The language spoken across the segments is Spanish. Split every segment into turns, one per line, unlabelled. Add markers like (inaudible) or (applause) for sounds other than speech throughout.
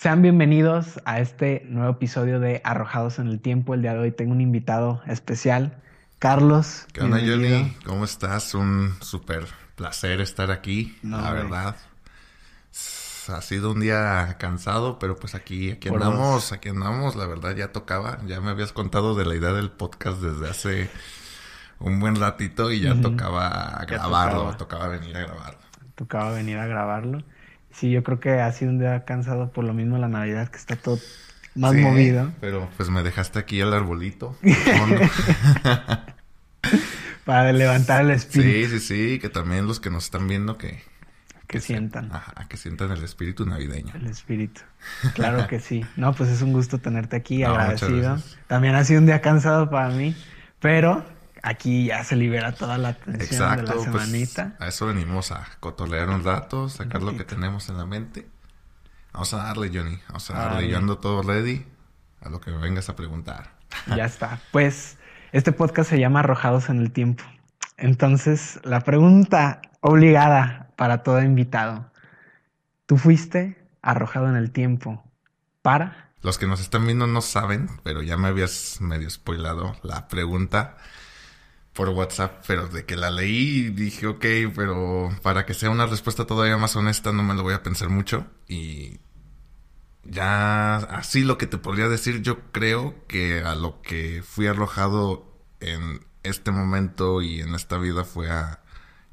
Sean bienvenidos a este nuevo episodio de Arrojados en el Tiempo. El día de hoy tengo un invitado especial, Carlos.
¿Qué onda, Johnny? ¿Cómo estás? Un súper placer estar aquí, la verdad. Ha sido un día cansado, pero pues aquí, aquí andamos, aquí andamos, la verdad ya tocaba, ya me habías contado de la idea del podcast desde hace un buen ratito y ya tocaba grabarlo, tocaba venir a grabarlo.
Tocaba venir a grabarlo. Sí, yo creo que ha sido un día cansado por lo mismo la Navidad, que está todo más movido.
Pero pues me dejaste aquí el arbolito. (laughs) (laughs)
Para levantar el espíritu.
Sí, sí, sí, que también los que nos están viendo que...
Que, sientan.
ajá, que sientan el espíritu navideño.
El espíritu. (laughs) Claro que sí. No, pues es un gusto tenerte aquí, agradecido. También ha sido un día cansado para mí, pero aquí ya se libera toda la tensión de la pues, semanita.
a eso venimos a cotolear un rato, sacar lo que tenemos en la mente. Vamos a darle, Johnny. Vamos a darle. Yo ando todo ready a lo que me vengas a preguntar.
Ya está. Pues este podcast se llama Arrojados en el Tiempo. Entonces, la pregunta obligada para todo invitado. ¿Tú fuiste arrojado en el tiempo para?
Los que nos están viendo no saben, pero ya me habías medio spoilado la pregunta por WhatsApp, pero de que la leí dije, ok, pero para que sea una respuesta todavía más honesta no me lo voy a pensar mucho. Y ya así lo que te podría decir, yo creo que a lo que fui arrojado en este momento y en esta vida fue a,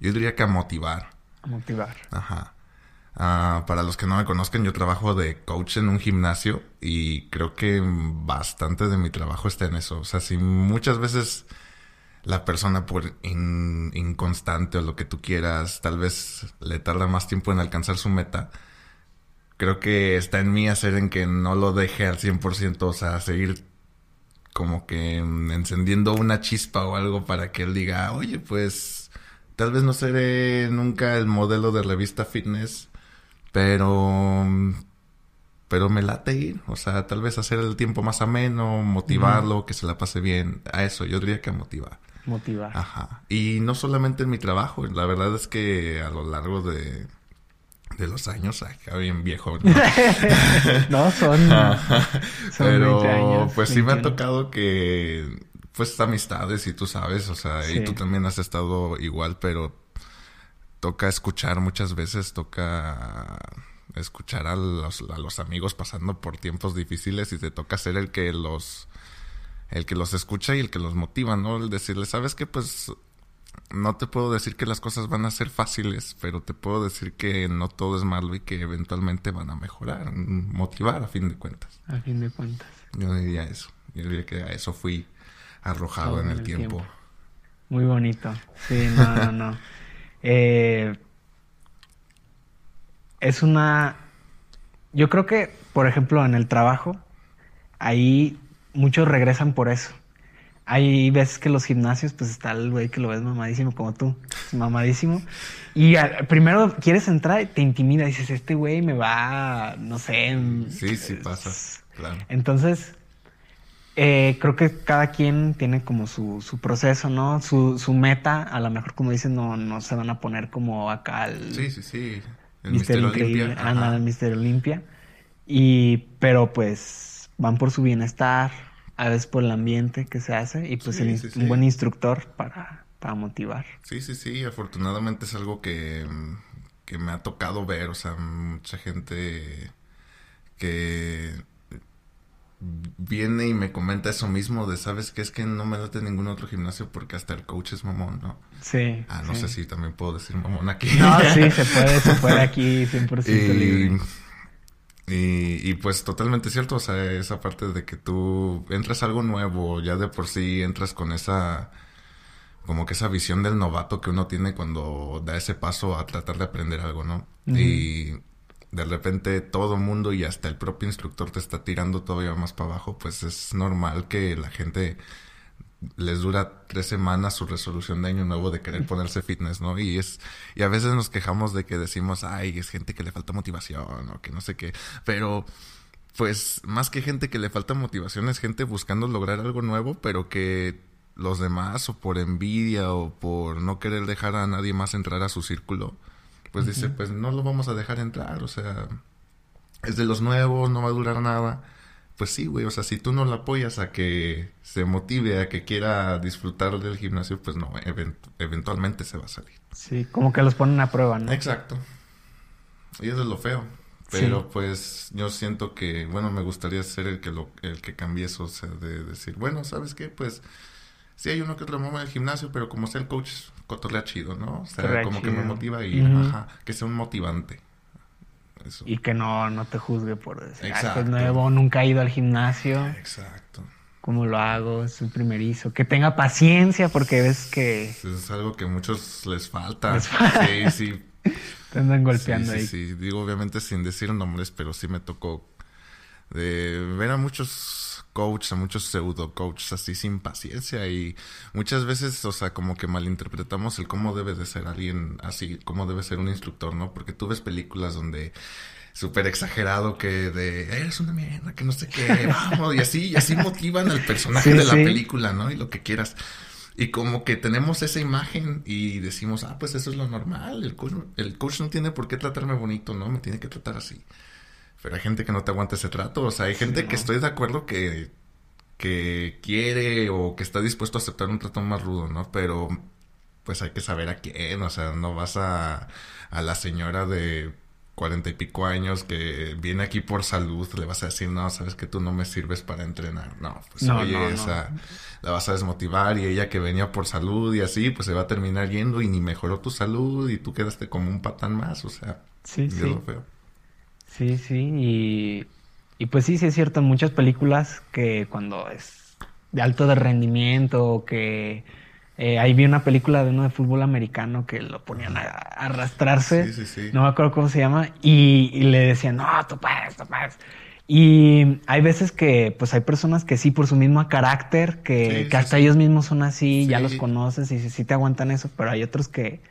yo diría que a motivar.
A motivar.
Ajá. Ah, para los que no me conozcan, yo trabajo de coach en un gimnasio y creo que bastante de mi trabajo está en eso. O sea, si muchas veces la persona por inconstante o lo que tú quieras, tal vez le tarda más tiempo en alcanzar su meta. Creo que está en mí hacer en que no lo deje al 100%, o sea, seguir como que encendiendo una chispa o algo para que él diga, oye, pues tal vez no seré nunca el modelo de revista fitness, pero pero me late ir, o sea, tal vez hacer el tiempo más ameno, motivarlo, que se la pase bien, a eso yo diría que motivar
motivar.
Ajá. Y no solamente en mi trabajo, la verdad es que a lo largo de, de los años, acá bien viejo.
No, (laughs) son,
Pero pues sí me ha tocado que pues amistades y tú sabes, o sea, y tú también has estado igual, pero toca escuchar muchas veces, toca escuchar a los, a los amigos pasando por tiempos difíciles y te toca ser el que los el que los escucha y el que los motiva, ¿no? El decirle, sabes que pues no te puedo decir que las cosas van a ser fáciles, pero te puedo decir que no todo es malo y que eventualmente van a mejorar, motivar a fin de cuentas.
A fin de cuentas.
Yo diría eso. Yo diría que a eso fui arrojado en el, tiempo.
Muy bonito. Sí, no, no, no. (laughs) Eh, es una... Yo creo que, por ejemplo, en el trabajo, ahí muchos regresan por eso. Hay veces que los gimnasios, pues está el güey que lo ves mamadísimo como tú, mamadísimo. Y primero quieres entrar y te intimida, dices, este güey me va, no sé.
Sí, sí pasa, claro.
Entonces, eh, creo que cada quien tiene como su, su proceso, ¿no? Su, su, meta, a lo mejor como dicen, no, no se van a poner como acá el...
Sí, sí, sí.
El Mister Increíble, anda el Mister Olimpia. Y, pero pues van por su bienestar, a veces por el ambiente que se hace y pues un buen instructor para, para motivar.
Sí, sí, sí, afortunadamente es algo que, que me ha tocado ver, o sea, mucha gente que viene y me comenta eso mismo de, ¿sabes qué? Es que no me date ningún otro gimnasio porque hasta el coach es mamón, ¿no?
Sí.
Ah, no sé si también puedo decir mamón aquí.
No, sí, (laughs) se puede, se puede aquí 100% y, libre.
Y, y, pues totalmente cierto, o sea, esa parte de que tú entras a algo nuevo, ya de por sí entras con esa, como que esa visión del novato que uno tiene cuando da ese paso a tratar de aprender algo, ¿no? Y de repente todo el mundo y hasta el propio instructor te está tirando todavía más para abajo, pues es normal que la gente les dura tres semanas su resolución de año nuevo de querer ponerse fitness, ¿no? Y es, y a veces nos quejamos de que decimos, ay, es gente que le falta motivación o que no sé qué, pero pues más que gente que le falta motivación es gente buscando lograr algo nuevo, pero que los demás o por envidia o por no querer dejar a nadie más entrar a su círculo, pues dice, pues no lo vamos a dejar entrar, o sea, es de los nuevos, no va a durar nada. Pues sí, güey, o sea, si tú no lo apoyas a que se motive, a que quiera disfrutar del gimnasio, pues no, eventualmente se va a salir.
Sí, como que los ponen a prueba, ¿no?
Exacto. Y eso es lo feo. Pero pues yo siento que, bueno, me gustaría ser el que lo, el que cambie eso, o sea, de decir, bueno, ¿sabes qué? Pues sí hay uno que otro mamá del gimnasio, pero como sea el coach, cotorrea chido, ¿no? O sea, como que me motiva y, ajá, que sea un motivante.
Y que no, no te juzgue por decir, ah, es nuevo, nunca he ido al gimnasio.
Exacto.
¿Cómo lo hago? Es el primerizo. Que tenga paciencia porque ves que...
Es algo que a muchos les falta. Sí, sí. (laughs)
Te andan golpeando ahí.
Sí, digo obviamente sin decir nombres, pero sí me tocó de ver a muchos coaches, a muchos pseudo coaches así sin paciencia y muchas veces, o sea, como que malinterpretamos el cómo debe de ser alguien así, cómo debe ser un instructor, ¿no? Porque tú ves películas donde súper exagerado que de eres una mierda, que no sé qué, (laughs) vamos, y así, y así motivan al personaje de la película, ¿no? Y lo que quieras. Y como que tenemos esa imagen y decimos, ah, pues eso es lo normal, el coach, el coach no tiene por qué tratarme bonito, ¿no? Me tiene que tratar así. Pero hay gente que no te aguanta ese trato, o sea, hay gente que estoy de acuerdo que, que quiere o que está dispuesto a aceptar un trato más rudo, ¿no? Pero pues hay que saber a quién, o sea, no vas a, a la señora de cuarenta y pico años que viene aquí por salud, le vas a decir, no, sabes que tú no me sirves para entrenar. No, pues oye, esa la vas a desmotivar y ella que venía por salud y así, pues se va a terminar yendo y ni mejoró tu salud y tú quedaste como un patán más, o sea,
sí, sí. lo Sí, sí, y, y pues sí, sí es cierto, en muchas películas que cuando es de alto de rendimiento o que eh, ahí vi una película de uno de fútbol americano que lo ponían a, arrastrarse. No me acuerdo cómo se llama. Y, le decían, no, tú puedes, tú puedes. Y hay veces que, pues hay personas que sí, por su mismo carácter, que, hasta ellos mismos son así, ya los conoces y sí te aguantan eso, pero hay otros que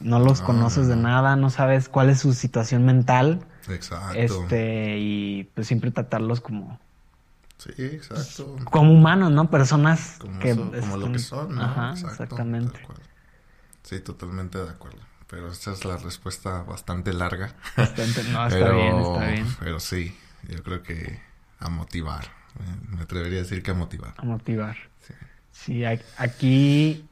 no los conoces de nada, no sabes cuál es su situación mental.
Exacto.
Este, y pues siempre tratarlos como,
Sí, exacto.
Como humanos, ¿no? Personas
como
que...
como lo que son, ¿no?
Ajá, exactamente.
Sí, totalmente de acuerdo. Pero esa es la respuesta bastante larga.
Bastante, no, está bien, está bien.
Pero sí, yo creo que a motivar. Me atrevería a decir que a motivar.
A motivar. Sí. Sí, aquí,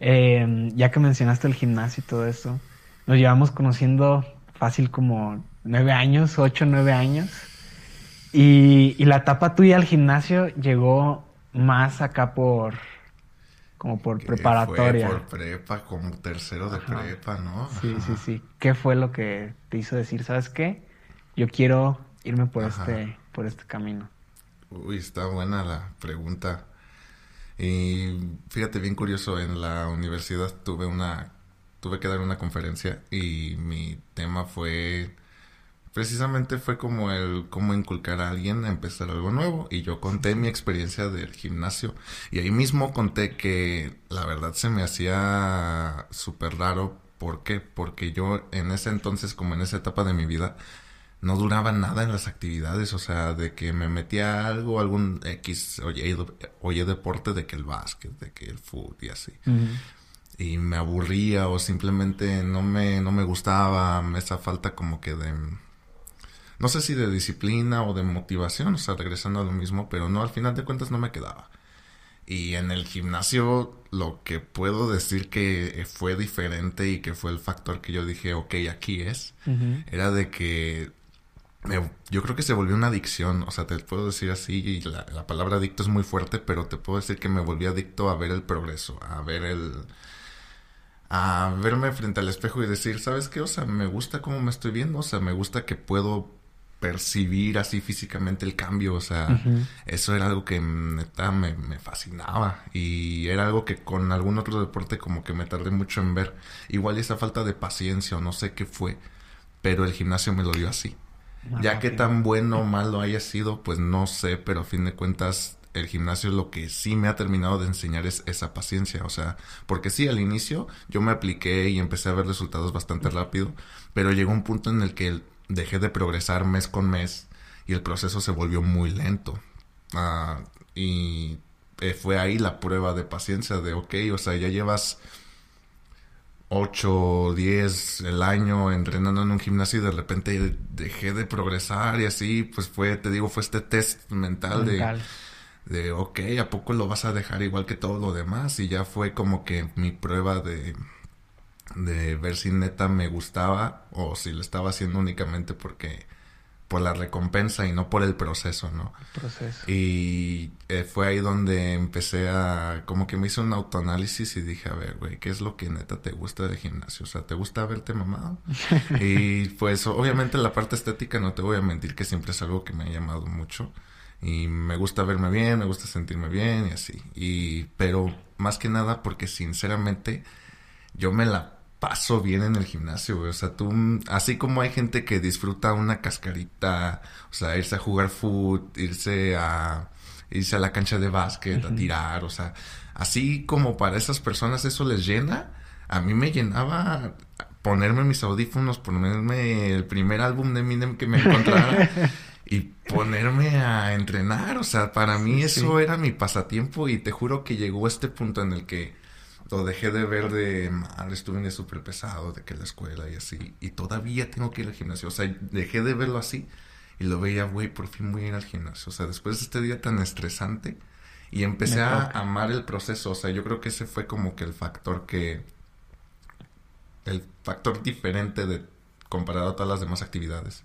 eh, ya que mencionaste el gimnasio y todo eso, nos llevamos conociendo fácil como nueve años, ocho, nueve años. Y, la etapa tuya al gimnasio llegó más acá por como por preparatoria.
Fue por prepa, como tercero de prepa, ¿no?
Sí, sí, sí. ¿Qué fue lo que te hizo decir, sabes qué? Yo quiero irme por este por este camino.
Uy, está buena la pregunta. Y fíjate bien curioso, en la universidad tuve una tuve que dar una conferencia y mi tema fue precisamente fue como el cómo inculcar a alguien a empezar algo nuevo. Y yo conté mi experiencia del gimnasio. Y ahí mismo conté que la verdad se me hacía súper raro. ¿por qué? porque yo en ese entonces como en esa etapa de mi vida no duraba nada en las actividades, o sea, de que me metía algo, algún X, oye, oye deporte, de que el básquet, de que el fútbol y así. Y me aburría o simplemente no me, no me gustaba esa falta como que de, no sé si de disciplina o de motivación, o sea, regresando a lo mismo, pero no, al final de cuentas no me quedaba. Y en el gimnasio lo que puedo decir que fue diferente y que fue el factor que yo dije, ok, aquí es, era de que yo creo que se volvió una adicción, o sea, te puedo decir así, y la, la, palabra adicto es muy fuerte, pero te puedo decir que me volví adicto a ver el progreso, a ver el... a verme frente al espejo y decir, ¿sabes qué? O sea, me gusta cómo me estoy viendo, o sea, me gusta que puedo percibir así físicamente el cambio, o sea, eso era algo que neta me, me, fascinaba y era algo que con algún otro deporte como que me tardé mucho en ver, igual esa falta de paciencia o no sé qué fue, pero el gimnasio me lo dio así. Ya que tan bueno o malo haya sido, pues no sé, pero a fin de cuentas el gimnasio lo que sí me ha terminado de enseñar es esa paciencia, o sea, porque sí, al inicio yo me apliqué y empecé a ver resultados bastante rápido, pero llegó un punto en el que dejé de progresar mes con mes y el proceso se volvió muy lento. Ah, y eh, fue ahí la prueba de paciencia de, ok, o sea, ya llevas 8, 10 el año entrenando en un gimnasio y de repente dejé de progresar y así, pues fue, te digo, fue este test mental, de de, ok, ¿a poco lo vas a dejar igual que todo lo demás? Y ya fue como que mi prueba de, de ver si neta me gustaba o si lo estaba haciendo únicamente porque por la recompensa y no por el proceso, ¿no?
proceso.
Y eh, fue ahí donde empecé a, como que me hice un autoanálisis y dije, a ver, güey, ¿qué es lo que neta te gusta del gimnasio? O sea, ¿te gusta verte mamado? (laughs) y pues obviamente la parte estética, no te voy a mentir que siempre es algo que me ha llamado mucho. Y me gusta verme bien, me gusta sentirme bien y así. Y, pero más que nada porque sinceramente yo me la paso bien en el gimnasio, güey. O sea, tú, así como hay gente que disfruta una cascarita, o sea, irse a jugar fútbol, irse a, irse a la cancha de básquet, a tirar, o sea, así como para esas personas eso les llena, a mí me llenaba ponerme mis audífonos, ponerme el primer álbum de Eminem que me encontrara (laughs) y ponerme a entrenar, o sea, para mí eso era mi pasatiempo y te juro que llegó este punto en el que lo dejé de ver de mal, estuve en súper pesado, de que la escuela y así, y todavía tengo que ir al gimnasio, o sea, dejé de verlo así y lo veía, güey, por fin voy a ir al gimnasio, o sea, después de este día tan estresante y empecé a amar el proceso, o sea, yo creo que ese fue como que el factor que, el factor diferente de comparado a todas las demás actividades.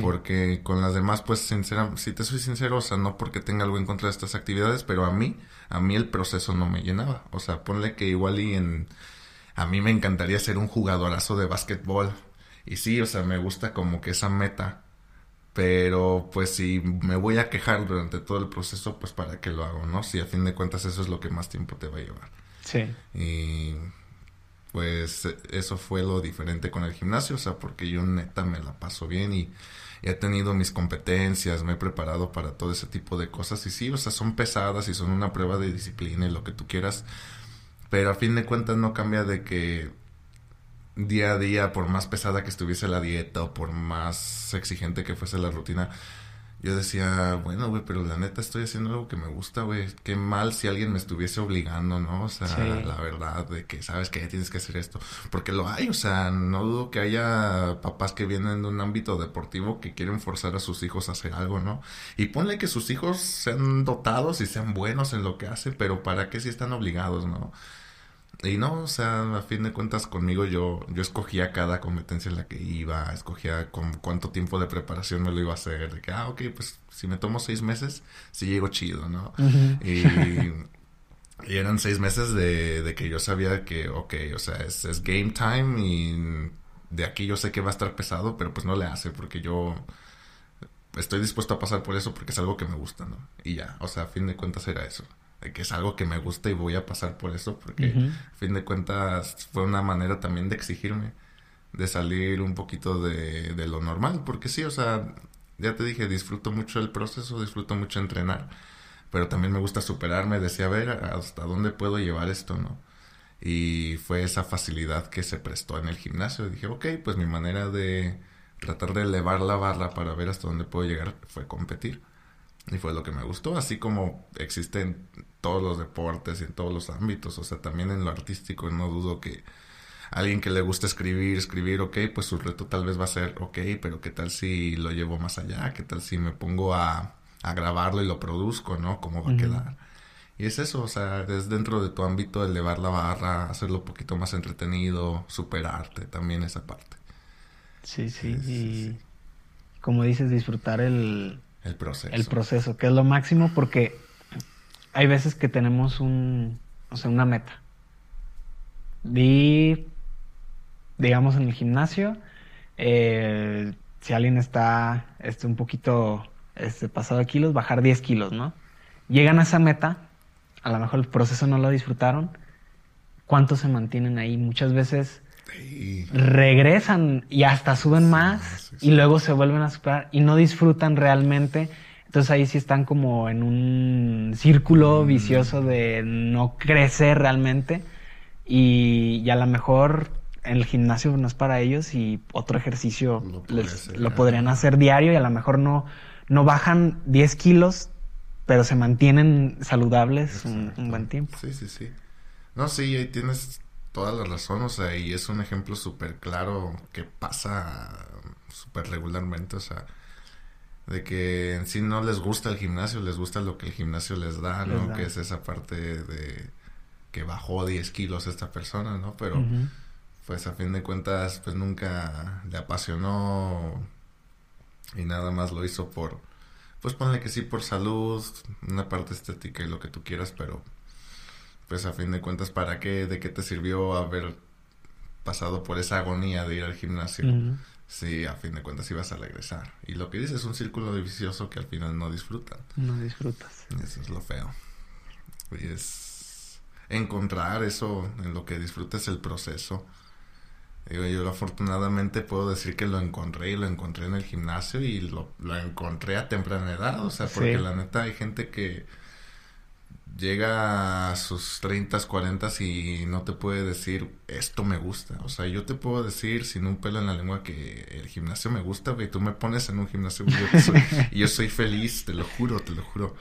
Porque con las demás, pues, sincera, si te soy sincero, o sea, no porque tenga algo en contra de estas actividades, pero a mí, a mí el proceso no me llenaba. O sea, ponle que igual y en... A mí me encantaría ser un jugadorazo de básquetbol. Y sí, o sea, me gusta como que esa meta. Pero pues si me voy a quejar durante todo el proceso, pues para qué lo hago, ¿no? Si a fin de cuentas eso es lo que más tiempo te va a llevar.
Sí.
Y pues eso fue lo diferente con el gimnasio, o sea, porque yo neta me la paso bien y he tenido mis competencias, me he preparado para todo ese tipo de cosas. Y sí, o sea, son pesadas y son una prueba de disciplina y lo que tú quieras, pero a fin de cuentas no cambia de que día a día, por más pesada que estuviese la dieta o por más exigente que fuese la rutina, yo decía, bueno, güey, pero la neta estoy haciendo algo que me gusta, güey. Qué mal si alguien me estuviese obligando, ¿no? O sea, la verdad de que sabes que tienes que hacer esto. Porque lo hay, o sea, no dudo que haya papás que vienen de un ámbito deportivo que quieren forzar a sus hijos a hacer algo, ¿no? Y ponle que sus hijos sean dotados y sean buenos en lo que hacen, pero ¿para qué si están obligados, no? Y no, o sea, a fin de cuentas conmigo yo, yo escogía cada competencia en la que iba, escogía con cuánto tiempo de preparación me lo iba a hacer, de que, ah, ok, pues si me tomo seis meses, sí llego chido, ¿no? y, y, eran seis meses de, de, que yo sabía que, ok, o sea, es, es game time y de aquí yo sé que va a estar pesado, pero pues no le hace porque yo estoy dispuesto a pasar por eso porque es algo que me gusta, ¿no? Y ya, o sea, a fin de cuentas era eso que es algo que me gusta y voy a pasar por eso porque a fin de cuentas fue una manera también de exigirme de salir un poquito de, de, lo normal porque sí o sea ya te dije disfruto mucho el proceso disfruto mucho entrenar pero también me gusta superarme decía a ver hasta dónde puedo llevar esto no y fue esa facilidad que se prestó en el gimnasio. Y dije ok pues mi manera de tratar de elevar la barra para ver hasta dónde puedo llegar fue competir y fue lo que me gustó, así como existe en todos los deportes y en todos los ámbitos, o sea, también en lo artístico, no dudo que alguien que le guste escribir, escribir, ok, pues su reto tal vez va a ser, ok, pero qué tal si lo llevo más allá, qué tal si me pongo a, a grabarlo y lo produzco, ¿no? ¿Cómo va a quedar? Y es eso, o sea, es dentro de tu ámbito elevar la barra, hacerlo un poquito más entretenido, superarte, también esa parte.
Sí, sí, y como dices, disfrutar el,
el proceso.
El proceso, que es lo máximo porque hay veces que tenemos un, o sea, una meta. Di, digamos, en el gimnasio, eh, si alguien está este, un poquito este, pasado de kilos, bajar 10 kilos, ¿no? Llegan a esa meta, a lo mejor el proceso no lo disfrutaron, ¿cuántos se mantienen ahí? Muchas veces regresan y hasta suben más y luego se vuelven a superar y no disfrutan realmente. Entonces ahí sí están como en un círculo mm. vicioso de no crecer realmente y, a lo mejor en el gimnasio no es para ellos y otro ejercicio lo, podrían hacer diario y a lo mejor no, no bajan 10 kilos, pero se mantienen saludables un, buen tiempo.
Sí, sí, sí. No, sí, ahí tienes toda la razón, o sea, y es un ejemplo súper claro que pasa súper regularmente, o sea, de que en sí no les gusta el gimnasio, les gusta lo que el gimnasio les da, ¿no? Que es esa parte de que bajó 10 kilos esta persona, ¿no? Pero pues a fin de cuentas pues nunca le apasionó y nada más lo hizo por, pues ponle que sí por salud, una parte estética y lo que tú quieras, pero pues a fin de cuentas, ¿para qué? ¿De qué te sirvió haber pasado por esa agonía de ir al gimnasio? Si a fin de cuentas ibas a regresar. Y lo que dices es un círculo vicioso que al final no disfrutan.
No disfrutas.
Eso es lo feo. Y es encontrar eso en lo que disfrutes el proceso. Digo, yo afortunadamente puedo decir que lo encontré y lo encontré en el gimnasio y lo, lo encontré a temprana edad. O sea, porque la neta hay gente que llega a sus 30, 40 y no te puede decir esto me gusta. O sea, yo te puedo decir sin un pelo en la lengua que el gimnasio me gusta, güey. Tú me pones en un gimnasio y yo, (laughs) soy, feliz, te lo juro, te lo juro.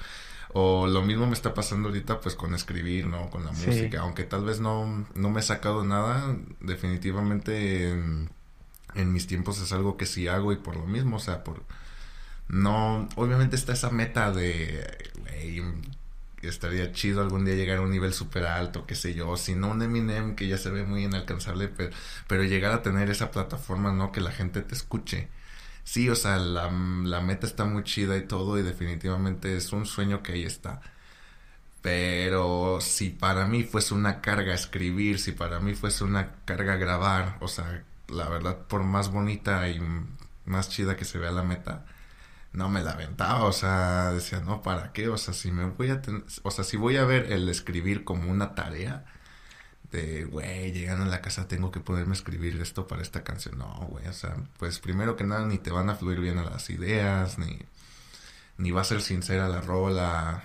O lo mismo me está pasando ahorita pues con escribir, ¿no? Con la música. Aunque tal vez no, no me he sacado nada, definitivamente en, en mis tiempos es algo que sí hago y por lo mismo, o sea, por... No, obviamente está esa meta de, güey, estaría chido algún día llegar a un nivel súper alto, qué sé yo, si no un Eminem que ya se ve muy inalcanzable, pero, pero llegar a tener esa plataforma, ¿no? Que la gente te escuche. Sí, o sea, la, la meta está muy chida y todo y definitivamente es un sueño que ahí está. Pero si para mí fuese una carga escribir, si para mí fuese una carga grabar, o sea, la verdad, por más bonita y más chida que se vea la meta, no me la aventaba, o sea, decía, no, ¿para qué? O sea, si me voy a o sea, si voy a ver el escribir como una tarea de, güey, llegando a la casa tengo que poderme escribir esto para esta canción, no, güey, o sea, pues primero que nada ni te van a fluir bien a las ideas, ni, ni va a ser sincera la rola,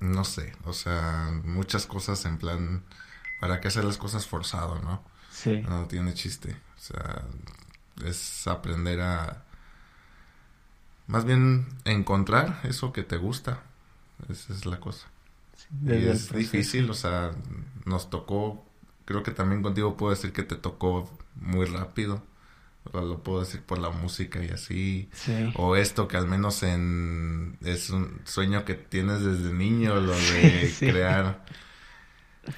no sé, o sea, muchas cosas en plan, ¿para qué hacer las cosas forzado, no?
Sí.
No tiene chiste, o sea, es aprender a más bien encontrar eso que te gusta. Esa es la cosa. y es difícil, o sea, nos tocó, creo que también contigo puedo decir que te tocó muy rápido. O lo puedo decir por la música y así.
Sí.
O esto que al menos en es un sueño que tienes desde niño, lo de (laughs) crear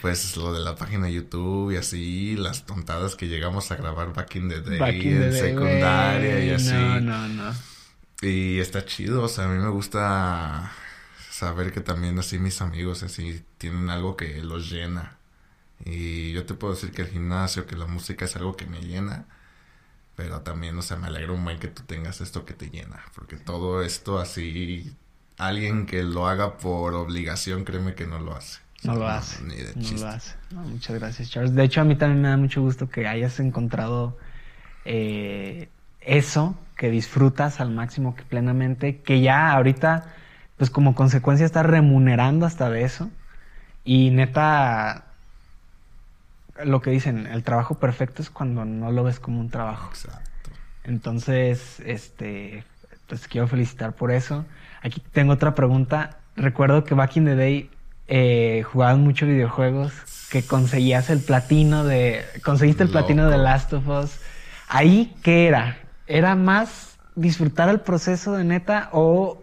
pues lo de la página de YouTube y así, las tontadas que llegamos a grabar back in the day en secundaria y así.
No, no, no.
Y está chido, o sea, a mí me gusta saber que también así mis amigos así tienen algo que los llena. Y yo te puedo decir que el gimnasio, que la música es algo que me llena, pero también, o sea, me alegra un buen que tú tengas esto que te llena, porque todo esto así, alguien que lo haga por obligación, créeme que no lo hace.
No lo hace. Ni de no lo hace. muchas gracias, Charles. De hecho, a mí también me da mucho gusto que hayas encontrado eh, eso que disfrutas al máximo que plenamente, que ya ahorita, pues como consecuencia estás remunerando hasta de eso. Y neta, lo que dicen, el trabajo perfecto es cuando no lo ves como un trabajo.
Exacto.
Entonces, este, pues quiero felicitar por eso. Aquí tengo otra pregunta. Recuerdo que back in the day eh, jugabas muchos videojuegos, que conseguías el platino de, conseguiste el platino de Last of Us. Ahí, ¿qué era? ¿Era más disfrutar el proceso de neta o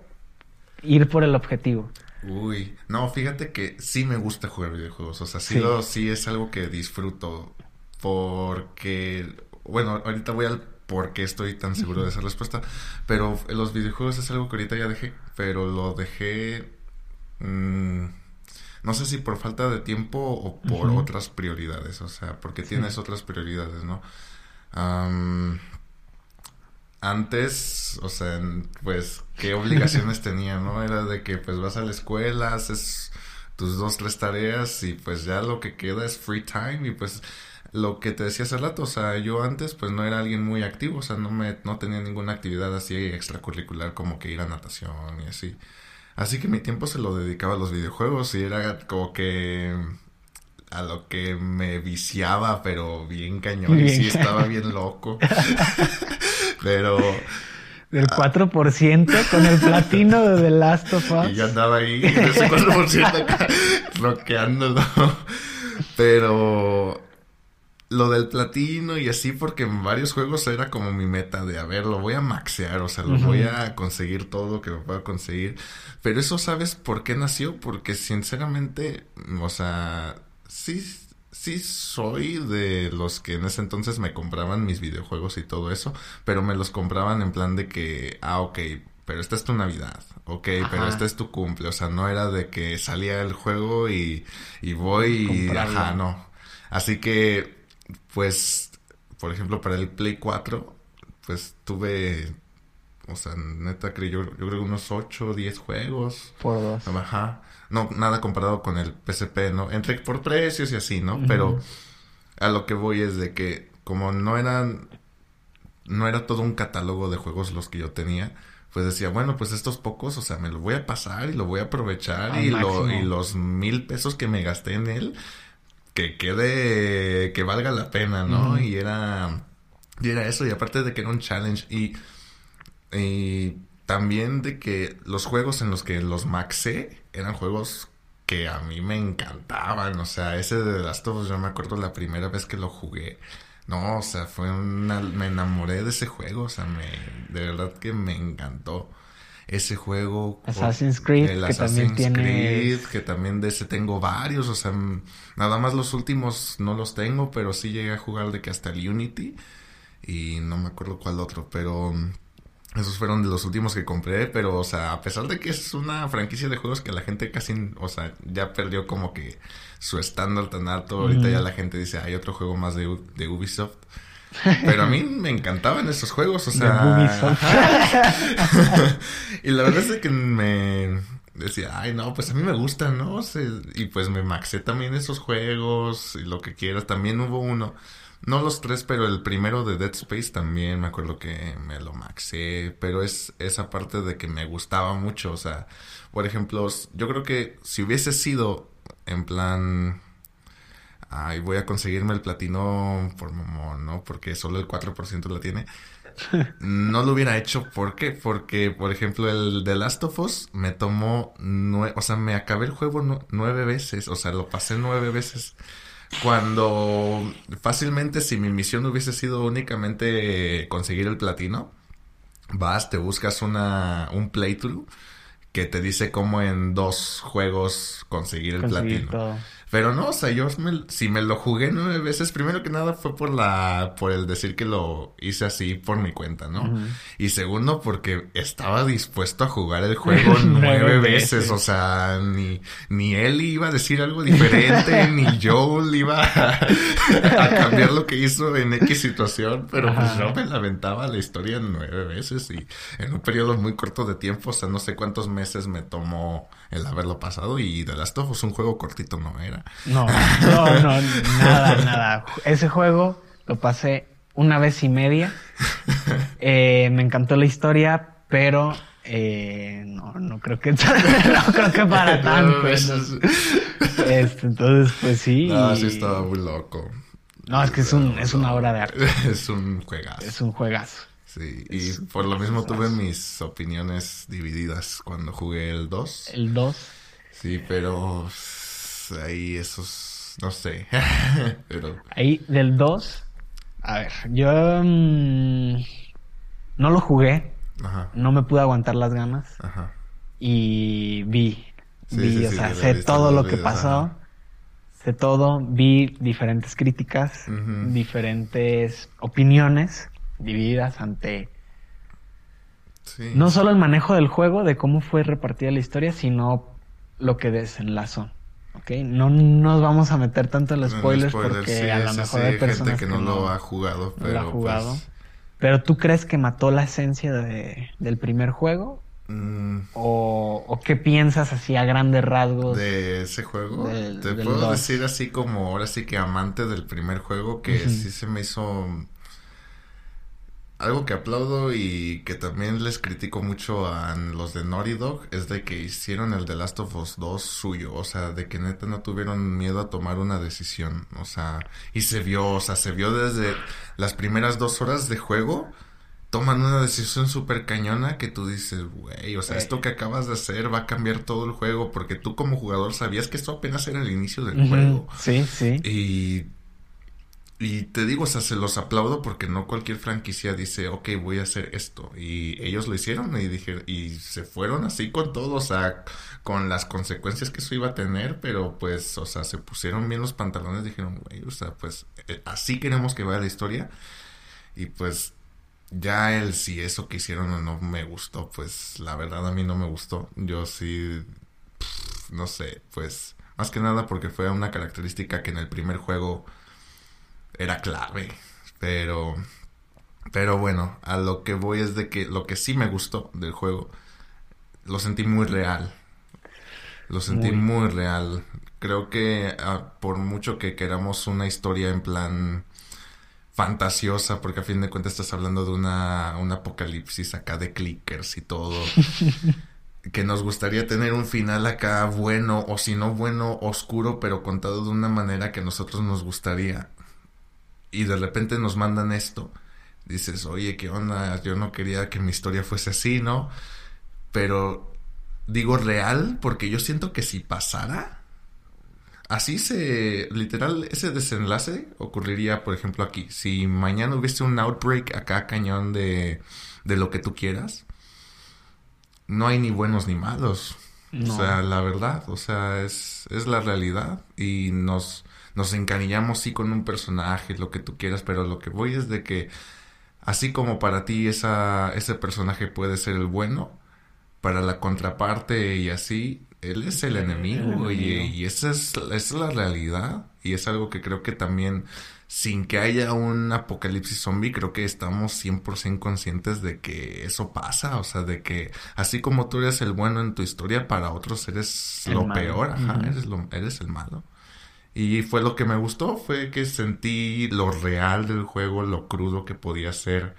ir por el objetivo?
Uy, no, fíjate que sí me gusta jugar videojuegos. O sea, sí, sí. es algo que disfruto. Porque, bueno, ahorita voy al por qué estoy tan seguro de esa respuesta. Pero los videojuegos es algo que ahorita ya dejé. Pero lo dejé. Mm, no sé si por falta de tiempo o por otras prioridades. O sea, porque tienes otras prioridades, ¿no? Antes, o sea, pues, ¿qué obligaciones (laughs) tenía, no? Era de que, pues, vas a la escuela, haces tus dos, tres tareas y, pues, ya lo que queda es free time y, pues, lo que te decía hace rato, o sea, yo antes, pues, no era alguien muy activo, o sea, no me, no tenía ninguna actividad así extracurricular como que ir a natación y así. Así que mi tiempo se lo dedicaba a los videojuegos y era como que a lo que me viciaba, pero bien cañón, y sí estaba bien loco. (laughs) pero...
Del 4% ah. con el platino de The Last of (laughs) Us.
Y yo andaba ahí, ese 4% acá, (laughs) roqueándolo. Pero lo del platino y así porque en varios juegos era como mi meta de, a ver, lo voy a maxear, o sea, lo voy a conseguir todo lo que me pueda conseguir. Pero eso, ¿sabes por qué nació? Porque sinceramente, o sea, sí, sí soy de los que en ese entonces me compraban mis videojuegos y todo eso, pero me los compraban en plan de que, ah, ok, pero esta es tu Navidad, ok, pero este es tu cumple, o sea, no era de que salía el juego y, y voy y, ajá, no. Así que pues, por ejemplo, para el Play 4, pues tuve, o sea, neta, creo yo, yo creo unos 8 o 10 juegos.
Por dos.
Ajá. No, nada comparado con el PSP, ¿no? Entre por precios y así, ¿no? Pero a lo que voy es de que como no eran, no era todo un catálogo de juegos los que yo tenía, pues decía, bueno, pues estos pocos, o sea, me lo voy a pasar y lo voy a aprovechar y, lo, y los mil pesos que me gasté en él, que quede, que valga la pena, ¿no? Y era, y era eso, y aparte de que era un challenge, y, y también de que los juegos en los que los maxé eran juegos que a mí me encantaban, o sea, ese de las Last yo me acuerdo la primera vez que lo jugué, no, o sea, fue una, me enamoré de ese juego, o sea, me, de verdad que me encantó ese juego.
Assassin's Creed,
el que también tiene... que también de ese tengo varios, o sea, nada más los últimos no los tengo, pero sí llegué a jugar de que hasta el Unity y no me acuerdo cuál otro, pero esos fueron de los últimos que compré, pero o sea, a pesar de que es una franquicia de juegos que la gente casi, o sea, ya perdió como que su estándar tan alto, ahorita ya la gente dice, hay otro juego más de, de Ubisoft. Pero a mí me encantaban esos juegos, o (laughs) sea. (laughs) y la verdad es que me decía, ay, no, pues a mí me gustan, ¿no? y pues me maxé también esos juegos y lo que quieras. También hubo uno, no los tres, pero el primero de Dead Space también me acuerdo que me lo maxé. Pero es esa parte de que me gustaba mucho, o sea, por ejemplo, yo creo que si hubiese sido en plan ay, voy a conseguirme el platino por mamón, ¿no? Porque solo el 4% la tiene. (laughs) No lo hubiera hecho, ¿por qué? Porque, por ejemplo, el The Last of Us me tomó, nueve, o sea, me acabé el juego nueve veces, o sea, lo pasé nueve veces. Cuando fácilmente si mi misión hubiese sido únicamente conseguir el platino, vas, te buscas una, un playthrough que te dice cómo en dos juegos conseguir el platino. Pero no, o sea, yo si me lo jugué nueve veces, primero que nada fue por la, por el decir que lo hice así por mi cuenta, ¿no? Y segundo, porque estaba dispuesto a jugar el juego (laughs) nueve veces. O sea, ni, ni él iba a decir algo diferente, (laughs) ni Joel iba a, cambiar lo que hizo en X situación, pero pues yo me lamentaba la historia nueve veces y en un periodo muy corto de tiempo, o sea, no sé cuántos meses me tomó el haberlo pasado y The Last of Us un juego cortito no era.
No, no, no, nada, nada. Ese juego lo pasé una vez y media. Eh, me encantó la historia, pero eh, no, no creo que (laughs) no creo que para tanto. Este, entonces, pues sí.
No, sí estaba muy loco.
No, es que es un, es una obra de arte. (laughs)
Es un juegazo.
Es un juegazo.
Sí, y por lo mismo tuve mis opiniones divididas cuando jugué el 2.
El 2.
Sí, pero ahí esos, no sé, (laughs) pero...
Ahí del 2, a ver, yo mm, no lo jugué, Ajá. no me pude aguantar las ganas Ajá. y vi, vi, o sea, sé todo lo que pasó, sé todo, vi diferentes críticas, diferentes opiniones divididas ante... No solo el manejo del juego, de cómo fue repartida la historia, sino lo que desenlazó. ¿Ok? No nos vamos a meter tanto en los spoilers porque a lo mejor hay personas
que, no, lo ha jugado, pero ha jugado. Pues
pero tú crees que mató la esencia de, del primer juego? Mm. O, qué piensas así a grandes rasgos?
De ese juego. Te puedo decir así como ahora sí que amante del primer juego que sí se me hizo algo que aplaudo y que también les critico mucho a los de Naughty Dog es de que hicieron el The Last of Us 2 suyo, o sea, de que neta no tuvieron miedo a tomar una decisión, o sea, y se vio, o sea, se vio desde las primeras dos horas de juego, toman una decisión súper cañona que tú dices, güey, o sea, esto que acabas de hacer va a cambiar todo el juego porque tú como jugador sabías que esto apenas era el inicio del juego.
Sí, sí.
Y y te digo, o sea, se los aplaudo porque no cualquier franquicia dice, ok, voy a hacer esto. Y ellos lo hicieron y dije, y se fueron así con todo, o sea, con las consecuencias que eso iba a tener, pero pues, o sea, se pusieron bien los pantalones, dijeron, güey, o sea, pues eh, así queremos que vaya la historia. Y pues ya el si eso que hicieron o no me gustó, pues la verdad a mí no me gustó. Yo sí, no sé, pues más que nada porque fue una característica que en el primer juego era clave. Pero, pero bueno, a lo que voy es de que lo que sí me gustó del juego, lo sentí muy real. Lo sentí muy, real. Creo que ah, por mucho que queramos una historia en plan fantasiosa, porque a fin de cuentas estás hablando de una, un apocalipsis acá de clickers y todo. (laughs) que nos gustaría tener un final acá bueno, o si no bueno, oscuro, pero contado de una manera que a nosotros nos gustaría y de repente nos mandan esto, dices, oye, ¿qué onda? Yo no quería que mi historia fuese así, ¿no? Pero digo real porque yo siento que si pasara, así se, literal, ese desenlace ocurriría, por ejemplo, aquí. Si mañana hubiese un outbreak acá cañón de, de lo que tú quieras, no hay ni buenos ni malos. O sea, la verdad, o sea, es, es la realidad y nos nos encariñamos sí con un personaje, lo que tú quieras, pero lo que voy es de que así como para ti esa, ese personaje puede ser el bueno, para la contraparte y así, él es el enemigo, Y, y, esa, es, esa es la realidad y es algo que creo que también sin que haya un apocalipsis zombie, creo que estamos 100% conscientes de que eso pasa, o sea, de que así como tú eres el bueno en tu historia, para otros eres lo peor, ajá, eres, lo, eres el malo. Y fue lo que me gustó, fue que sentí lo real del juego, lo crudo que podía ser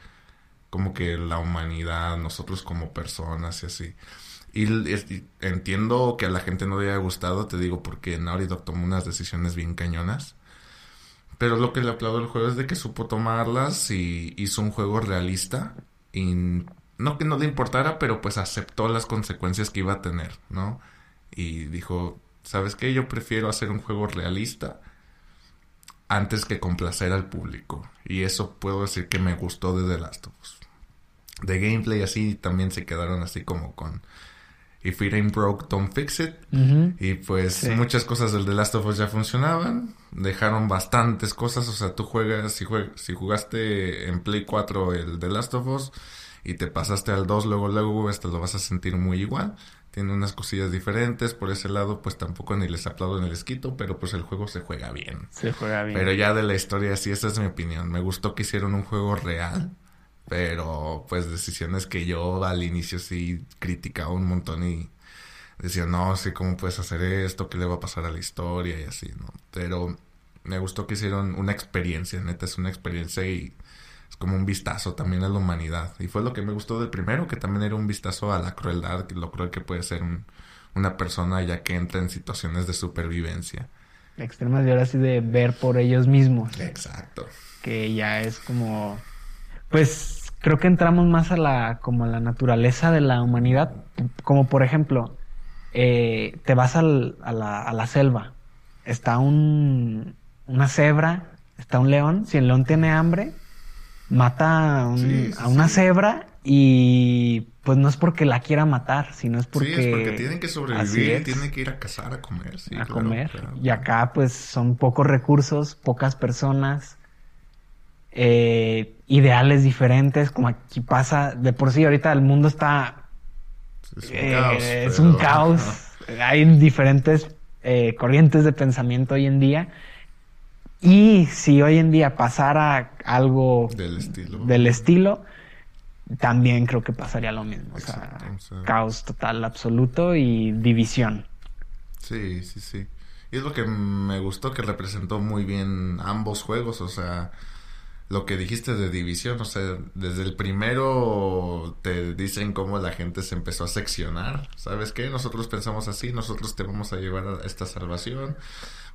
como que la humanidad, nosotros como personas y así. Y, entiendo que a la gente no le haya gustado, te digo, porque Naughty Dog tomó unas decisiones bien cañonas. Pero lo que le aplaudo al juego es de que supo tomarlas y hizo un juego realista. Y no que no le importara, pero pues aceptó las consecuencias que iba a tener, ¿no? Y dijo, ¿sabes qué? Yo prefiero hacer un juego realista antes que complacer al público. Y eso puedo decir que me gustó de The Last of Us. De gameplay así también se quedaron así como con If it ain't broke, don't fix it. Y pues muchas cosas del The Last of Us ya funcionaban. Dejaron bastantes cosas. O sea, tú juegas, si, si jugaste en Play 4 el The Last of Us y te pasaste al 2, luego, luego, este lo vas a sentir muy igual tiene unas cosillas diferentes. Por ese lado, pues tampoco ni les aplaudo en el esquito, pero pues el juego se juega bien.
Se juega bien.
Pero ya de la historia, sí, esa es mi opinión. Me gustó que hicieron un juego real, pero pues decisiones que yo al inicio sí criticaba un montón y decía, no, sí, ¿cómo puedes hacer esto? ¿Qué le va a pasar a la historia? Y así, ¿no? Pero me gustó que hicieron una experiencia, neta, es una experiencia y es como un vistazo también a la humanidad. Y fue lo que me gustó del primero, que también era un vistazo a la crueldad, lo cruel que puede ser una persona ya que entra en situaciones de supervivencia.
Extremas y ahora sí de ver por ellos mismos.
Exacto.
Que ya es como, pues creo que entramos más a la, como a la naturaleza de la humanidad. Como por ejemplo, eh, te vas al, a, la, a la selva, está un, una cebra, está un león, si el león tiene hambre, mata a, una cebra y pues no es porque la quiera matar, sino es porque... Sí,
es porque tienen que sobrevivir, tienen que ir a cazar, a comer, sí.
A comer. Y acá pues son pocos recursos, pocas personas, eh, ideales diferentes, como aquí pasa, de por sí ahorita el mundo está...
Es un caos.
Eh, un caos. Hay diferentes eh, corrientes de pensamiento hoy en día y si hoy en día pasara algo
del estilo,
del estilo también creo que pasaría lo mismo. o, sea, caos total, absoluto y división.
Sí, sí, sí. Y es lo que me gustó que representó muy bien ambos juegos, o sea, lo que dijiste de división, o sea, desde el primero te dicen cómo la gente se empezó a seccionar, ¿sabes qué? Nosotros pensamos así, nosotros te vamos a llevar a esta salvación,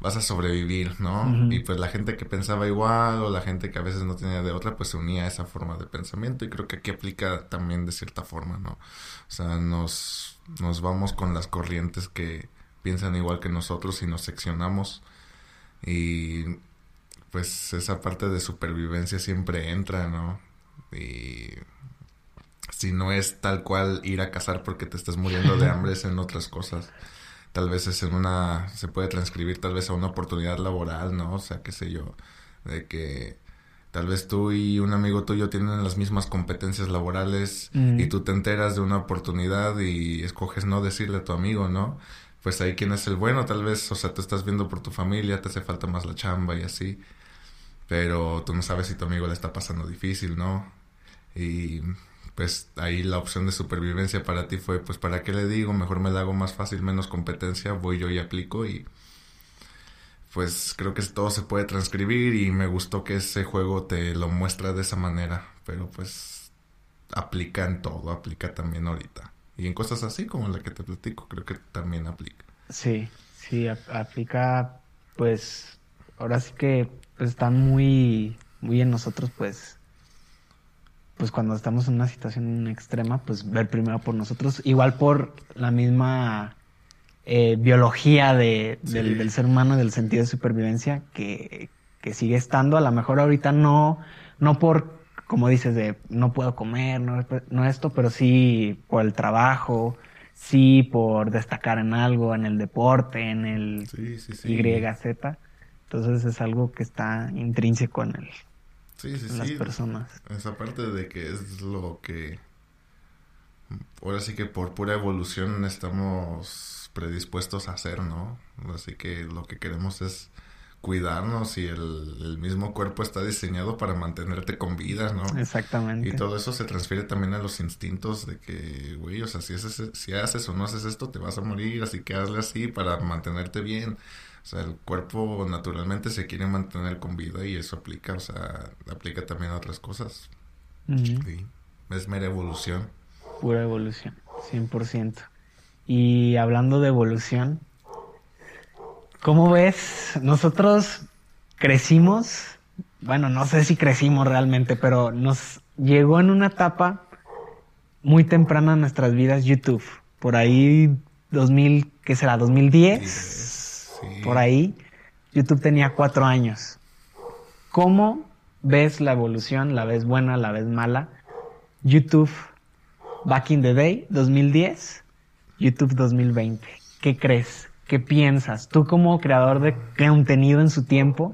vas a sobrevivir, ¿no? Y pues la gente que pensaba igual o la gente que a veces no tenía de otra, pues se unía a esa forma de pensamiento y creo que aquí aplica también de cierta forma, ¿no? O sea, nos, nos vamos con las corrientes que piensan igual que nosotros y nos seccionamos y pues esa parte de supervivencia siempre entra, ¿no? Y si no es tal cual ir a cazar porque te estás muriendo de hambre, es en otras cosas. Tal vez es en una, se puede transcribir tal vez a una oportunidad laboral, ¿no? O sea, qué sé yo, de que tal vez tú y un amigo tuyo tienen las mismas competencias laborales y tú te enteras de una oportunidad y escoges no decirle a tu amigo, ¿no? Pues ahí quién es el bueno, tal vez, o sea, tú estás viendo por tu familia, te hace falta más la chamba y así, pero tú no sabes si tu amigo le está pasando difícil, ¿no? Y pues ahí la opción de supervivencia para ti fue, pues, ¿para qué le digo? Mejor me la hago más fácil, menos competencia, voy yo y aplico y pues creo que todo se puede transcribir y me gustó que ese juego te lo muestra de esa manera, pero pues aplica en todo, aplica también ahorita. Y en cosas así como la que te platico, creo que también aplica.
Sí, sí, aplica, pues, ahora sí que pues, están muy, muy en nosotros, pues, pues cuando estamos en una situación extrema, pues ver primero por nosotros, igual por la misma eh, biología de, del, ser humano, del sentido de supervivencia, que, que, sigue estando, a lo mejor ahorita no, no por, como dices, de no puedo comer, no, no esto, pero sí por el trabajo, sí por destacar en algo, en el deporte, en el YZ. Entonces es algo que está intrínseco en el,
Sí, sí,
las personas.
Esa parte de que es lo que ahora sí que por pura evolución estamos predispuestos a hacer, ¿no? Así que lo que queremos es cuidarnos y el, mismo cuerpo está diseñado para mantenerte con vida, ¿no?
Exactamente.
Y todo eso se transfiere también a los instintos de que, güey, o sea, si, si haces o no haces esto, te vas a morir, así que hazle así para mantenerte bien. O sea, el cuerpo naturalmente se quiere mantener con vida y eso aplica, o sea, aplica también a otras cosas. sí. Es mera evolución.
Pura evolución, 100%. Y hablando de evolución, ¿cómo ves? Nosotros crecimos, bueno, no sé si crecimos realmente, pero nos llegó en una etapa muy temprana en nuestras vidas YouTube. Por ahí 2000, ¿qué será? 2010 por ahí, YouTube tenía cuatro años. ¿Cómo ves la evolución? ¿La ves buena? ¿La ves mala? YouTube Back in the Day, 2010, YouTube 2020. ¿Qué crees? ¿Qué piensas? Tú como creador de contenido en su tiempo,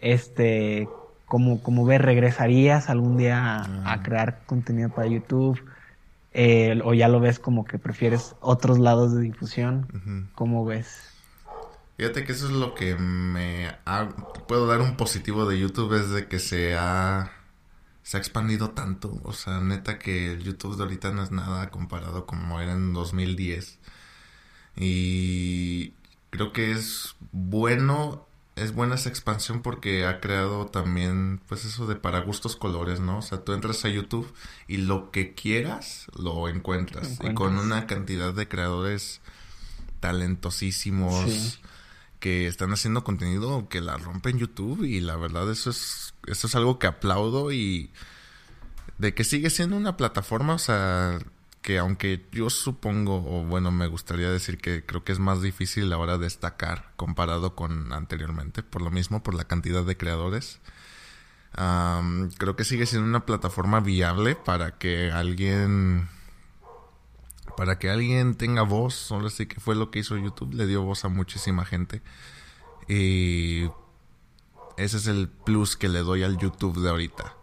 este, como, como ves, ¿regresarías algún día a, mm. crear contenido para YouTube? Eh, ¿O ya lo ves como que prefieres otros lados de difusión? ¿Cómo ves?
Fíjate que eso es lo que me puedo dar un positivo de YouTube es de que se ha se ha expandido tanto, o sea, neta que el YouTube de ahorita no es nada comparado como era en 2010. Y creo que es bueno, es buena esa expansión porque ha creado también, pues eso de para gustos colores, ¿no? O sea, tú entras a YouTube y lo que quieras lo encuentras. Y con una cantidad de creadores talentosísimos que están haciendo contenido que la rompen YouTube y la verdad eso es eso es algo que aplaudo y de que sigue siendo una plataforma, o sea, que aunque yo supongo o bueno, me gustaría decir que creo que es más difícil ahora destacar comparado con anteriormente, por lo mismo por la cantidad de creadores. creo que sigue siendo una plataforma viable para que alguien para que alguien tenga voz, solo así que fue lo que hizo YouTube, le dio voz a muchísima gente. Y ese es el plus que le doy al YouTube de ahorita.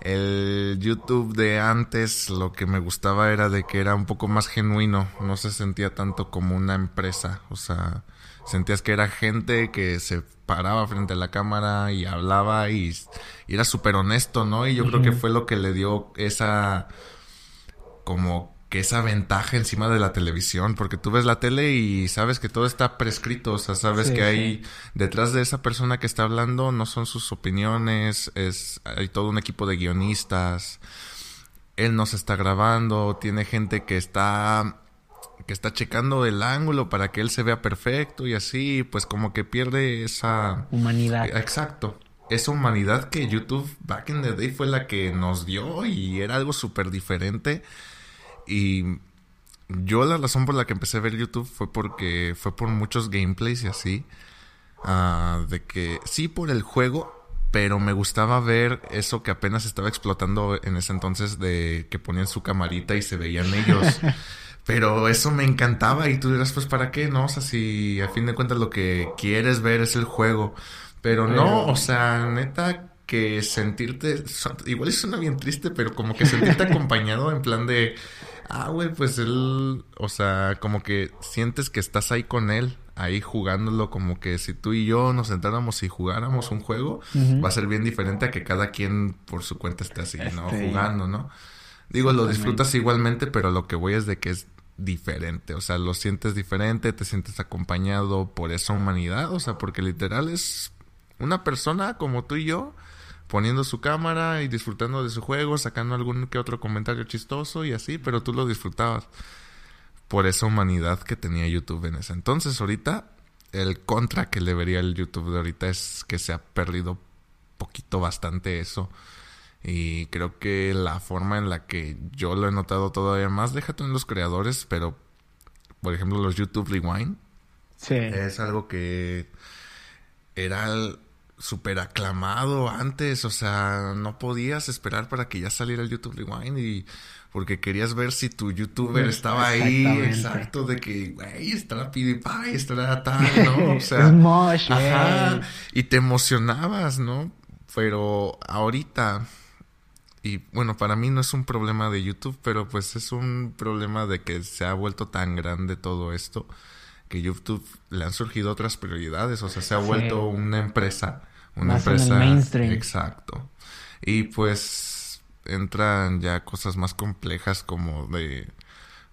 El YouTube de antes lo que me gustaba era de que era un poco más genuino, no se sentía tanto como una empresa, o sea, sentías que era gente que se paraba frente a la cámara y hablaba y, era súper honesto, ¿no? Y yo creo que fue lo que le dio esa como que esa ventaja encima de la televisión, porque tú ves la tele y sabes que todo está prescrito, o sea, sabes que hay detrás de esa persona que está hablando no son sus opiniones, es hay todo un equipo de guionistas. Él nos está grabando, tiene gente que está que está checando el ángulo para que él se vea perfecto y así, pues como que pierde esa
humanidad.
Exacto. Esa humanidad que YouTube back in the day fue la que nos dio y era algo súper diferente y yo la razón por la que empecé a ver YouTube fue porque fue por muchos gameplays y así. Ah, de que sí por el juego, pero me gustaba ver eso que apenas estaba explotando en ese entonces de que ponían su camarita y se veían ellos. (laughs) Pero eso me encantaba y tú dirás, pues, ¿para qué? No, o sea, si a fin de cuentas lo que quieres ver es el juego. Pero no, o sea, neta, que sentirte, igual suena bien triste, pero como que sentirte (laughs) acompañado en plan de, ah, güey, pues él, o sea, como que sientes que estás ahí con él, ahí jugándolo, como que si tú y yo nos sentáramos y jugáramos un juego, va a ser bien diferente a que cada quien por su cuenta esté así, ¿no? Este, Jugando, ¿no? Digo, lo disfrutas igualmente, pero lo que voy es de que es diferente, o sea, lo sientes diferente, te sientes acompañado por esa humanidad, o sea, porque literal es una persona como tú y yo poniendo su cámara y disfrutando de su juego, sacando algún que otro comentario chistoso y así, pero tú lo disfrutabas por esa humanidad que tenía YouTube en ese entonces. Ahorita el contra que le vería el YouTube de ahorita es que se ha perdido poquito bastante eso. Y creo que la forma en la que yo lo he notado todavía más, déjate en los creadores, pero por ejemplo los YouTube Rewind. Sí. Es algo que era súper aclamado antes, o sea, no podías esperar para que ya saliera el YouTube Rewind y porque querías ver si tu youtuber estaba ahí, exacto, de que, güey, estará PewDiePie, estará tal, (laughs) ¿no? O sea, ajá, y te emocionabas, ¿no? Pero ahorita y bueno, para mí no es un problema de YouTube, pero pues es un problema de que se ha vuelto tan grande todo esto que YouTube le han surgido otras prioridades, o sea, se ha vuelto una empresa, una empresa mainstream. Exacto. Y pues entran ya cosas más complejas como de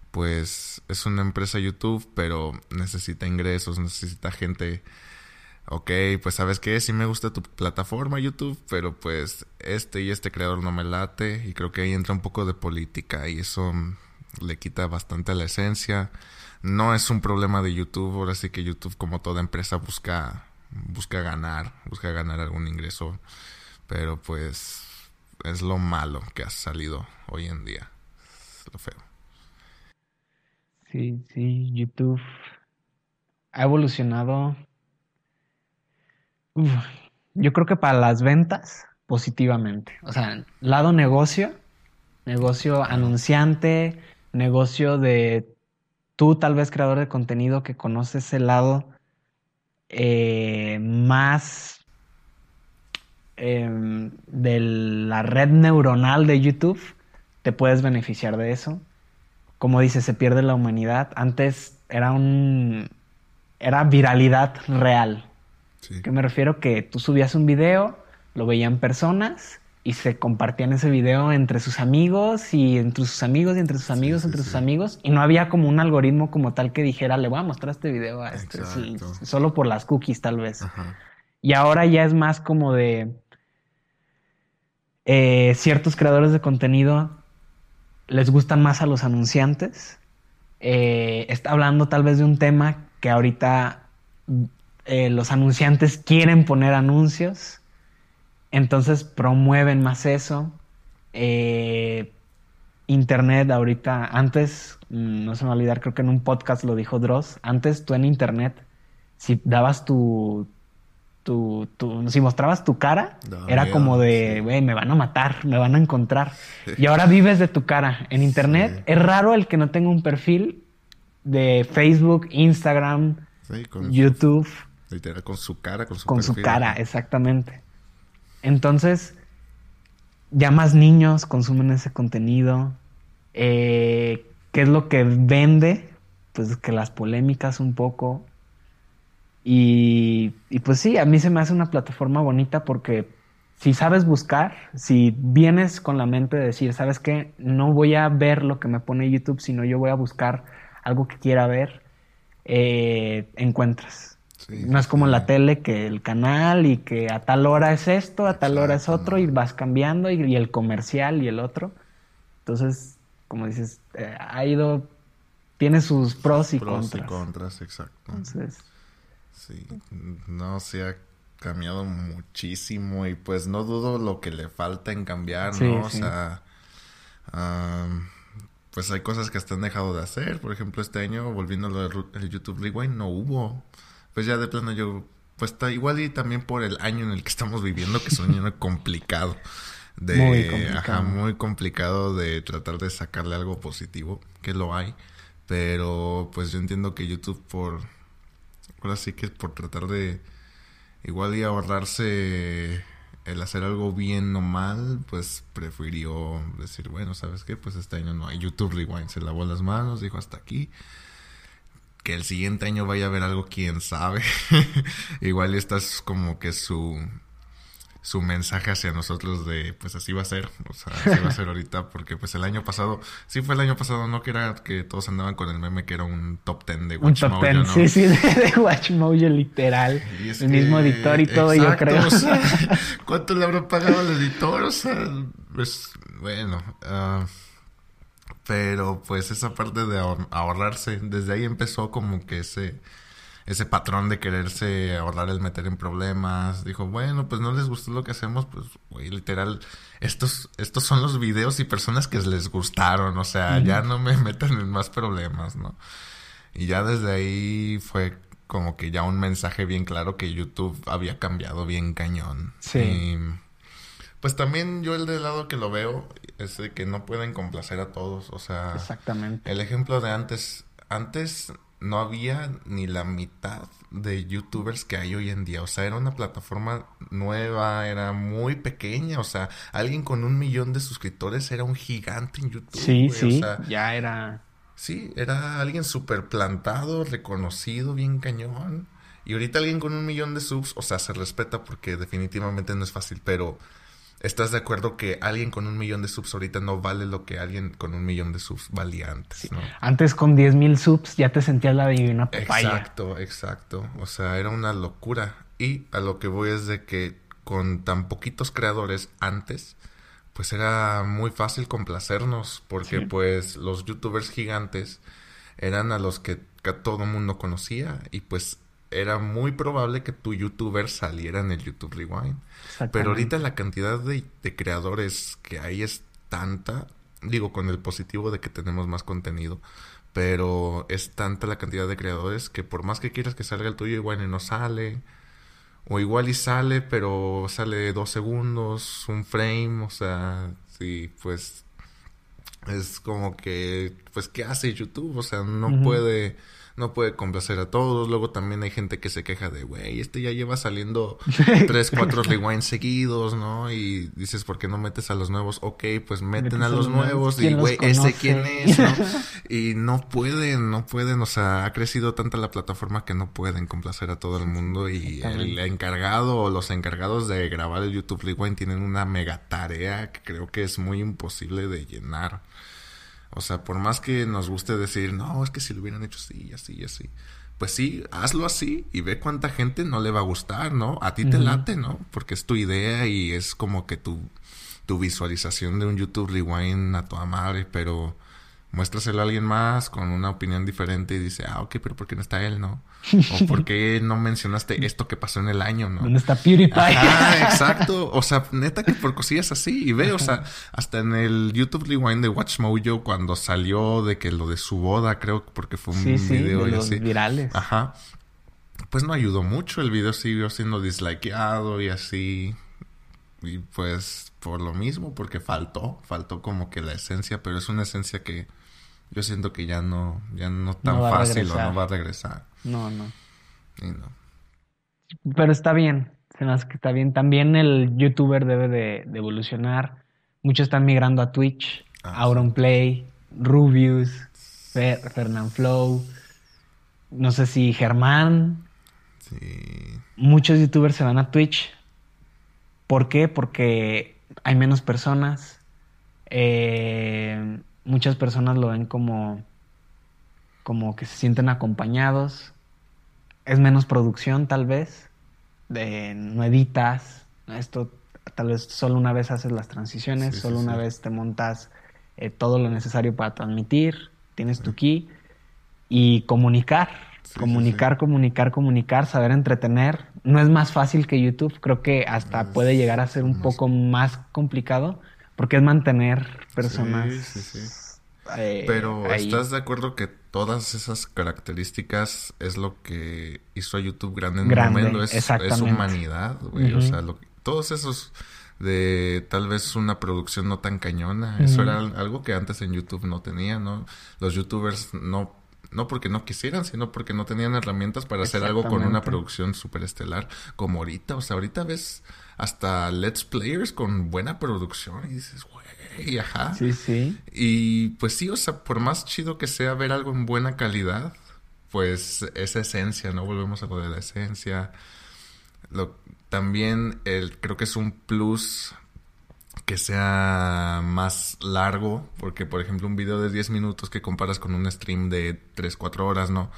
pues es una empresa YouTube, pero necesita ingresos, necesita gente ok, pues sabes qué, sí me gusta tu plataforma YouTube, pero pues este y este creador no me late y creo que ahí entra un poco de política y eso le quita bastante la esencia. No es un problema de YouTube, ahora sí que YouTube como toda empresa busca busca ganar, busca ganar algún ingreso, pero pues es lo malo que ha salido hoy en día. Es lo feo.
Sí, sí, YouTube ha evolucionado yo creo que para las ventas, positivamente. O sea, lado negocio, negocio anunciante, negocio de tú tal vez creador de contenido que conoces el lado eh, más em, de la red neuronal de YouTube, te puedes beneficiar de eso. Como dice, se pierde la humanidad. Antes era un era viralidad real. ¿Qué me refiero? Que tú subías un video, lo veían personas y se compartían ese video entre sus amigos y entre sus amigos y entre sus amigos, entre sus amigos. Y no había como un algoritmo como tal que dijera, le voy a mostrar este video a este. solo por las cookies tal vez. Y ahora ya es más como de eh, ciertos creadores de contenido les gustan más a los anunciantes. Eh, está hablando tal vez de un tema que ahorita eh, los anunciantes quieren poner anuncios, entonces promueven más eso. Eh, Internet ahorita, antes, mm, no se me va a olvidar, creo que en un podcast lo dijo Dross, antes tú en Internet, si dabas tu, tu, si mostrabas tu cara, era como de, güey, me van a matar, me van a encontrar. Y ahora vives de tu cara. En Internet es raro el que no tenga un perfil de Facebook, Instagram, YouTube.
Literal, con su cara, con su
Con su cara, exactamente. Entonces, ya más niños consumen ese contenido. Eh, ¿Qué es lo que vende? Pues que las polémicas un poco. Y, y pues sí, a mí se me hace una plataforma bonita porque si sabes buscar, si vienes con la mente de decir, ¿sabes qué? No voy a ver lo que me pone YouTube, sino yo voy a buscar algo que quiera ver, eh, encuentras no es como la tele que el canal y que a tal hora es esto, a tal hora es otro y vas cambiando y, el comercial y el otro. Entonces, como dices, eh, ha ido, tiene sus pros y contras. Pros y
contras, exacto. Entonces, sí, no se ha cambiado muchísimo y pues no dudo lo que le falta en cambiar, ¿no? O sea, pues hay cosas que hasta han dejado de hacer. Por ejemplo, este año, volviendo al YouTube Rewind, no hubo pues ya de plano yo pues está igual y también por el año en el que estamos viviendo, que es un año (laughs) complicado. De,
Muy complicado.
Ajá, muy complicado de tratar de sacarle algo positivo, que lo hay. Pero pues yo entiendo que YouTube por... Ahora sí que por tratar de igual y ahorrarse el hacer algo bien o mal, pues prefirió decir, bueno, ¿sabes qué? Pues este año no hay YouTube Rewind. Se lavó las manos, dijo hasta aquí. Que el siguiente año vaya a haber algo, quién sabe. (laughs) igual esta es como que su su mensaje hacia nosotros de pues así va a ser, o sea, así va a ser (laughs) ahorita, porque pues el año pasado, sí fue el año pasado, ¿no? Que era que todos andaban con el meme que era un top ten de
Un
Watch
top
Mojo,
ten,
¿no?
sí, sí, de, de WatchMojo literal. El mismo editor y todo, yo creo.
o sea, (laughs) ¿Cuánto le habrá pagado al editor? O sea, pues bueno. ah, pero pues esa parte de ahor- ahorrarse, desde ahí empezó como que ese, ese patrón de quererse ahorrar el meter en problemas. Dijo, bueno, pues no les gustó lo que hacemos, pues, güey, literal, estos, estos son los videos y personas que les gustaron, o sea, ya no me (laughs) metan en más problemas, ¿no? Y ya desde ahí fue como que ya un mensaje bien claro que YouTube había cambiado bien cañón.
Sí.
Y, pues también yo el del lado que lo veo es de que no pueden complacer a todos. O sea,
Exactamente.
el ejemplo de antes, antes no había ni la mitad de youtubers que hay hoy en día. O sea, era una plataforma nueva, era muy pequeña. O sea, alguien con un millón de suscriptores era un gigante en YouTube.
Sí,
güey. O
sí,
sea,
ya era...
Sí, era alguien súper plantado, reconocido, bien cañón. Y ahorita alguien con un millón de subs, o sea, se respeta porque definitivamente no es fácil, pero ¿estás de acuerdo que alguien con un millón de subs ahorita no vale lo que alguien con un millón de subs valía antes, ¿no?
Antes con 10 mil subs ya te sentías la divina papaya.
Exacto, exacto. O sea, era una locura. Y a lo que voy es de que con tan poquitos creadores antes, pues era muy fácil complacernos, porque
Sí.
pues los youtubers gigantes eran a los que, que todo mundo conocía y pues era muy probable que tu youtuber saliera en el YouTube Rewind. Pero ahorita la cantidad de, de creadores que hay es tanta, digo con el positivo de que tenemos más contenido, pero es tanta la cantidad de creadores que por más que quieras que salga el tuyo, igual y no sale. O igual y sale, pero sale dos segundos, un frame, o sea, sí, pues es como que, pues, ¿qué hace YouTube? O sea, no puede, no puede complacer a todos. Luego también hay gente que se queja de, güey, este ya lleva saliendo (laughs) tres, cuatro rewinds seguidos, ¿no? Y dices, ¿por qué no metes a los nuevos? Ok, pues meten a los nuevos y,
¿Quién los
güey, ¿ese
conoce?
quién es? ¿no? (laughs) Y no pueden, no pueden, o sea, ha crecido tanta la plataforma que no pueden complacer a todo el mundo y el encargado o los encargados de grabar el YouTube Rewind tienen una mega tarea que creo que es muy imposible de llenar. O sea, por más que nos guste decir, no, es que si lo hubieran hecho así, así, así. Pues sí, hazlo así y ve cuánta gente no le va a gustar, ¿no? A ti te late, ¿no? Porque es tu idea y es como que tu, tu visualización de un YouTube Rewind a toda madre, pero muéstraselo a alguien más con una opinión diferente y dice, ah, ok, pero ¿por qué no está él, no? (laughs) O ¿por qué no mencionaste esto que pasó en el año, no?
¿Dónde está PewDiePie?
Ajá, (laughs) exacto. O sea, neta que por cosillas así. Y ve, o sea, hasta en el YouTube Rewind de Watch Mojo, cuando salió de que lo de su boda, creo, porque fue un
sí, sí,
video
de
y
los
así.
virales.
Ajá. Pues no ayudó mucho. El video siguió siendo dislikeado y así. Y pues por lo mismo, porque faltó, faltó como que la esencia, pero es una esencia que yo siento que ya no, ya no tan fácil o no va a regresar.
No, no.
Y no.
Pero está bien, se me hace que está bien. También el youtuber debe de, de evolucionar. Muchos están migrando a Twitch,
Ah,
Auronplay, Rubius, Fer, Fernanflow, no sé si Germán.
Sí.
Muchos youtubers se van a Twitch. ¿Por qué? Porque hay menos personas. Eh, muchas personas lo ven como, como que se sienten acompañados. Es menos producción, tal vez. De, no editas. Esto tal vez solo una vez haces las transiciones,
Sí,
solo
sí,
una
sí.
vez te montas eh, todo lo necesario para transmitir. Tienes tu key. Y comunicar. Comunicar, comunicar, comunicar, saber entretener. No es más fácil que YouTube. Creo que hasta puede llegar a ser un poco más complicado. Porque es mantener personas.
Sí, sí, sí.
eh,
Pero
ahí.
¿estás de acuerdo que todas esas características es lo que hizo a YouTube grande en
Grande,
el momento. Es, es humanidad, güey. O sea, lo- todos esos de tal vez una producción no tan cañona. Eso era algo que antes en YouTube no tenía, ¿no? Los youtubers no, no porque no quisieran, sino porque no tenían herramientas para hacer algo con una producción súper estelar como ahorita. O sea, ahorita ves hasta Let's Players con buena producción y dices, güey, ajá.
Sí, sí.
Y pues sí, o sea, por más chido que sea ver algo en buena calidad, pues esa esencia, ¿no? Volvemos a lo de la esencia. Lo, también el, creo que es un plus que sea más largo, porque por ejemplo un video de 10 minutos que comparas con un stream de 3, 4 horas, ¿no?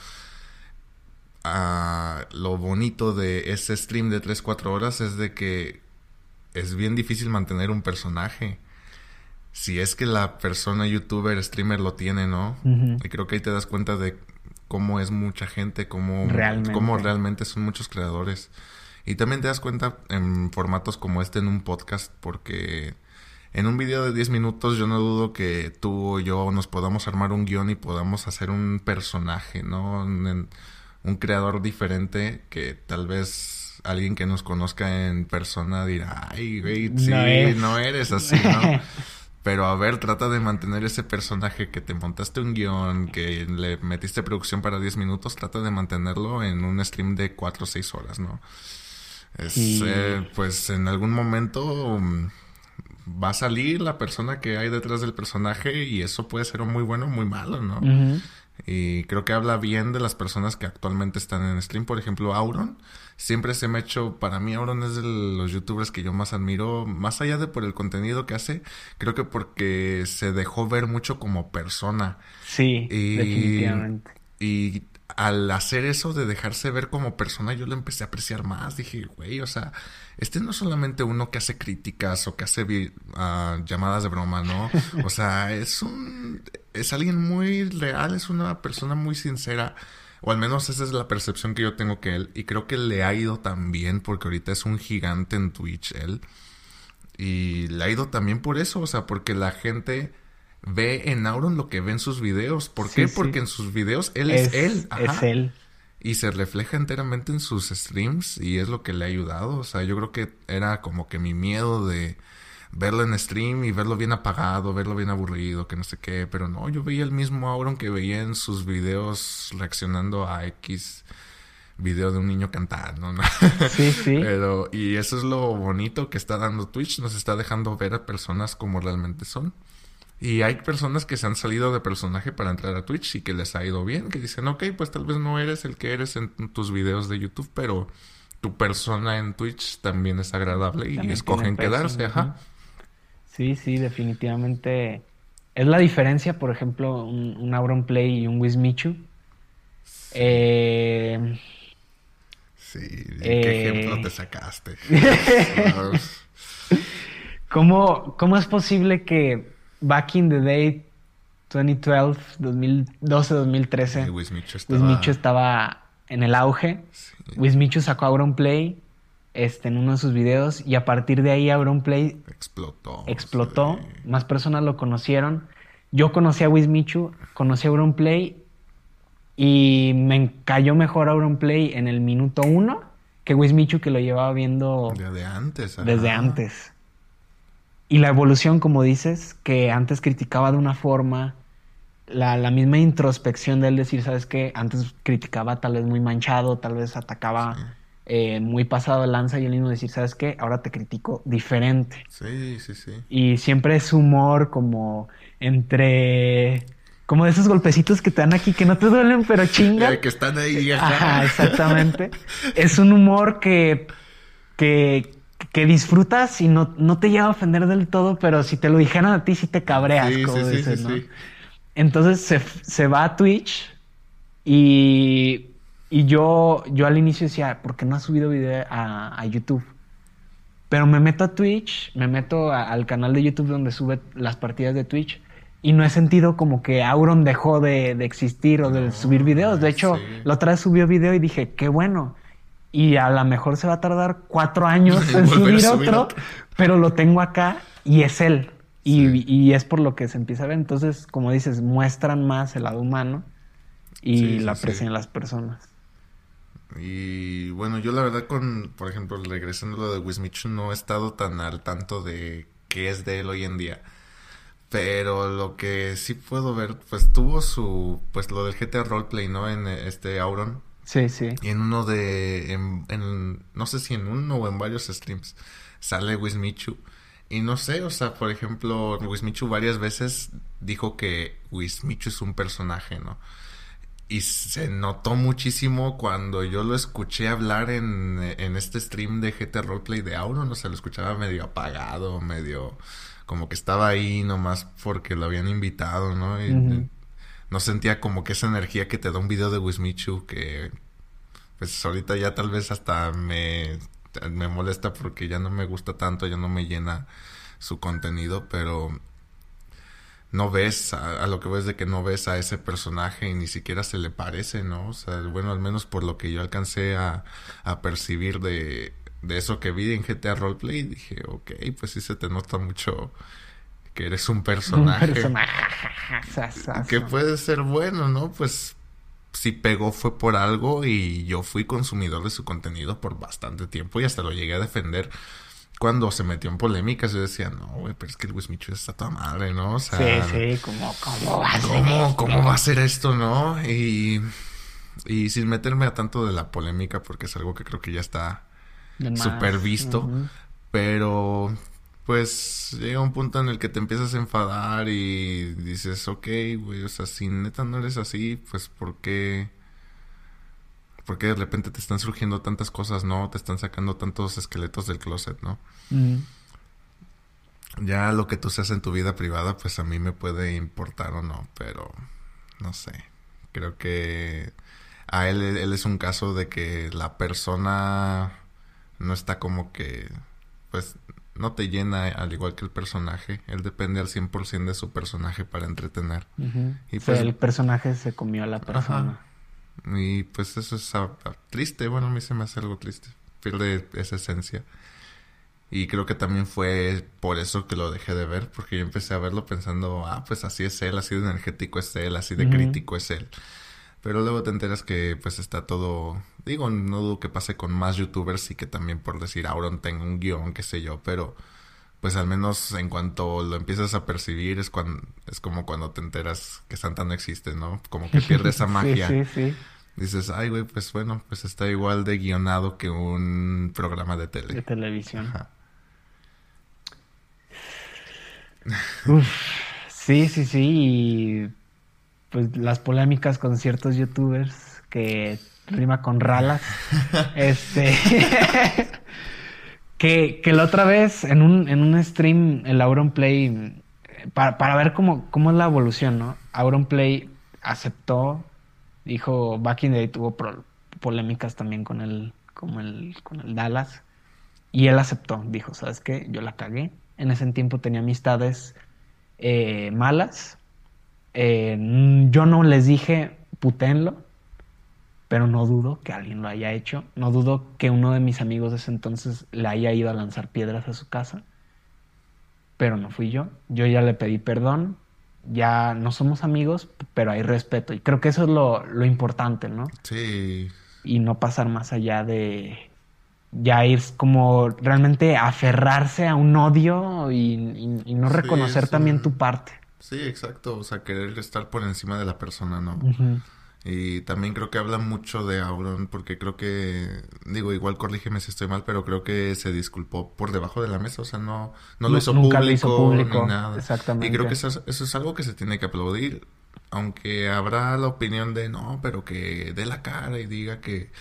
Ah, lo bonito de ese stream de 3, 4 horas es de que es bien difícil mantener un personaje. Si es que la persona youtuber, streamer lo tiene, ¿no? Y creo que ahí te das cuenta de cómo es mucha gente, cómo
Realmente.
cómo realmente son muchos creadores. Y también te das cuenta en formatos como este en un podcast, porque en un video de 10 minutos yo no dudo que tú o yo nos podamos armar un guion y podamos hacer un personaje, ¿no? Un creador diferente que tal vez alguien que nos conozca en persona dirá, ay, güey, sí,
No es".
no eres así, ¿no? (laughs) Pero a ver, trata de mantener ese personaje que te montaste un guion, que le metiste producción para 10 minutos, trata de mantenerlo en un stream de 4 o 6 horas, ¿no? Es,
Sí.
eh, pues en algún momento mm, va a salir la persona que hay detrás del personaje y eso puede ser muy bueno o muy malo, ¿no? Y creo que habla bien de las personas que actualmente están en stream. Por ejemplo, Auron. Siempre se me ha hecho, para mí Auron es de los youtubers que yo más admiro, más allá de por el contenido que hace, creo que porque se dejó ver mucho como persona.
Sí,
Y-
definitivamente.
Y al hacer eso de dejarse ver como persona, yo lo empecé a apreciar más. Dije, güey, o sea, este no es solamente uno que hace críticas o que hace ah, llamadas de broma, ¿no? (laughs) O sea, es un... Es alguien muy real, es una persona muy sincera. O al menos esa es la percepción que yo tengo que él. Y creo que le ha ido tan bien porque ahorita es un gigante en Twitch él. Y le ha ido también por eso, o sea, porque la gente ve en Auron lo que ve en sus videos. ¿Por
Sí,
qué?
sí.
Porque en sus videos él es, él.
Es él.
Y se refleja enteramente en sus streams y es lo que le ha ayudado. O sea, yo creo que era como que mi miedo de verlo en stream y verlo bien apagado, verlo bien aburrido, que no sé qué. Pero no, yo veía el mismo Auron que veía en sus videos reaccionando a X video de un niño cantando, ¿no? (laughs)
Sí, sí.
Pero, y eso es lo bonito que está dando Twitch, nos está dejando ver a personas como realmente son. Y hay personas que se han salido de personaje para entrar a Twitch y que les ha ido bien, que dicen, ok, pues tal vez no eres el que eres en tus videos de YouTube, pero tu persona en Twitch también es agradable y
También
escogen quedarse, ajá.
Sí, sí, definitivamente. Es la diferencia, por ejemplo, un, un Auron Play y un Wismichu. Eh,
Sí,
Eh.
¿qué ejemplo te sacaste? (laughs)
¿cómo, ¿Cómo es posible que back in the day, 2012, 2012, 2013,
Sí, Wismichu estaba...
Wismichu estaba en el auge?
Sí.
Wismichu sacó Auron Play este, en uno de sus videos y a partir de ahí Auron Play
Explotó.
explotó,
sí.
más personas lo conocieron. Yo conocí a Wismichu, conocí a Auronplay y me cayó mejor Auronplay en el minuto uno que Wismichu que lo llevaba viendo
Desde antes. ajá.
desde antes. Y la evolución, como dices, que antes criticaba de una forma, la, la misma introspección de él decir, ¿sabes qué? Antes criticaba tal vez muy manchado, tal vez atacaba
Sí.
Eh, muy pasado lanza y él mismo decir, ¿sabes qué? Ahora te critico diferente.
Sí, sí, sí.
Y siempre es humor como entre... Como de esos golpecitos que te dan aquí que no te duelen, pero chingan.
Eh, que están ahí, ajá.
Ajá, exactamente. (laughs) es un humor que, que, que disfrutas y no, no te lleva a ofender del todo, pero si te lo dijeran a ti, sí te cabreas,
Sí,
como
sí, sí,
dices,
sí,
¿no?
sí.
Entonces se, se va a Twitch y, y yo, yo al inicio decía, ¿por qué no has subido video a, a YouTube? Pero me meto a Twitch, me meto a- al canal de YouTube donde sube las partidas de Twitch y no he sentido como que Auron dejó de, de existir o de
No,
subir videos. De hecho,
sí.
la otra vez subió video y dije, qué bueno. Y a lo mejor se va a tardar cuatro años (laughs) en subir
subir
otro,
otro.
pero lo tengo acá y es él. Y,
Sí.
y es por lo que se empieza a ver. Entonces, como dices, muestran más el lado humano. y
Sí,
la aprecian las personas.
Y bueno, yo la verdad con, por ejemplo, regresando a lo de Wismichu, no he estado tan al tanto de qué es de él hoy en día. Pero lo que sí puedo ver, pues tuvo su, pues lo del GTA Roleplay, ¿no? En eh, este Auron.
Sí, sí.
Y en uno de, en, en- no sé si en uno o en varios streams, sale Wismichu. Y no sé, o sea, por ejemplo, Wismichu varias veces dijo que Wismichu es un personaje, ¿no? Y se notó muchísimo cuando yo lo escuché hablar en, en este stream de GT Roleplay de Auron, o sea, lo escuchaba medio apagado, medio como que estaba ahí nomás porque lo habían invitado, ¿no? Y no sentía como que esa energía que te da un video de Wismichu que pues ahorita ya tal vez hasta me, me molesta porque ya no me gusta tanto, ya no me llena su contenido, pero no ves a, a lo que ves de que no ves a ese personaje y ni siquiera se le parece, ¿no? O sea, bueno, al menos por lo que yo alcancé a, a percibir de, de eso que vi en GTA Roleplay, dije, ok, pues sí se te nota mucho que eres un personaje.
Un personaje.
Que puede ser bueno, ¿no? Pues si pegó fue por algo y yo fui consumidor de su contenido por bastante tiempo y hasta lo llegué a defender cuando se metió en polémicas. Yo decía, no, güey, pero es que el Wismichu está toda madre, ¿no? O sea,
Sí, sí, como, ¿cómo va a ser
¿cómo,
esto?
¿cómo va a ser esto, no? Y, y sin meterme a tanto de la polémica porque es algo que creo que ya está súper visto. Pero, pues, llega un punto en el que te empiezas a enfadar y dices, ok, güey, o sea, si neta no eres así, pues, ¿por qué? ¿Por qué de repente te están surgiendo tantas cosas, no? Te están sacando tantos esqueletos del closet, ¿no?
Mm.
Ya lo que tú seas en tu vida privada, pues a mí me puede importar o no, pero no sé. Creo que a él, él es un caso de que la persona no está como que, pues, no te llena al igual que el personaje. Él depende al 100% de su personaje para entretener. Y
O sea,
pues-
el personaje se comió a la persona.
Y pues eso es ah, ah, triste, bueno, a mí se me hace algo triste. Pierde esa esencia. Y creo que también fue por eso que lo dejé de ver, porque yo empecé a verlo pensando, ah, pues así es él, así de energético es él, así de
Ujú.
crítico es él. Pero luego te enteras que pues está todo, digo, no dudo que pase con más youtubers y que también por decir Auron tenga un guion, qué sé yo, pero pues al menos en cuanto lo empiezas a percibir es cuando es como cuando te enteras que Santa no existe, ¿no? Como que pierde esa (laughs) magia.
Sí, sí, sí.
Dices, ay, güey, pues bueno, pues está igual de guionado que un programa de
De
tele.
televisión.
Ajá.
Uf, sí, sí, sí. Y pues las polémicas con ciertos youtubers que rima con ralas. (laughs) este. (laughs) que, que la otra vez en un, en un stream, el Auronplay, eh, para, para ver cómo, cómo es la evolución, ¿no? Auronplay aceptó, dijo, Back in the Day tuvo polémicas también con el, con el, con el Dallas. Y él aceptó, dijo, ¿sabes qué? Yo la cagué. En ese tiempo tenía amistades eh, malas. Eh, yo no les dije, puténlo, pero no dudo que alguien lo haya hecho. No dudo que uno de mis amigos de ese entonces le haya ido a lanzar piedras a su casa. Pero no fui yo. Yo ya le pedí perdón. Ya no somos amigos, pero hay respeto. Y creo que eso es lo, lo importante, ¿no?
Sí,
y no pasar más allá de ya ir como realmente aferrarse a un odio y, y- y no reconocer
sí.
también tu parte.
sí, exacto. O sea, querer estar por encima de la persona, ¿no? Y también creo que habla mucho de Auron, porque creo que, digo, igual corrígeme si estoy mal, pero creo que se disculpó por debajo de la mesa, o sea, no, no lo hizo
nunca
público,
lo hizo público,
ni nada.
exactamente.
Y creo que eso es, eso es algo que se tiene que aplaudir, aunque habrá la opinión de no, pero que dé la cara y diga que,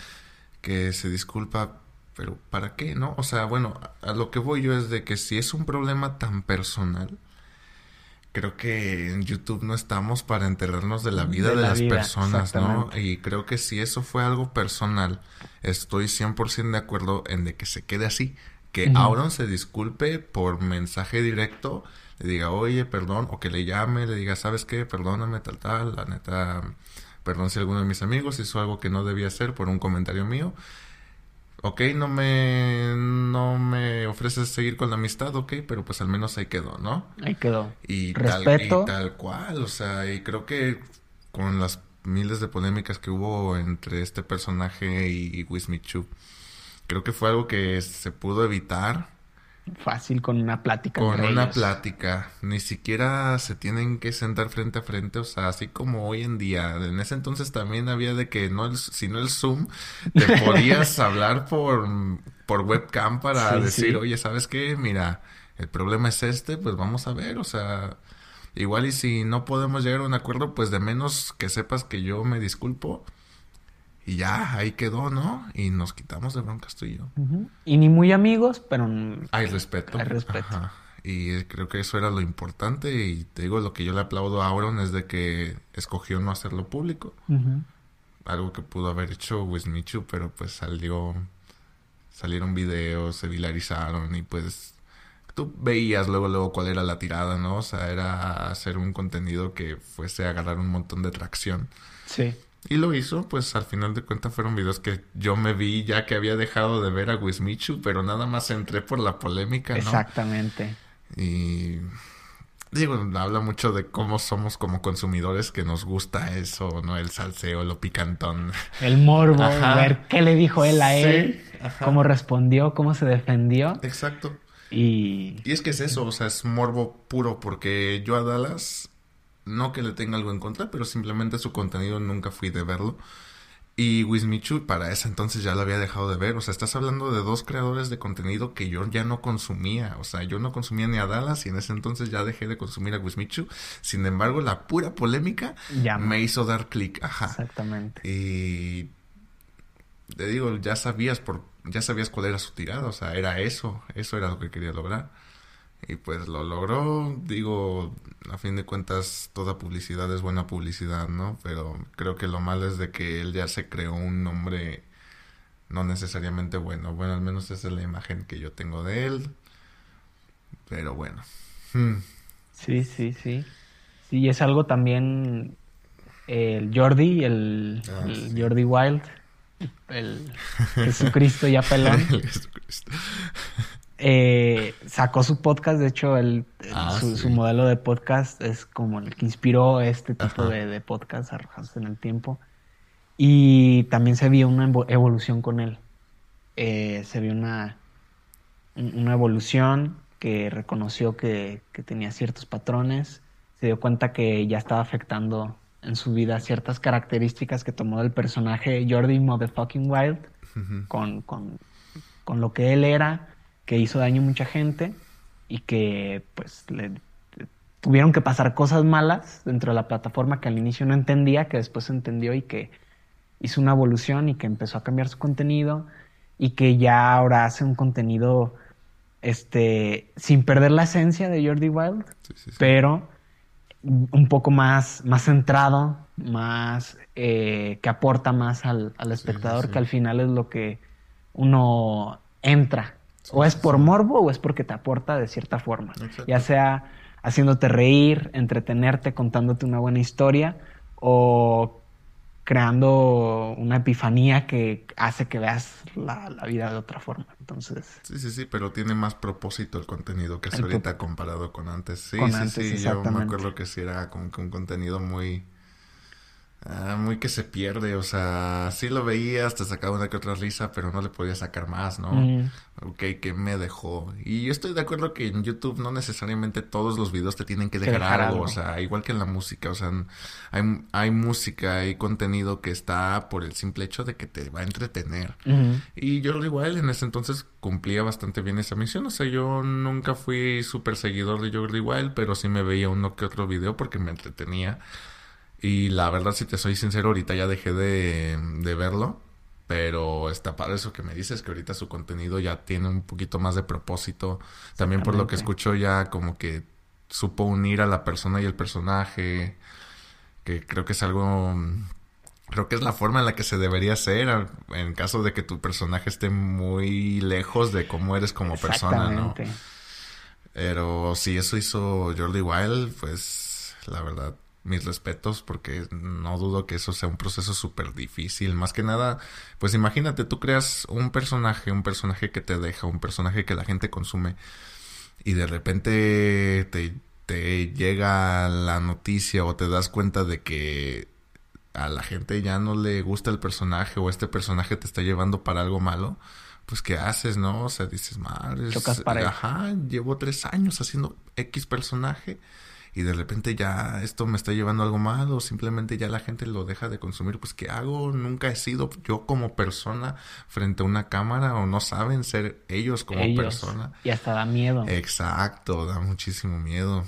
que se disculpa, pero ¿para qué, no? O sea, bueno, a lo que voy yo es de que si es un problema tan personal, creo que en YouTube no estamos para enterarnos de la vida de,
De la
las
vida,
personas, ¿no? Y creo que si eso fue algo personal, estoy 100% de acuerdo en de que se quede así. Que
Ujú.
Auron se disculpe por mensaje directo, le diga, oye, perdón, o que le llame, le diga, ¿sabes qué? Perdóname, tal, tal, la neta, perdón si alguno de mis amigos hizo algo que no debía hacer por un comentario mío. Ok, no me, no me ofreces seguir con la amistad, ok, pero pues al menos ahí quedó, ¿no?
Ahí quedó.
Y
Respeto.
Tal, y tal cual, o sea, y creo que con las miles de polémicas que hubo entre este personaje y Wismichu. Creo que fue algo que se pudo evitar.
Fácil con una plática.
Con una plática. Ni siquiera se tienen que sentar frente a frente. O sea, así como hoy en día. En ese entonces también había de que no el, si no el Zoom, te (laughs) podías hablar por, por webcam para decir, oye, ¿sabes qué? Mira, el problema es este, pues vamos a ver. O sea, igual y si no podemos llegar a un acuerdo, pues de menos que sepas que yo me disculpo y ya, ahí quedó, ¿no? Y nos quitamos de broncas tú y yo.
Y ni muy amigos, pero...
Hay respeto.
Hay respeto.
Y creo que eso era lo importante. Y te digo, lo que yo le aplaudo a Auron es de que escogió no hacerlo público. Algo que pudo haber hecho Wismichu, pero pues salió... Salieron videos, se viralizaron y pues... Tú veías luego, luego cuál era la tirada, ¿no? O sea, era hacer un contenido que fuese a agarrar un montón de tracción.
Sí.
Y lo hizo, pues al final de cuentas fueron videos que yo me vi ya que había dejado de ver a Wismichu, pero nada más entré por la polémica, ¿no?
Exactamente.
Y digo, habla mucho de cómo somos como consumidores que nos gusta eso, ¿no? El salseo, lo picantón.
El morbo, a ver qué le dijo él a él, cómo respondió, cómo se defendió.
Exacto.
Y...
y es que es eso, o sea, es morbo puro, porque yo a Dallas no que le tenga algo en contra, pero simplemente su contenido nunca fui de verlo. Y Wismichu para ese entonces ya lo había dejado de ver. O sea, estás hablando de dos creadores de contenido que yo ya no consumía. O sea, yo no consumía ni a Dallas y en ese entonces ya dejé de consumir a Wismichu. Sin embargo, la pura polémica me hizo dar clic. Ajá.
Exactamente.
Y te digo, ya sabías por, ya sabías cuál era su tirada. O sea, era eso. Eso era lo que quería lograr. Y pues lo logró, digo, a fin de cuentas toda publicidad es buena publicidad, ¿no? Pero creo que lo malo es de que él ya se creó un nombre no necesariamente bueno. Bueno, al menos esa es la imagen que yo tengo de él. Pero bueno. Hmm.
Sí, sí, sí. Sí, es algo también el Jordi, el, ah, Jordi Wild, el (laughs) Jesucristo ya pelón. el Jesucristo. Eh, sacó su podcast, de hecho, el, ah, su, modelo de podcast es como el que inspiró este tipo de, podcast arrojados en el tiempo. Y también se vio una evolución con él. Eh, se vio una, una evolución que reconoció que, que, tenía ciertos patrones, se dio cuenta que ya estaba afectando en su vida ciertas características que tomó del personaje Jordi Motherfucking Wild con, con, con lo que él era que hizo daño a mucha gente y que pues le tuvieron que pasar cosas malas dentro de la plataforma que al inicio no entendía, que después entendió y que hizo una evolución y que empezó a cambiar su contenido y que ya ahora hace un contenido este sin perder la esencia de Jordi Wild, pero un poco más, más centrado, más eh, que aporta más al, al espectador, que al final es lo que uno entra o es por morbo o es porque te aporta de cierta forma. Ya sea haciéndote reír, entretenerte, contándote una buena historia o creando una epifanía que hace que veas la, vida de otra forma. Entonces.
Sí, sí, sí, pero tiene más propósito el contenido que es ahorita comparado con antes. Sí, sí, sí. Yo me acuerdo que sí era como que un contenido muy Ah, muy que se pierde, o sea, sí lo veías, te sacaba una que otra risa, pero no le podías sacar más, ¿no? Ok, que me dejó. Y yo estoy de acuerdo que en YouTube no necesariamente todos los videos te tienen que dejar, algo, o sea, igual que en la música, o sea, hay, hay música, hay contenido que está por el simple hecho de que te va a entretener. Y yo igual en ese entonces cumplía bastante bien esa misión, o sea, yo nunca fui súper seguidor de Jordi Wild, pero sí me veía uno que otro video porque me entretenía. Y la verdad, si te soy sincero, ahorita ya dejé de, verlo. Pero está padre eso que me dices, que ahorita su contenido ya tiene un poquito más de propósito. También por lo que escucho ya como que supo unir a la persona y el personaje. Que creo que es algo... Creo que es la forma en la que se debería hacer en caso de que tu personaje esté muy lejos de cómo eres como persona, ¿no? Pero si eso hizo Jordi Wild, pues la verdad mis respetos porque no dudo que eso sea un proceso súper difícil. Más que nada, pues imagínate, tú creas un personaje, un personaje que te deja, un personaje que la gente consume y de repente te, te llega la noticia o te das cuenta de que a la gente ya no le gusta el personaje o este personaje te está llevando para algo malo, pues ¿qué haces, no? O sea, dices, madre, ajá, llevo tres años haciendo X personaje y de repente ya esto me está llevando a algo mal o simplemente ya la gente lo deja de consumir, pues ¿qué hago? Nunca he sido yo como persona frente a una cámara o no saben ser ellos como
Ellos.
persona.
Y hasta da miedo.
Exacto, da muchísimo miedo.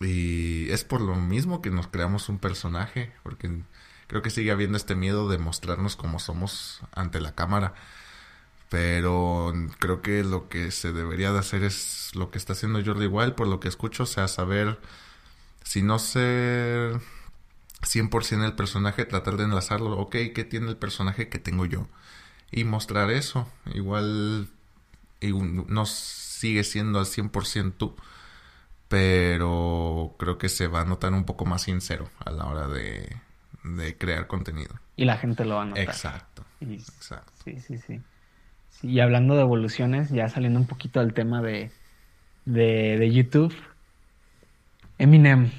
Y es por lo mismo que nos creamos un personaje, porque creo que sigue habiendo este miedo de mostrarnos como somos ante la cámara. Pero creo que lo que se debería de hacer es lo que está haciendo Jordi Wild, por lo que escucho, o sea, saber si no ser 100% el personaje, tratar de enlazarlo, ok, ¿qué tiene el personaje que tengo yo? Y mostrar eso. Igual y no sigue siendo al 100% tú, pero creo que se va a notar un poco más sincero a la hora de, de crear contenido.
Y la gente lo va a notar.
Exacto,
Y-
exacto.
Sí, sí, sí. Sí, Y hablando de evoluciones, ya saliendo un poquito del tema de, de, de YouTube, Eminem,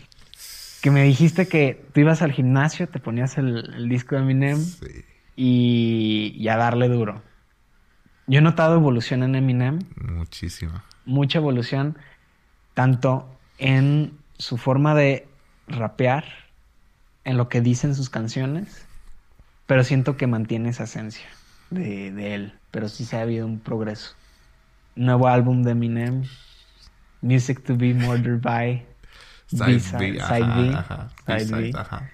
que me dijiste que tú ibas al gimnasio, te ponías el, el disco de Eminem
Sí,
y, y a darle duro. Yo he notado evolución en Eminem,
muchísima.
mucha evolución, tanto en su forma de rapear, en lo que dicen sus canciones, pero siento que mantiene esa esencia de, de él, pero sí se ha habido un progreso. Nuevo álbum de Eminem, Music to be Murdered by,
Side B,
side B,
ajá,
side
B-side,
B.
ajá.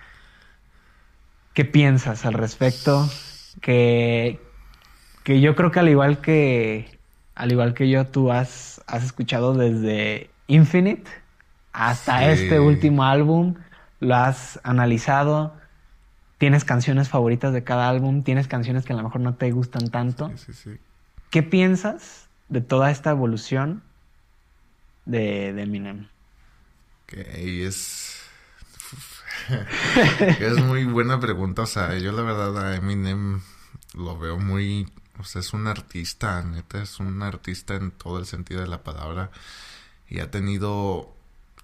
¿Qué piensas al respecto? Que, que yo creo que al igual que al igual que yo, tú has, has escuchado desde Infinite hasta
Sí.
este último álbum, lo has analizado, tienes canciones favoritas de cada álbum, tienes canciones que a lo mejor no te gustan tanto.
Sí, sí, sí.
¿Qué piensas de toda esta evolución de, de Eminem?
Que es... (laughs) es muy buena pregunta. O sea, yo la verdad a Eminem lo veo muy... O sea, es un artista, neta, es un artista en todo el sentido de la palabra. Y ha tenido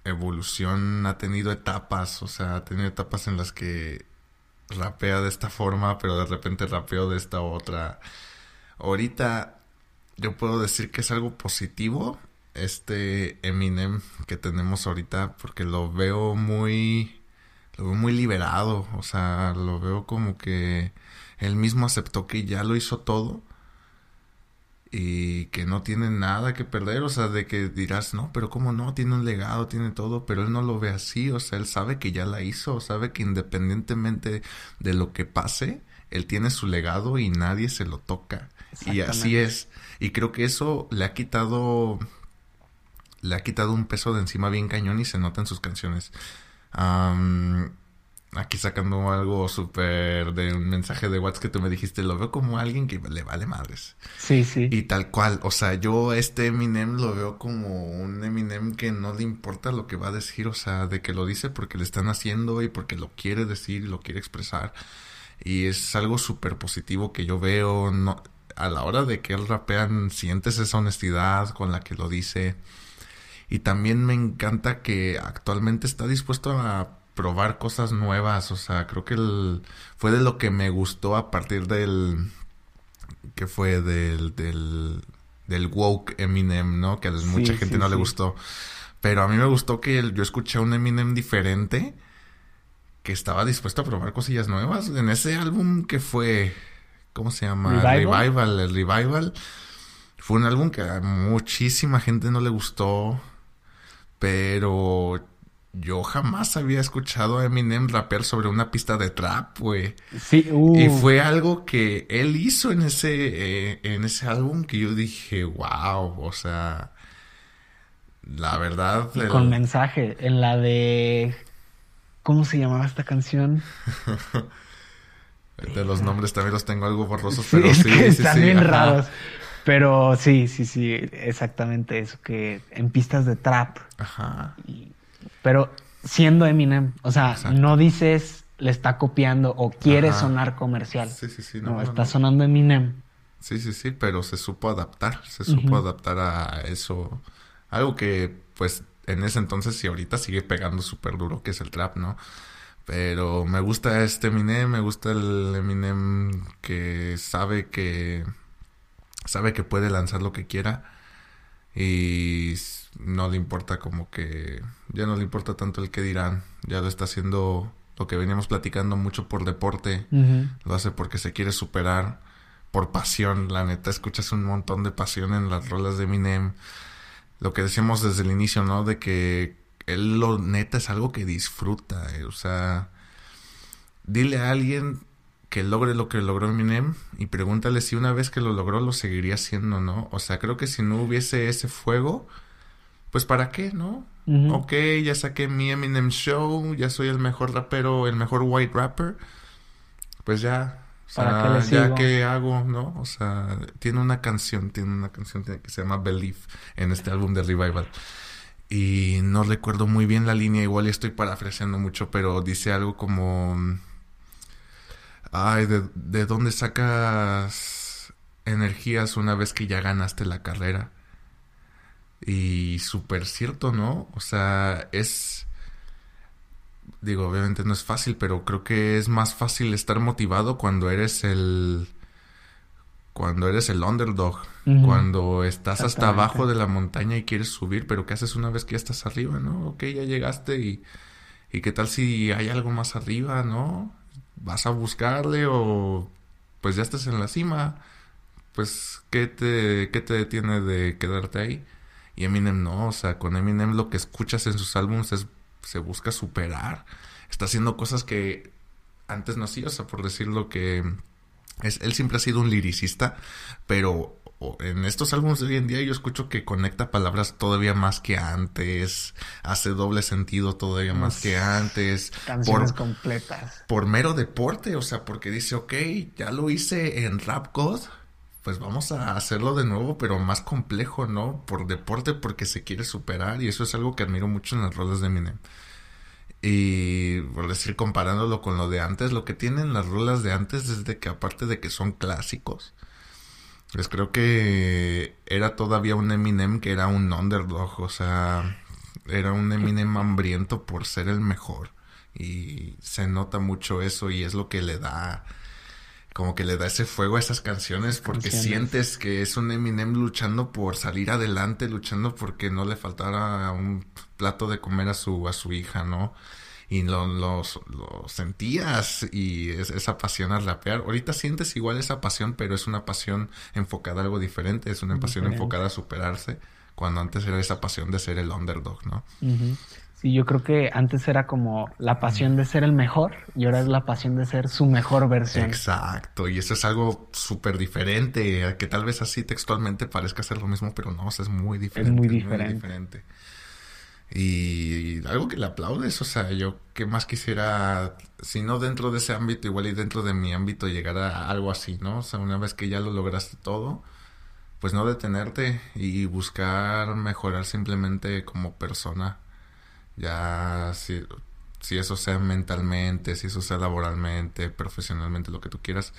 evolución, ha tenido etapas. O sea, ha tenido etapas en las que rapea de esta forma, pero de repente rapeo de esta otra. Ahorita yo puedo decir que es algo positivo este Eminem que tenemos ahorita porque lo veo muy lo veo muy liberado, o sea, lo veo como que él mismo aceptó que ya lo hizo todo y que no tiene nada que perder, o sea, de que dirás, no, pero cómo no, tiene un legado, tiene todo, pero él no lo ve así, o sea, él sabe que ya la hizo, sabe que independientemente de lo que pase, él tiene su legado y nadie se lo toca. Y así es. Y creo que eso le ha quitado le ha quitado un peso de encima bien cañón y se nota en sus canciones. Am, aquí sacando algo súper de un mensaje de WhatsApp que tú me dijiste, lo veo como alguien que le vale madres.
Sí, sí.
Y tal cual, o sea, yo este Eminem lo veo como un Eminem que no le importa lo que va a decir, o sea, de que lo dice porque le están haciendo y porque lo quiere decir y lo quiere expresar. Y es algo súper positivo que yo veo, no, a la hora de que él rapean, sientes esa honestidad con la que lo dice. Y también me encanta que actualmente está dispuesto a probar cosas nuevas, o sea, creo que el, fue de lo que me gustó a partir del que fue del, del, del woke Eminem, ¿no? Que a
Sí,
mucha gente
sí,
no le gustó. Pero a mí me gustó que el- yo escuché a un Eminem diferente que estaba dispuesto a probar cosillas nuevas. En ese álbum que fue, ¿cómo se llama?
Revival.
Revival, el Revival. Fue un álbum que a muchísima gente no le gustó. Pero yo jamás había escuchado a Eminem rapear sobre una pista de trap, güey.
Sí, uh,
Y fue algo que él hizo en ese, eh, en ese álbum que yo dije, wow, o sea, la verdad,
y
el-
con mensaje. En la de. ¿Cómo se llamaba esta canción? (laughs)
de los nombres también los tengo algo borrosos,
Sí,
pero sí, sí,
están
sí,
bien
ajá.
raros. Pero sí, sí, sí, exactamente eso, que en pistas de trap.
Ajá,
y- pero siendo Eminem, o sea,
Exacto.
no dices le está copiando o quiere
Ajá.
sonar comercial.
sí, sí, sí,
no,
no,
está
no.
sonando Eminem.
Sí, sí, sí, pero se supo adaptar, se supo adaptar a eso. Algo que, pues, en ese entonces y ahorita sigue pegando súper duro, que es el trap, ¿no? Pero me gusta este Eminem, me gusta el Eminem que sabe que sabe que puede lanzar lo que quiera y no le importa como que ya no le importa tanto el que dirán, ya lo está haciendo lo que veníamos platicando mucho por deporte, lo hace porque se quiere superar por pasión, la neta escuchas un montón de pasión en las rolas de Eminem. Lo que decíamos desde el inicio, ¿no? De que él lo neta es algo que disfruta, eh, o sea, dile a alguien que logre lo que logró Eminem y pregúntale si una vez que lo logró lo seguiría haciendo, ¿no? O sea, creo que si no hubiese ese fuego, pues para qué, ¿no? Ok, ya saqué mi Eminem Show, ya soy el mejor rapero, el mejor white rapper, pues ya, o sea, ya que hago, ¿no? O sea, tiene una canción, tiene una canción que se llama Belief en este álbum de Revival. Y no recuerdo muy bien la línea, igual estoy parafraseando mucho, pero dice algo como... Ay, ¿de, ¿de dónde sacas energías una vez que ya ganaste la carrera? Y súper cierto, ¿no? O sea, es... Digo, obviamente no es fácil, pero creo que es más fácil estar motivado cuando eres el... Cuando eres el underdog. Cuando estás hasta abajo de la montaña y quieres subir, pero ¿qué haces una vez que ya estás arriba, no? Ok, ya llegaste y... ¿Y qué tal si hay algo más arriba, no? ¿Vas a buscarle o pues ya estás en la cima? Pues, ¿qué te, qué te detiene de quedarte ahí? Y Eminem no, o sea, con Eminem lo que escuchas en sus álbumes es, se busca superar. Está haciendo cosas que antes no hacía, o sea, por decirlo que es, él siempre ha sido un liricista, pero en estos álbumes de hoy en día yo escucho que conecta palabras todavía más que antes, hace doble sentido todavía más que antes.
Canciones completas.
Por mero deporte, o sea, porque dice, ok, ya lo hice en Rap God, pues vamos a hacerlo de nuevo, pero más complejo, ¿no? Por deporte, porque se quiere superar, y eso es algo que admiro mucho en las rolas de Eminem. Y por decir, comparándolo con lo de antes, lo que tienen las rolas de antes es de que aparte de que son clásicos, pues creo que era todavía un Eminem que era un underdog, o sea, era un Eminem hambriento por ser el mejor. Y se nota mucho eso y es lo que le da como que le da ese fuego a esas canciones porque sientes que es un Eminem luchando por salir adelante, luchando porque no le faltara un plato de comer a su a su hija, ¿no? Y lo, lo, sentías y esa pasión al rapear. Ahorita sientes igual esa pasión, pero es una pasión enfocada a algo diferente, es una pasión enfocada a superarse, cuando antes era esa pasión de ser el underdog, ¿no?
Sí, yo creo que antes era como la pasión de ser el mejor y ahora es la pasión de ser su mejor versión.
Exacto, y eso es algo súper diferente, que tal vez así textualmente parezca ser lo mismo, pero no, o sea, es muy diferente. Es muy diferente. Y, algo que le aplaudes, o sea, yo qué más quisiera, si no dentro de ese ámbito, igual y dentro de mi ámbito llegar a algo así, ¿no? O sea, una vez que ya lo lograste todo, pues no detenerte y buscar mejorar simplemente como persona ya si, si eso sea mentalmente, si eso sea laboralmente, profesionalmente, lo que tú quieras,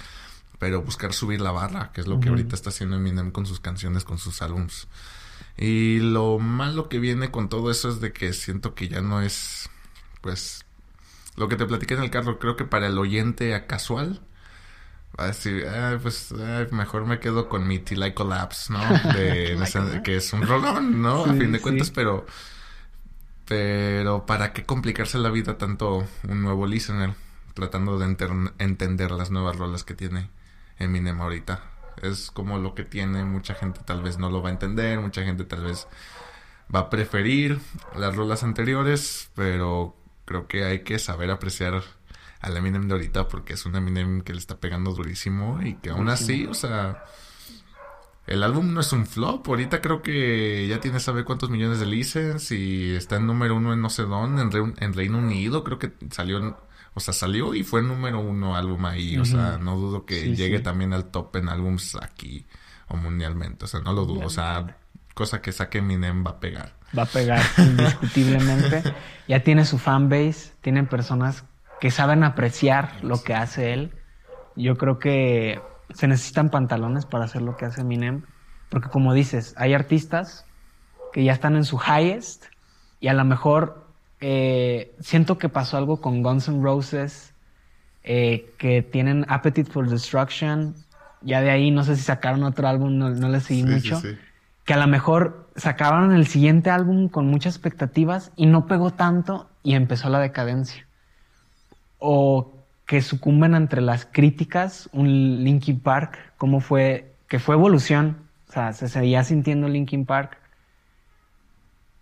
pero buscar subir la barra, que es lo que ahorita está haciendo Eminem con sus canciones, con sus álbums. Y lo malo que viene con todo eso es de que siento que ya no es, pues, lo que te platiqué en el carro, creo que para el oyente casual, va a decir, pues mejor me quedo con mi I Collapse, ¿no? (laughs) De, que es un rolón, ¿no? a fin de cuentas, pero pero ¿para qué complicarse la vida tanto un nuevo listener tratando de entender las nuevas rolas que tiene Eminem ahorita? Es como lo que tiene, mucha gente tal vez no lo va a entender, mucha gente tal vez va a preferir las rolas anteriores, pero creo que hay que saber apreciar al Eminem de ahorita porque es un Eminem que le está pegando durísimo y que aún así, o sea, el álbum no es un flop. Ahorita creo que ya tiene sabe cuántos millones de licenses y está en número uno en no sé dónde, en, Reino Unido. Creo que salió, o sea, salió y fue número uno álbum ahí. O sea, no dudo que llegue también al top en álbums aquí o mundialmente. O sea, no lo dudo. O sea, cosa que saque Eminem va a pegar.
Va a pegar, (laughs) indiscutiblemente. ya tiene su fanbase, tienen personas que saben apreciar lo que hace él. Yo creo que se necesitan pantalones para hacer lo que hace Eminem. Porque como dices, hay artistas que ya están en su highest y a lo mejor eh, siento que pasó algo con Guns N' Roses, eh, que tienen Appetite for Destruction. Ya de ahí no sé si sacaron otro álbum, no, no les seguí
Sí, sí,
mucho.
sí.
Que a lo mejor sacaron el siguiente álbum con muchas expectativas y no pegó tanto y empezó la decadencia. O que sucumben entre las críticas, un Linkin Park, como fue, que fue evolución, o sea, se seguía sintiendo Linkin Park,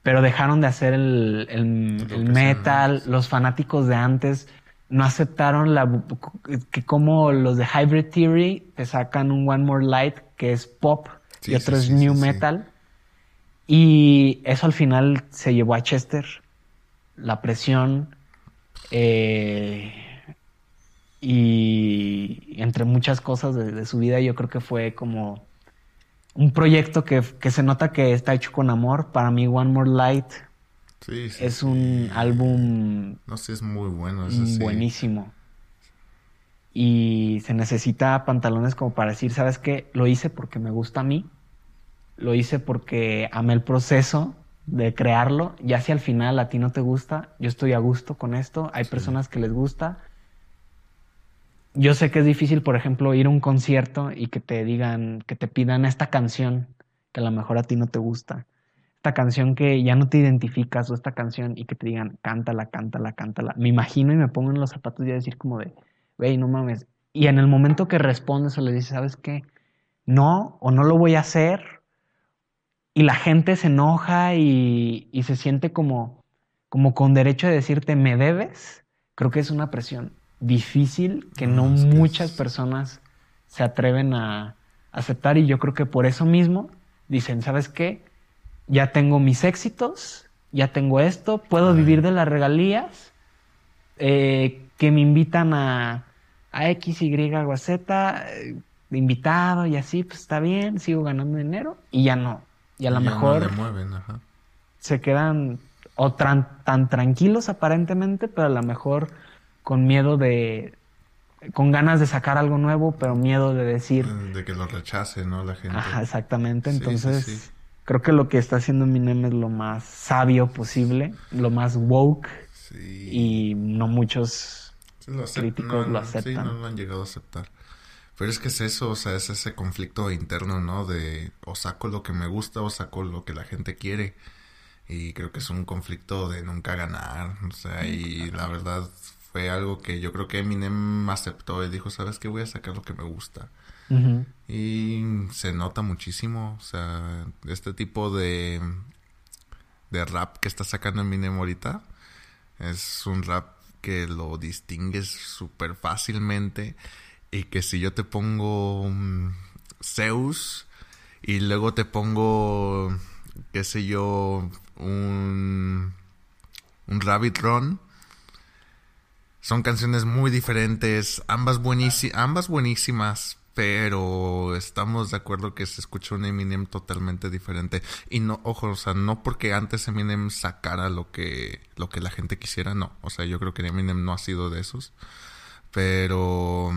pero dejaron de hacer el, metal, los fanáticos de antes no aceptaron la, que como los de Hybrid Theory te sacan un One More Light que es pop
Sí,
y otro
sí,
es
sí,
new metal. Y eso al final se llevó a Chester. La presión. eh, y entre muchas cosas de, de su vida, yo creo que fue como un proyecto que, que se nota que está hecho con amor. Para mí, One More Light
Sí, sí,
es
sí.
un álbum
No sé, es muy bueno.
buenísimo. Y se necesita pantalones como para decir, ¿sabes qué? Lo hice porque me gusta a mí. Lo hice porque amé el proceso de crearlo. Ya si al final a ti no te gusta, yo estoy a gusto con esto. Hay personas que les gusta. Yo sé que es difícil, por ejemplo, ir a un concierto y que te digan, que te pidan esta canción que a lo mejor a ti no te gusta. Esta canción que ya no te identificas o esta canción y que te digan, cántala, cántala, cántala. Me imagino y me pongo en los zapatos y a decir como de, güey, no mames. Y en el momento que respondes o le dices, ¿sabes qué? No, o no lo voy a hacer. Y la gente se enoja y, y se siente como, como con derecho de decirte, me debes. Creo que es una presión difícil que no,
No, es que
muchas
es-
personas se atreven a aceptar. Y yo creo que por eso mismo dicen, ¿sabes qué? Ya tengo mis éxitos, ya tengo esto, puedo
Ay.
vivir de las regalías eh, que me invitan a, a X, Y o Z, eh, invitado y así, pues está bien, sigo ganando dinero y ya no. Y a lo
no
mejor
le mueven, ajá.
se quedan o tran- tan tranquilos aparentemente, pero a lo mejor con miedo de, con ganas de sacar algo nuevo, pero miedo de decir,
De que lo rechace, ¿no? La gente.
ajá, exactamente.
Sí, sí,
Entonces,
sí.
creo que lo que está haciendo Eminem es lo más sabio posible, lo más woke
Sí.
y no muchos
lo
críticos
no,
lo
no, Sí,
aceptan.
no lo han llegado a aceptar. Pero es que es eso, o sea, es ese conflicto interno, ¿no? De o saco lo que me gusta o saco lo que la gente quiere. Y creo que es un conflicto de nunca ganar. O sea, y la verdad fue algo que yo creo que Eminem aceptó y dijo, ¿sabes qué? Voy a sacar lo que me gusta. Y se nota muchísimo, o sea, este tipo de, de rap que está sacando Eminem ahorita es un rap que lo distingues súper fácilmente y que si yo te pongo um, Zeus y luego te pongo, qué sé yo, un, un Rabbit Run, son canciones muy diferentes, ambas, ambas buenísimas, pero estamos de acuerdo que se escucha un Eminem totalmente diferente. Y no, ojo, o sea, no porque antes Eminem sacara lo que, lo que la gente quisiera, no. O sea, yo creo que Eminem no ha sido de esos. Pero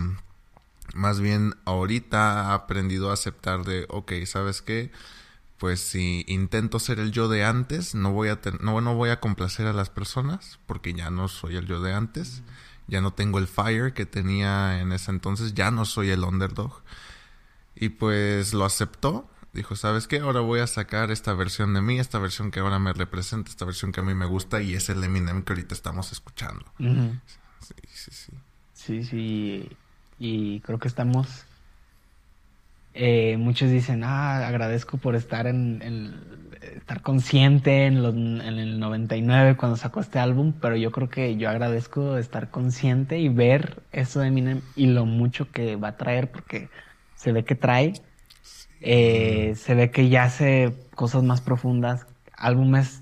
más bien ahorita ha aprendido a aceptar de, ok, ¿sabes qué? Pues si intento ser el yo de antes, no voy a ten- no, no voy a complacer a las personas, porque ya no soy el yo de antes, ya no tengo el fire que tenía en ese entonces, ya no soy el underdog. Y pues lo aceptó, dijo, ¿sabes qué? Ahora voy a sacar esta versión de mí, esta versión que ahora me representa, esta versión que a mí me gusta y es el Eminem que ahorita estamos escuchando. Sí, sí, sí.
Sí, sí. Y creo que estamos. Eh, muchos dicen, ah, agradezco por estar en, en- estar consciente en, los, en el 99 cuando sacó este álbum, pero yo creo que yo agradezco estar consciente y ver eso de Eminem y lo mucho que va a traer, porque se ve que trae, eh, se ve que ya hace cosas más profundas, álbumes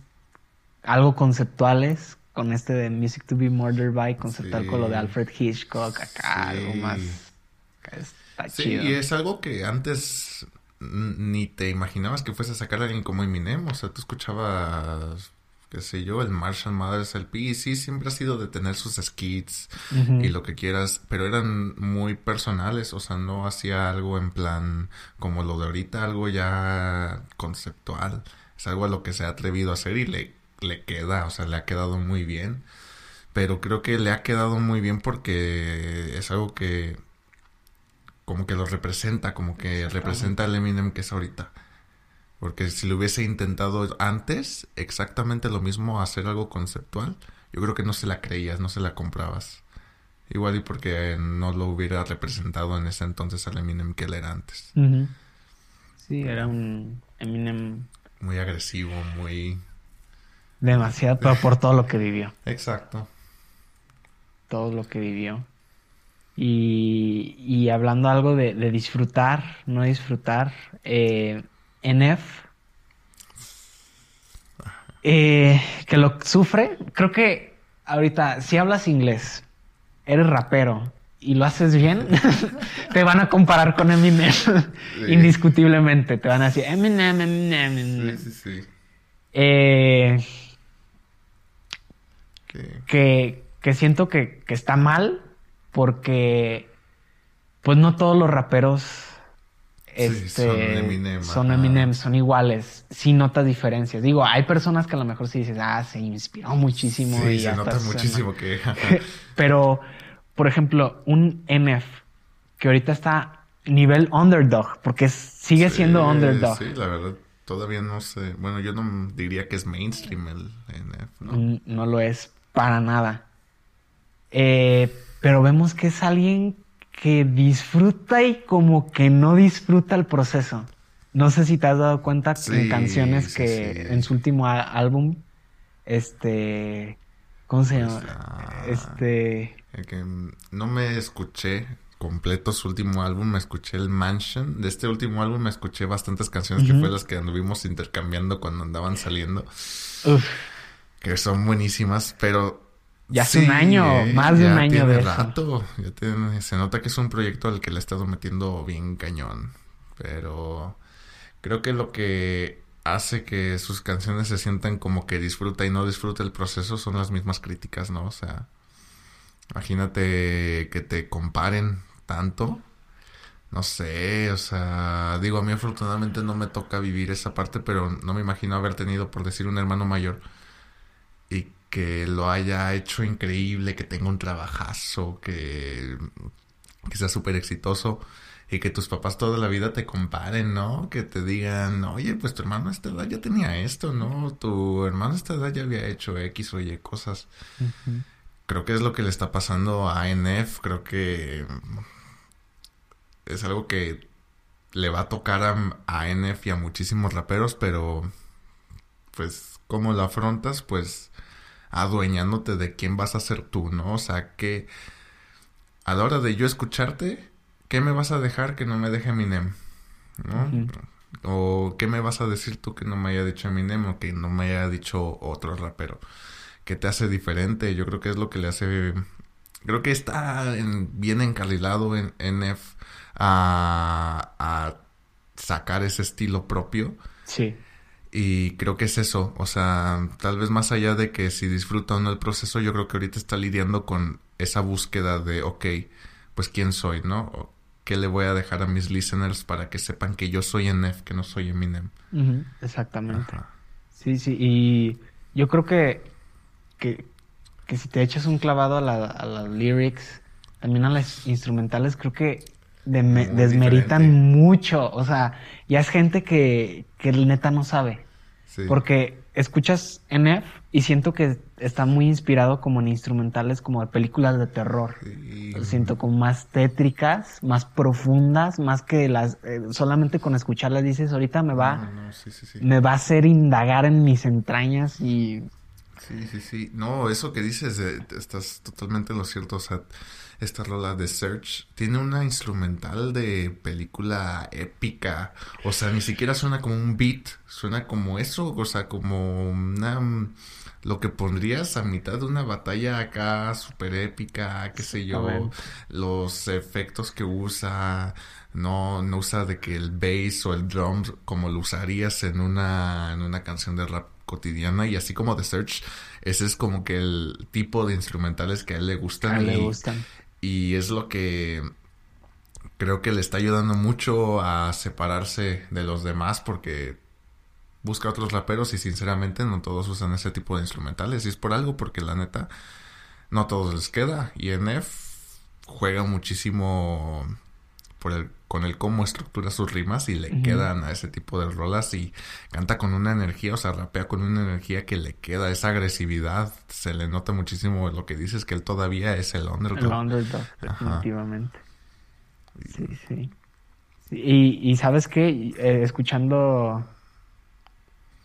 algo conceptuales, con este de Music to be Murdered by, conceptual
Sí.
con lo de Alfred Hitchcock, acá
Sí.
algo más. Está
Sí,
chido.
y es algo que antes ni te imaginabas que fuese a sacar a alguien como Eminem. O sea, tú escuchabas, qué sé yo, el Marshall Mathers LP. Y sí, siempre ha sido de tener sus skits y lo que quieras. Pero eran muy personales. O sea, no hacía algo en plan como lo de ahorita, algo ya conceptual. Es algo a lo que se ha atrevido a hacer y le le queda, o sea, le ha quedado muy bien. Pero creo que le ha quedado muy bien porque es algo que como que lo representa, como que representa al Eminem que es ahorita. Porque si lo hubiese intentado antes, exactamente lo mismo, hacer algo conceptual, yo creo que no se la creías, no se la comprabas. Igual y porque no lo hubiera representado en ese entonces al Eminem que él era antes.
Sí, era un Eminem...
Muy agresivo, muy...
Demasiado, pero por todo lo que vivió.
Exacto.
Todo lo que vivió. Y, y hablando algo de, de disfrutar, no disfrutar, eh, NF, eh, que lo sufre, creo que ahorita, si hablas inglés, eres rapero y lo haces bien, (laughs) te van a comparar con Eminem, (laughs) indiscutiblemente, te van a decir Eminem, Eminem, Eminem. Sí, sí, sí. Eh, que, que siento que, que está mal porque pues no todos los raperos este, son Eminem, son, Eminem, son iguales, sí notas diferencias. Digo, hay personas que a lo mejor sí dices, ah, se inspiró muchísimo.
Sí, se nota muchísimo que... (laughs)
Pero, por ejemplo, un NF que ahorita está nivel underdog, porque sigue siendo underdog.
Sí, la verdad, todavía no sé. Bueno, yo no diría que es mainstream el NF, ¿no?
No lo es para nada. Eh, pero vemos que es alguien que disfruta y como que no disfruta el proceso. No sé si te has dado cuenta en canciones que en su último álbum, este, ¿cómo se pues, llama? Ah, este,
que no me escuché completo su último álbum, me escuché el Mansion. De este último álbum me escuché bastantes canciones que fue las que anduvimos intercambiando cuando andaban saliendo. Que son buenísimas, pero
ya hace un año, más de un año de
rato. Ya se nota que es un proyecto al que le he estado metiendo bien cañón. Pero creo que lo que hace que sus canciones se sientan como que disfruta y no disfruta el proceso son las mismas críticas, ¿no? O sea, imagínate que te comparen tanto. No sé, o sea, digo, a mí afortunadamente no me toca vivir esa parte, pero no me imagino haber tenido, por decir, un hermano mayor que lo haya hecho increíble, que tenga un trabajazo, que, que sea súper exitoso y que tus papás toda la vida te comparen, ¿no? Que te digan, oye, pues tu hermano a esta edad ya tenía esto, ¿no? Tu hermano a esta edad ya había hecho X o Y cosas. Creo que es lo que le está pasando a NF, creo que es algo que le va a tocar a, a NF y a muchísimos raperos, pero pues, ¿cómo lo afrontas? Pues adueñándote de quién vas a ser tú, ¿no? O sea, que a la hora de yo escucharte, ¿qué me vas a dejar que no me deje Eminem? ¿No? O qué me vas a decir tú que no me haya dicho Eminem o que no me haya dicho otro rapero. ¿Qué te hace diferente? Yo creo que es lo que le hace... Creo que está bien encarrilado en NF a, a sacar ese estilo propio.
Sí.
Y creo que es eso, o sea, tal vez más allá de que si disfruta o no el proceso, yo creo que ahorita está lidiando con esa búsqueda de, ok, pues quién soy, ¿no? ¿Qué le voy a dejar a mis listeners para que sepan que yo soy NF, que no soy Eminem?
exactamente. Sí, sí, y yo creo que, que, que, si te echas un clavado a las lyrics, también a las instrumentales, creo que desmeritan mucho. O sea, ya es gente que, que neta no sabe. Porque escuchas NF y siento que está muy inspirado como en instrumentales como de películas de terror. siento como más tétricas, más profundas, más que las eh, solamente con escucharlas dices, ahorita me va me va a hacer indagar en mis entrañas y
Sí, sí, sí. No, eso que dices, eh, estás totalmente en lo cierto. O sea, esta rola de Search tiene una instrumental de película épica. O sea, ni siquiera suena como un beat, suena como eso, o sea, como una lo que pondrías a mitad de una batalla acá súper épica, qué sé yo, los efectos que usa, no, no usa de que el bass o el drum como lo usarías en una, en una canción de rap cotidiana y así como The Search, ese es como que el tipo de instrumentales que a él le gustan. A
él le gustan.
Y es lo que creo que le está ayudando mucho a separarse de los demás porque busca otros raperos y sinceramente no todos usan ese tipo de instrumentales. Y es por algo, porque la neta, no a todos les queda. Y NF juega muchísimo por el, con el cómo estructura sus rimas y le quedan a ese tipo de rolas y canta con una energía, o sea, rapea con una energía que le queda, esa agresividad, se le nota muchísimo lo que dices, que él todavía es el underdog.
El underdog, definitivamente. Sí, sí. Y, y sabes qué, eh, escuchando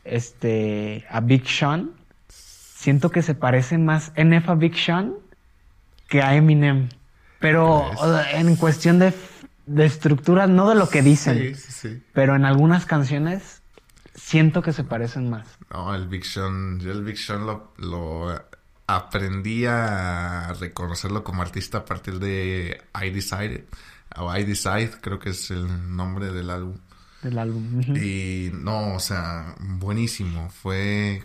este a Big Sean, siento que se parece más NF a Big Sean que a Eminem. Pero en cuestión de, de, estructura, no de lo que dicen. Pero en algunas canciones siento que se parecen más.
No, el Big Sean, yo el Big Sean lo, lo aprendí a reconocerlo como artista a partir de I Decided o I Decide, creo que es el nombre del álbum.
Del álbum.
Y no, o sea, buenísimo. Fue.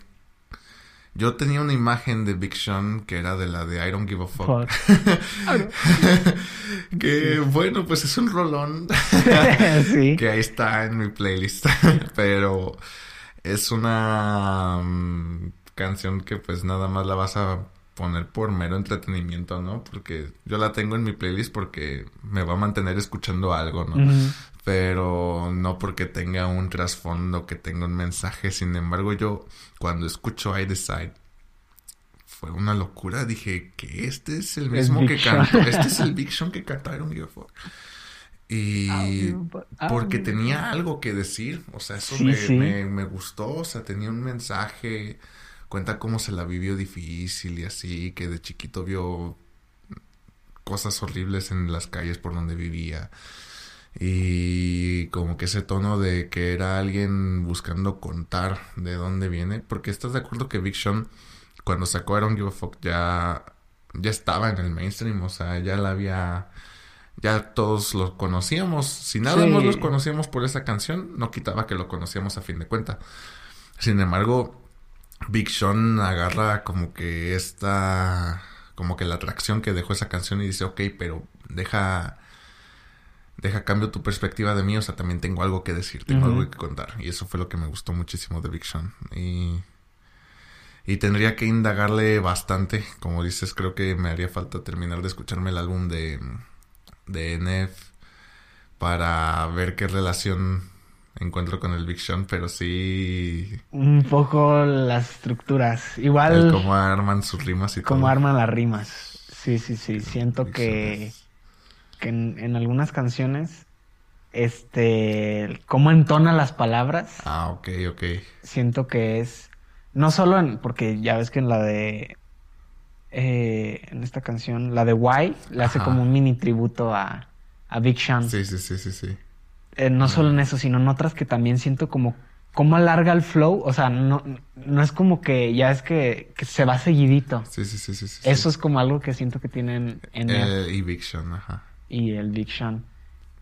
Yo tenía una imagen de Big Sean que era de la de I Don't Give a Fuck. (laughs) que bueno, pues es un rolón. (laughs) sí. Que ahí está en mi playlist. (laughs) Pero es una mm, canción que pues nada más la vas a poner por mero entretenimiento, ¿no? Porque yo la tengo en mi playlist porque me va a mantener escuchando algo, ¿no? Pero no porque tenga un trasfondo, que tenga un mensaje. Sin embargo, yo cuando escucho I Decide, fue una locura. Dije que este es el mismo que cantó, este es el Big Sean que cantaron Give Y porque tenía algo que decir, o sea, eso me, me gustó, o sea, tenía un mensaje. Cuenta cómo se la vivió difícil y así, que de chiquito vio cosas horribles en las calles por donde vivía. Y como que ese tono de que era alguien buscando contar de dónde viene. Porque estás de acuerdo que Big Sean, cuando sacó I Don't Give a Fuck, ya, ya estaba en el mainstream. O sea, ya la había. Ya todos lo conocíamos. Si nada más los conocíamos por esa canción, no quitaba que lo conocíamos a fin de cuenta. Sin embargo, Big Sean agarra como que esta, como que la atracción que dejó esa canción y dice, ok, pero deja, deja cambio tu perspectiva de mí, o sea, también tengo algo que decir, tengo algo que contar. Y eso fue lo que me gustó muchísimo de Big Sean. Y, y tendría que indagarle bastante, como dices, creo que me haría falta terminar de escucharme el álbum de, de NF para ver qué relación encuentro con el Big Sean, pero sí...
Un poco las estructuras. Igual...
cómo arman sus rimas y
cómo arman las rimas. Sí, sí, sí. Siento que, que en, algunas canciones, este... Cómo entona las palabras.
Ah, ok, ok.
Siento que es... No solo en... Porque ya ves que en la de... Eh, en esta canción, la de Why, le hace como un mini tributo a, a Big Sean.
Sí, sí, sí, sí, sí.
Eh, no solo en eso, sino en otras que también siento como cómo alarga el flow. O sea, no, no es como que ya es que, se va seguidito.
Sí, sí, sí, sí.
Eso es como algo que siento que tienen en
el... Y Big Sean, ajá.
Y el Big Sean.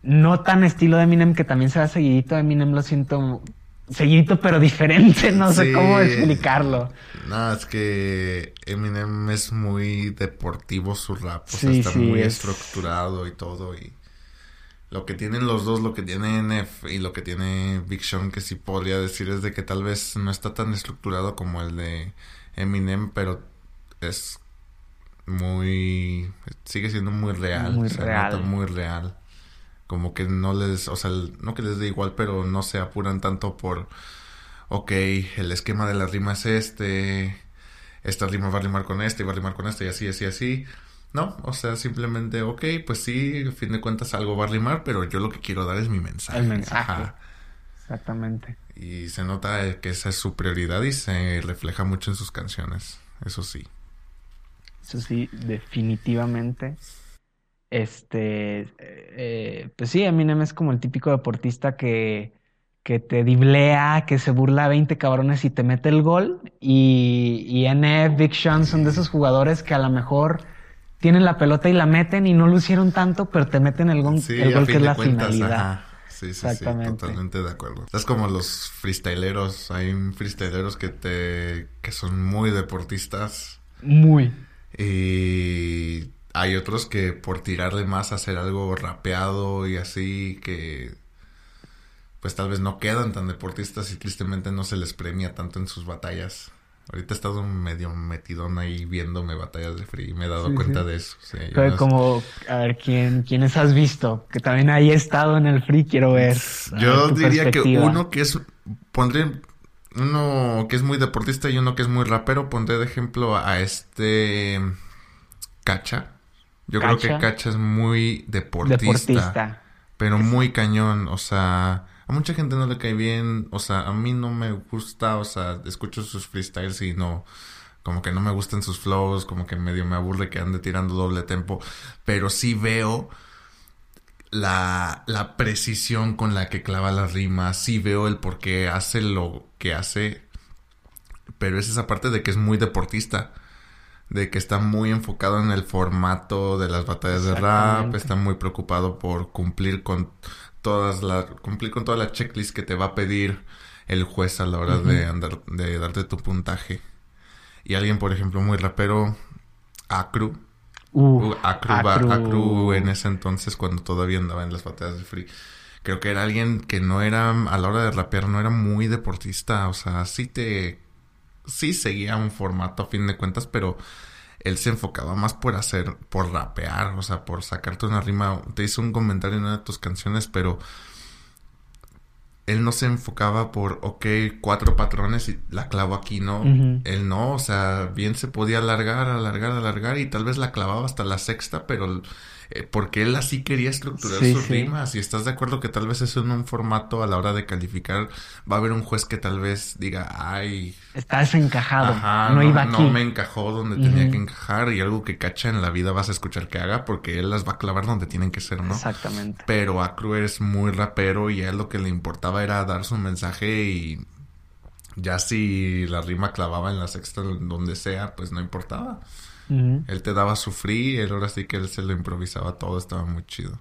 No tan estilo de Eminem, que también se va seguidito. Eminem lo siento seguidito, pero diferente. (laughs) No sé cómo explicarlo.
No, es que Eminem es muy deportivo su rap. O sea, está muy estructurado y todo. Y lo que tienen los dos, lo que tiene NF y lo que tiene Big Sean, que sí podría decir es de que tal vez no está tan estructurado como el de Eminem, pero es muy. sigue siendo muy real.
Muy real.
muy real. Como que no les. o sea, no que les dé igual, pero no se apuran tanto por. Ok, el esquema de la rima es este. Esta rima va a rimar con este y va a rimar con este y así, así, así no, o sea, simplemente, ok, pues sí, a fin de cuentas algo va a rimar, pero yo lo que quiero dar es mi mensaje.
El mensaje. Exactamente.
Y se nota que esa es su prioridad y se refleja mucho en sus canciones, eso sí.
Eso sí, definitivamente. Este, eh, pues sí, Eminem es como el típico deportista que, que te diblea, que se burla a 20 cabrones y te mete el gol. Y, y NF, Big Sean son de esos jugadores que a lo mejor tienen la pelota y la meten y no lo hicieron tanto, pero te meten el gol, el gol que es la finalidad.
Sí, sí, sí, totalmente de acuerdo. Es como los freestyleros, hay freestyleros que te que son muy deportistas.
Muy.
Y hay otros que por tirarle más a hacer algo rapeado y así que pues tal vez no quedan tan deportistas y tristemente no se les premia tanto en sus batallas. Ahorita he estado medio metidón ahí viéndome batallas de free y me he dado cuenta de eso.
como, a ver, ¿quién, ¿quiénes has visto? Que también ahí he estado en el free, quiero ver.
Yo diría que uno que es, pondré uno que es muy deportista y uno que es muy rapero, pondré de ejemplo a este Cacha. Yo creo que Cacha es muy deportista, deportista. Pero muy cañón, o sea a mucha gente no le cae bien, o sea, a mí no me gusta, o sea, escucho sus freestyles y no, como que no me gustan sus flows, como que medio me aburre que ande tirando doble tempo, pero sí veo la, la precisión con la que clava las rimas, sí veo el por qué hace lo que hace, pero es esa parte de que es muy deportista de que está muy enfocado en el formato de las batallas de rap, está muy preocupado por cumplir con todas las, cumplir con toda la checklist que te va a pedir el juez a la hora de andar, de darte tu puntaje. Y alguien, por ejemplo, muy rapero, Acru. Uh, Acru, en ese entonces, cuando todavía andaba en las batallas de free. Creo que era alguien que no era, a la hora de rapear, no era muy deportista. O sea, sí te. Sí seguía un formato a fin de cuentas, pero él se enfocaba más por hacer, por rapear, o sea, por sacarte una rima. Te hizo un comentario en una de tus canciones, pero él no se enfocaba por, ok, cuatro patrones y la clavo aquí, no. Él no, o sea, bien se podía alargar, alargar, alargar y tal vez la clavaba hasta la sexta, pero eh, porque él así quería estructurar sus rimas. Y estás de acuerdo que tal vez eso en un formato a la hora de calificar va a haber un juez que tal vez diga, ay.
Está desencajado. no, iba aquí.
No me encajó donde tenía que encajar y algo que cacha en la vida vas a escuchar que haga porque él las va a clavar donde tienen que ser, ¿no?
Exactamente.
Pero Acru es muy rapero y a él lo que le importaba era dar su mensaje y ya si la rima clavaba en la sexta donde sea, pues no importaba. Él te daba su free, él ahora sí que él se lo improvisaba todo, estaba muy chido.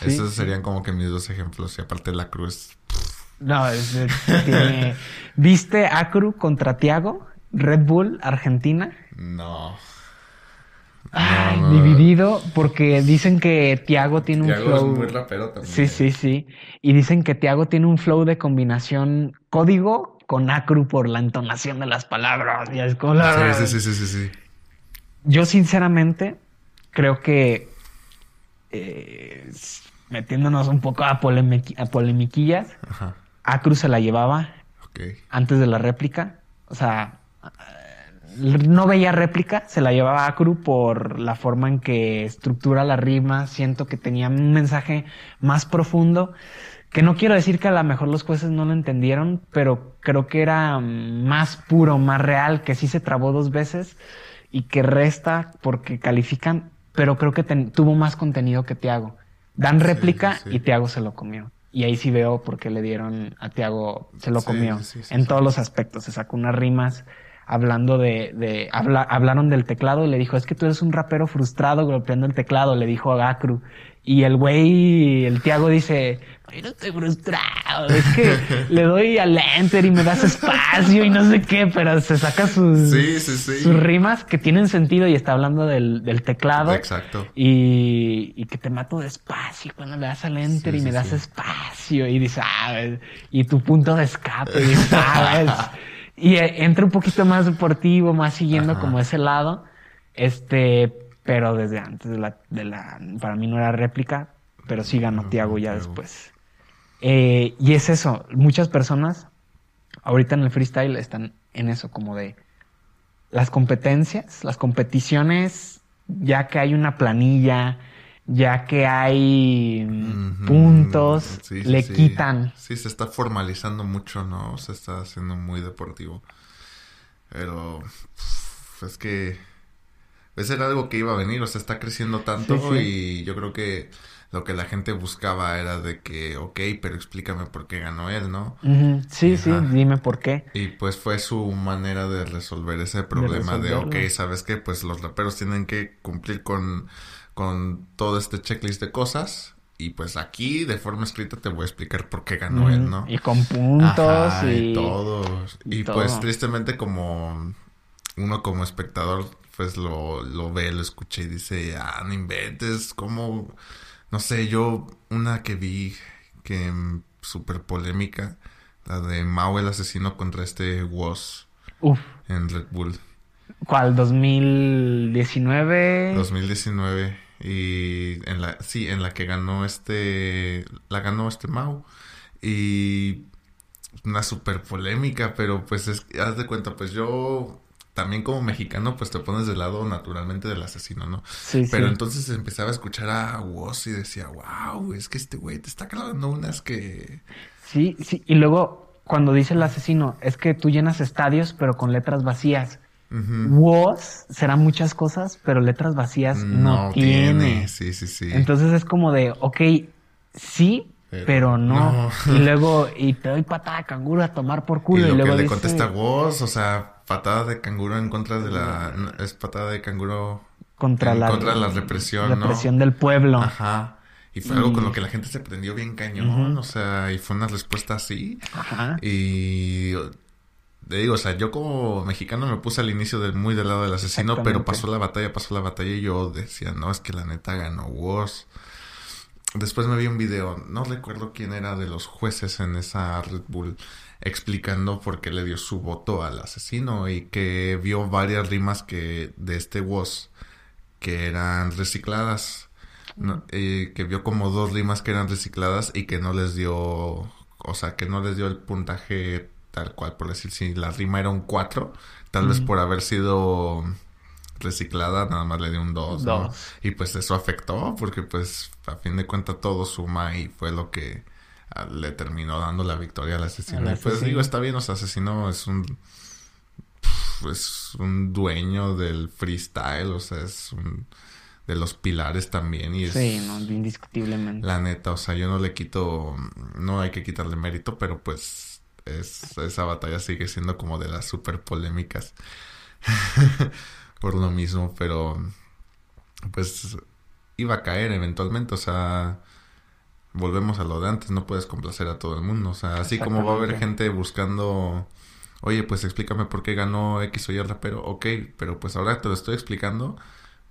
Esos serían como que mis dos ejemplos. Y aparte la cruz.
No, es, tiene... ¿Viste Acru contra Tiago? Red Bull, Argentina.
No.
Ay, dividido porque dicen que Tiago tiene un flow.
Es muy rapero también.
Sí, sí, sí. Y dicen que Tiago tiene un flow de combinación código con acru por la entonación de las palabras. Y es como
sí, sí, sí, sí, sí
yo sinceramente creo que eh, metiéndonos un poco a, polemiquillas, a Cruz se la llevaba antes de la réplica. O sea, no veía réplica, se la llevaba a Cruz por la forma en que estructura la rima. Siento que tenía un mensaje más profundo. Que no quiero decir que a lo mejor los jueces no lo entendieron, pero creo que era más puro, más real, que sí se trabó dos veces y que resta porque califican, pero creo que tuvo más contenido que Tiago. Dan réplica y Tiago se lo comió. Y ahí sí veo por qué le dieron a Tiago, se lo comió. en todos los aspectos. Se sacó unas rimas hablando de, de hablaron del teclado y le dijo, es que tú eres un rapero frustrado golpeando el teclado, le dijo a Gakru. Y el güey, el Tiago dice, no estoy frustrado, es que le doy al enter y me das espacio y no sé qué, pero se saca sus, sus rimas que tienen sentido y está hablando del, del teclado.
Exacto.
Y, y, que te mato despacio cuando le das al enter y me das espacio y dices, ah, y tu punto de escape, y sabes. (laughs) y eh, entra un poquito más deportivo, más siguiendo como ese lado. Este, pero desde antes de la, de la, para mí no era réplica, pero sí ganó Tiago ya después. Eh, y es eso, muchas personas ahorita en el freestyle están en eso, como de las competencias, las competiciones, ya que hay una planilla, ya que hay puntos, le quitan.
Sí, se está formalizando mucho, ¿no? Se está haciendo muy deportivo. Pero es que ese era algo que iba a venir, o sea, está creciendo tanto y yo creo que lo que la gente buscaba era de que, ok, pero explícame por qué ganó él, ¿no?
Sí, sí, dime por qué.
Y pues fue su manera de resolver ese problema de, ok, ¿sabes qué? Pues los raperos tienen que cumplir con, con todo este checklist de cosas. Y pues aquí, de forma escrita, te voy a explicar por qué ganó él, ¿no?
Y con puntos y...
y... todo. Y, pues tristemente como uno como espectador pues lo, lo ve, lo escucha y dice, ah, no inventes, como, no sé, yo una que vi que súper polémica. La de Mao el asesino contra este Woz en Red Bull.
¿Cuál? ¿2019?
2019. Y en la, sí, en la que ganó este, la ganó este Mao. Y una súper polémica, pero pues es, haz de cuenta, pues yo también como mexicano, pues te pones del lado naturalmente del asesino, ¿no?
Sí,
Pero
sí.
entonces empezaba a escuchar a Woz y decía, wow, es que este güey te está clavando unas que...
Sí, sí. Y luego, cuando dice el asesino, es que tú llenas estadios, pero con letras vacías.
Ujú.
Woz será muchas cosas, pero letras vacías no, tiene.
Sí, sí, sí.
Entonces es como de, ok, sí,
Pero
pero, no.
no.
Y luego, y te doy patada de canguro a tomar por culo. Y,
lo
luego
le
dice,
contesta Woz, o sea, patada de canguro en contra de la... Es patada de canguro
contra
en
la,
contra la represión, ¿no?
represión del pueblo.
Ajá. Y fue algo con lo que la gente se prendió bien cañón, o sea, y fue una respuesta así.
Ajá.
Y te digo, o sea, yo como mexicano me puse al inicio del, muy del lado del asesino, pero pasó la batalla, pasó la batalla y yo decía, no, es que la neta ganó Woz. Después me vi un video, no recuerdo quién era de los jueces en esa Red Bull, explicando por qué le dio su voto al asesino y que vio varias rimas que de este Woz que eran recicladas. No, eh, que vio como dos rimas que eran recicladas y que no les dio, o sea, que no les dio el puntaje tal cual, por decir, si la rima era un 4, tal vez por haber sido reciclada, nada más le dio un 2, ¿no?
Dos.
Y pues eso afectó, porque pues a fin de cuentas todo suma y fue lo que le terminó dando la victoria al asesino.
Al
Y pues digo, está bien, o sea, asesino es un es un dueño del freestyle, o sea, es un de los pilares también y es
Sí, no, indiscutiblemente.
la neta, o sea, yo no le quito, no hay que quitarle mérito, pero pues es, esa batalla sigue siendo como de las super polémicas (laughs) por lo mismo, pero pues iba a caer eventualmente, o sea, volvemos a lo de antes, no puedes complacer a todo el mundo, o sea, así como va a haber gente buscando, oye, pues explícame por qué ganó X o Y rapero, ok, pero pues ahora te lo estoy explicando,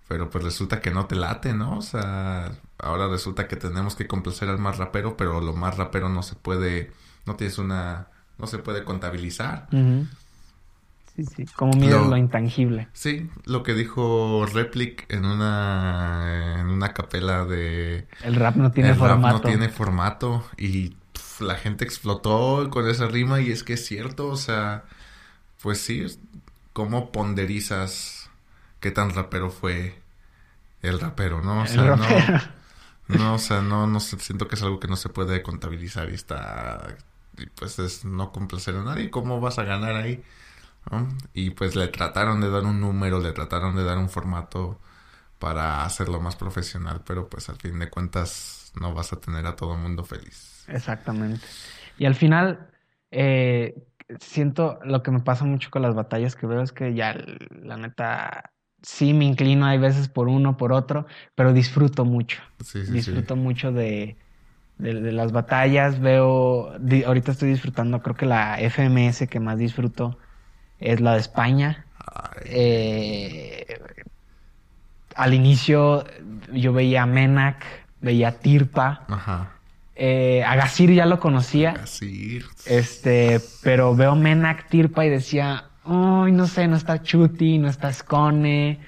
pero pues resulta que no te late, ¿no? O sea, ahora resulta que tenemos que complacer al más rapero, pero lo más rapero no se puede, no tienes una, no se puede contabilizar.
Ujú. Sí, sí. Como mides
Lo-
lo intangible.
Sí, lo que dijo Replic en una, en una capela de...
El rap no tiene
el rap
formato.
no tiene formato y la gente explotó con esa rima y es que es cierto, o sea, pues sí, ¿cómo ponderizas qué tan rapero fue el rapero, no? O sea, no, (laughs) no, o sea, no, no sé, siento que es algo que no se puede contabilizar y está, y pues es no complacer a nadie, ¿cómo vas a ganar ahí? ¿No? Y pues le trataron de dar un número, le trataron de dar un formato para hacerlo más profesional, pero pues al fin de cuentas no vas a tener a todo el mundo feliz.
Exactamente. Y al final, eh, siento lo que me pasa mucho con las batallas que veo es que ya, la neta, sí me inclino, hay veces por uno, por otro, pero disfruto mucho.
Sí, sí,
disfruto mucho de, de, de las batallas. Veo, di- ahorita estoy disfrutando, creo que la FMS que más disfruto es la de España. Eh, al inicio yo veía a Menac, veía a Tirpa.
Ajá.
Eh, a Gasir ya lo conocía,
Así.
este, pero veo Menac Tirpa y decía, ay, no sé, no está Chuti, no está Scone.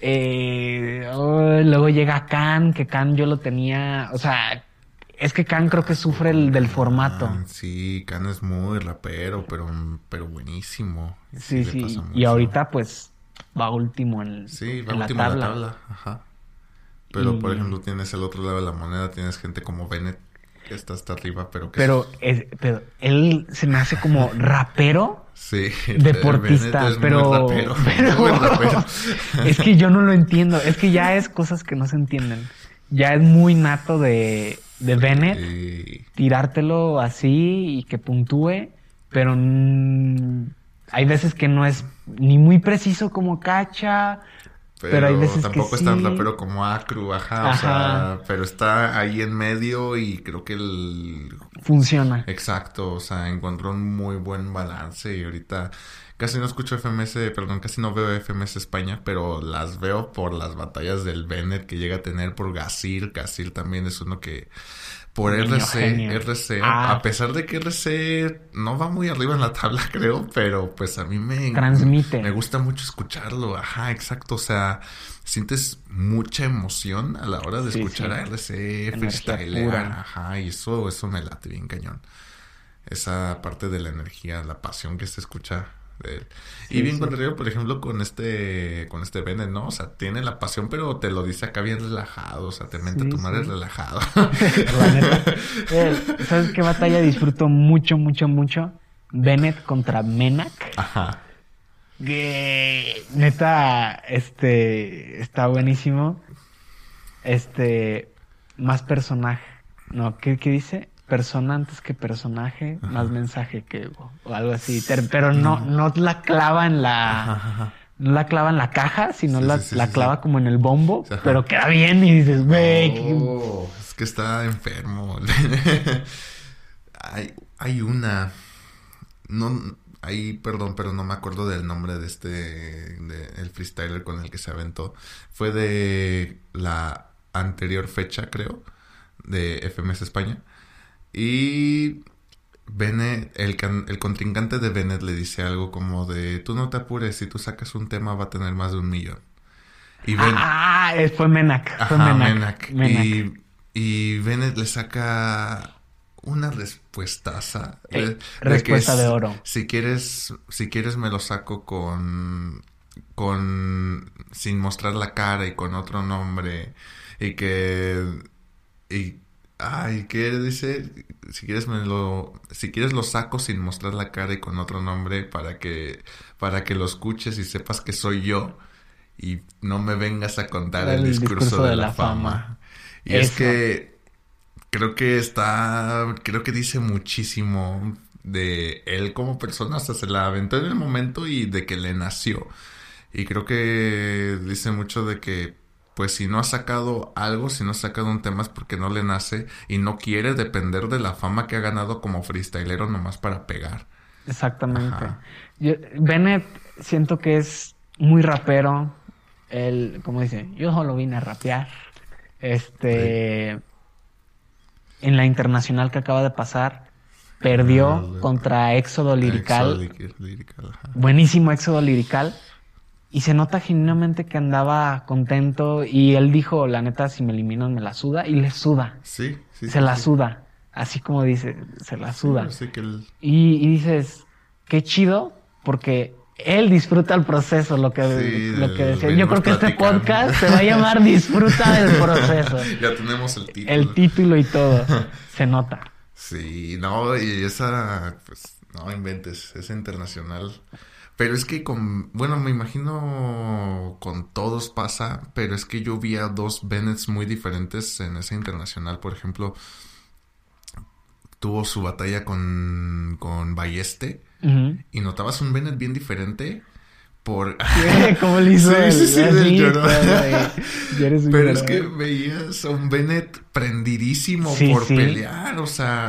Eh, ay, luego llega Khan, que Khan yo lo tenía, o sea, es que Khan creo que sufre el del formato.
Ah, sí, Khan es muy rapero, pero, pero buenísimo.
Sí, sí, y ahorita pues va último en,
Sí, va
en la
último en la tabla. Ajá. Pero, por ejemplo, tienes el otro lado de la moneda, tienes gente como Bennett, que está hasta arriba, pero que...
Pero, es- pero él se me hace como (laughs) rapero.
Sí,
deportista,
es (laughs)
pero,
muy rapero,
pero-
muy rapero.
es que yo no lo entiendo, es que ya es cosas que no se entienden. Ya es muy nato de, de Bennett
Sí,
tirártelo así y que puntúe, pero hay veces que no es ni muy preciso como cacha,
pero,
Pero hay veces que
tampoco es tan
sí.
rapero como Acru, ajá, o
Ajá.
sea, pero está ahí en medio y creo que el...
funciona.
Exacto, o sea, encontró un muy buen balance y ahorita casi no escucho FMS, perdón, casi no veo FMS España, pero las veo por las batallas del Bennett que llega a tener por Gasir, Gasir también es uno que por
Niño
RC,
genio.
RC,
Ah.
a pesar de que RC no va muy arriba en la tabla, (laughs) creo, pero pues a mí me
Transmite.
Me gusta mucho escucharlo, ajá, exacto, o sea, sientes mucha emoción a la hora de
Sí,
escuchar
sí.
a RC, freestyle, ajá, y eso, eso me late bien cañón. Esa parte de la energía, la pasión que se escucha de él.
Sí,
y bien
sí.
contrario, por ejemplo, con este, con este Bennett, ¿no? O sea, tiene la pasión, pero te lo dice acá bien relajado, o sea, te mente
Sí,
tu madre relajado. (laughs) (laughs)
Eh, ¿Sabes qué batalla disfruto mucho, mucho, mucho? Bennett contra Menak.
Ajá.
Que neta, este, está buenísimo. Este, más personaje. No, ¿qué, qué dice? Persona antes que personaje, más mensaje que o algo así. Pero no, no la clava en la,
Ajá,
no la clava en la caja, sino
Sí,
la,
sí, sí,
la
sí,
clava como en el bombo,
Ajá.
pero queda bien y dices, güey,
Oh, es que está enfermo. (laughs) hay, hay una. No, hay, perdón, pero no me acuerdo del nombre de este, de el freestyler con el que se aventó. Fue de la anterior fecha, creo, de FMS España. Y Bennett, el, can- el contrincante de Bennett le dice algo como de, tú no te apures, si tú sacas un tema va a tener más de un millón. Y Ben-
Ah, eh, fue Menak. Fue
Ajá,
Menak.
Menak.
Menak.
Y, y Bennett le saca una respuestaza.
Eh,
de- de
respuesta
que
de
si-
oro.
Si quieres, si quieres me lo saco con, con, sin mostrar la cara y con otro nombre. Y que, y, ay, ¿qué dice? Si quieres me lo, si quieres lo saco sin mostrar la cara y con otro nombre para que, para que lo escuches y sepas que soy yo. Y no me vengas a contar el, discurso, de, la, fama. Y es que creo que está, creo que dice muchísimo de él como persona, hasta se la aventó en el momento y de que le nació. Y creo que dice mucho de que, pues si no ha sacado algo, si no ha sacado un tema es porque no le nace y no quiere depender de la fama que ha ganado como freestylero nomás para pegar.
Exactamente. Yo- Bennett siento que es muy rapero. Él, como dice, yo solo vine a rapear. Este. En la internacional que acaba de pasar, perdió
Ah,
contra Éxodo Lirical.
Éxodo Lir- Lirical.
Buenísimo Éxodo Lirical. Y se nota genuinamente que andaba contento. Y él dijo, la neta, si me eliminan, me la suda. Y le suda.
Sí, sí.
se
sí,
la
sí.
suda. Así como dice, se la suda.
Sí, que el-
Y, y dices, qué chido, porque él disfruta el proceso, lo que, lo que decía. Yo creo que este podcast se va a llamar Disfruta del proceso. (laughs)
ya tenemos el título.
El título y todo, (laughs) se nota.
Sí, no, y esa, pues, no inventes, es internacional. Pero es que con, bueno, me imagino con todos pasa, pero es que yo vi a dos Bennetts muy diferentes en esa internacional. Por ejemplo, tuvo su batalla con, con Balleste
Ujú.
y notabas un Bennett bien diferente por... (laughs)
¿Cómo le hizo
Sí, sí, sí, Pero es que veías a un Bennett prendidísimo
Sí,
por
sí.
pelear, o sea,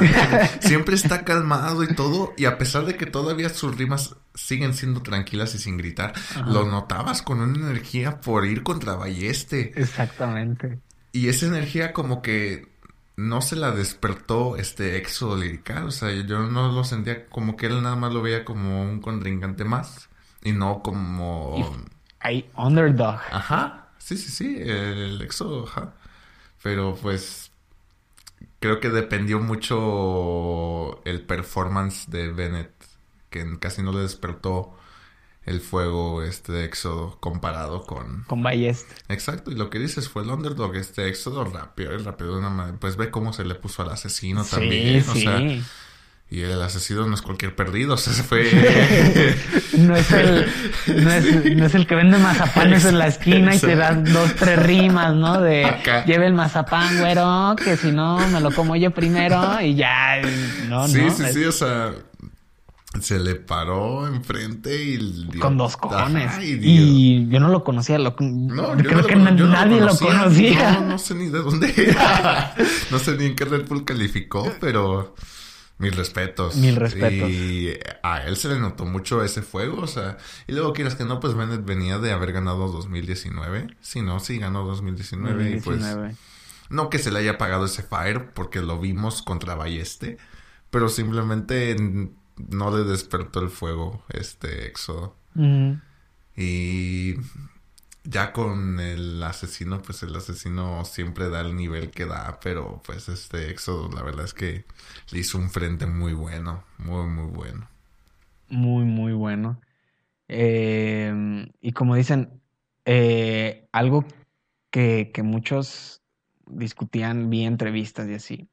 (laughs) siempre está calmado y todo, y a pesar de que todavía sus rimas siguen siendo tranquilas y sin gritar,
Ajá.
lo notabas con una energía por ir contra Balleste.
Exactamente.
Y esa energía como que no se la despertó este éxodo lirical, o sea, yo no lo sentía como que él nada más lo veía como un contrincante más y no como...
Hay underdog.
Ajá, sí, sí, sí, el éxodo, ajá. Pero pues creo que dependió mucho el performance de Bennett, que casi no le despertó el fuego este de éxodo comparado con...
Con Balleste.
Exacto, y lo que dices fue el underdog, este éxodo rápido, el rápido de una manera. Pues ve cómo se le puso al asesino también,
sí,
o
sí.
sea, y el asesino no es cualquier perdido, o sea, se fue... (laughs)
No es el, no es, no es el que vende mazapanes en la esquina y te da dos, tres rimas, ¿no? De
Acá.
lleve el mazapán, güero, que si no me lo como yo primero y ya, no,
sí,
no.
sí,
es
sí, o sea, se le paró enfrente y dio-
Con dos cojones.
Ajá, y
yo no lo conocía, lo,
No,
creo
no
que
lo,
nadie lo conocía.
No, no sé ni de dónde era. (laughs) no sé ni en qué Red Bull calificó, pero mis respetos.
Mil respetos.
Y a él se le notó mucho ese fuego, o sea, y luego quieras que no, pues Bennett venía de haber ganado 2019. Sí, no, sí ganó 2019, y pues
2019.
No que se le haya apagado ese fire porque lo vimos contra Balleste, pero simplemente no le despertó el fuego este Éxodo. Y ya con el asesino, pues el asesino siempre da el nivel que da, pero pues este Éxodo, la verdad es que le hizo un frente muy bueno, muy, muy bueno.
Muy, muy bueno. Eh, y como dicen, eh, algo que, que, muchos discutían, vi entrevistas y así,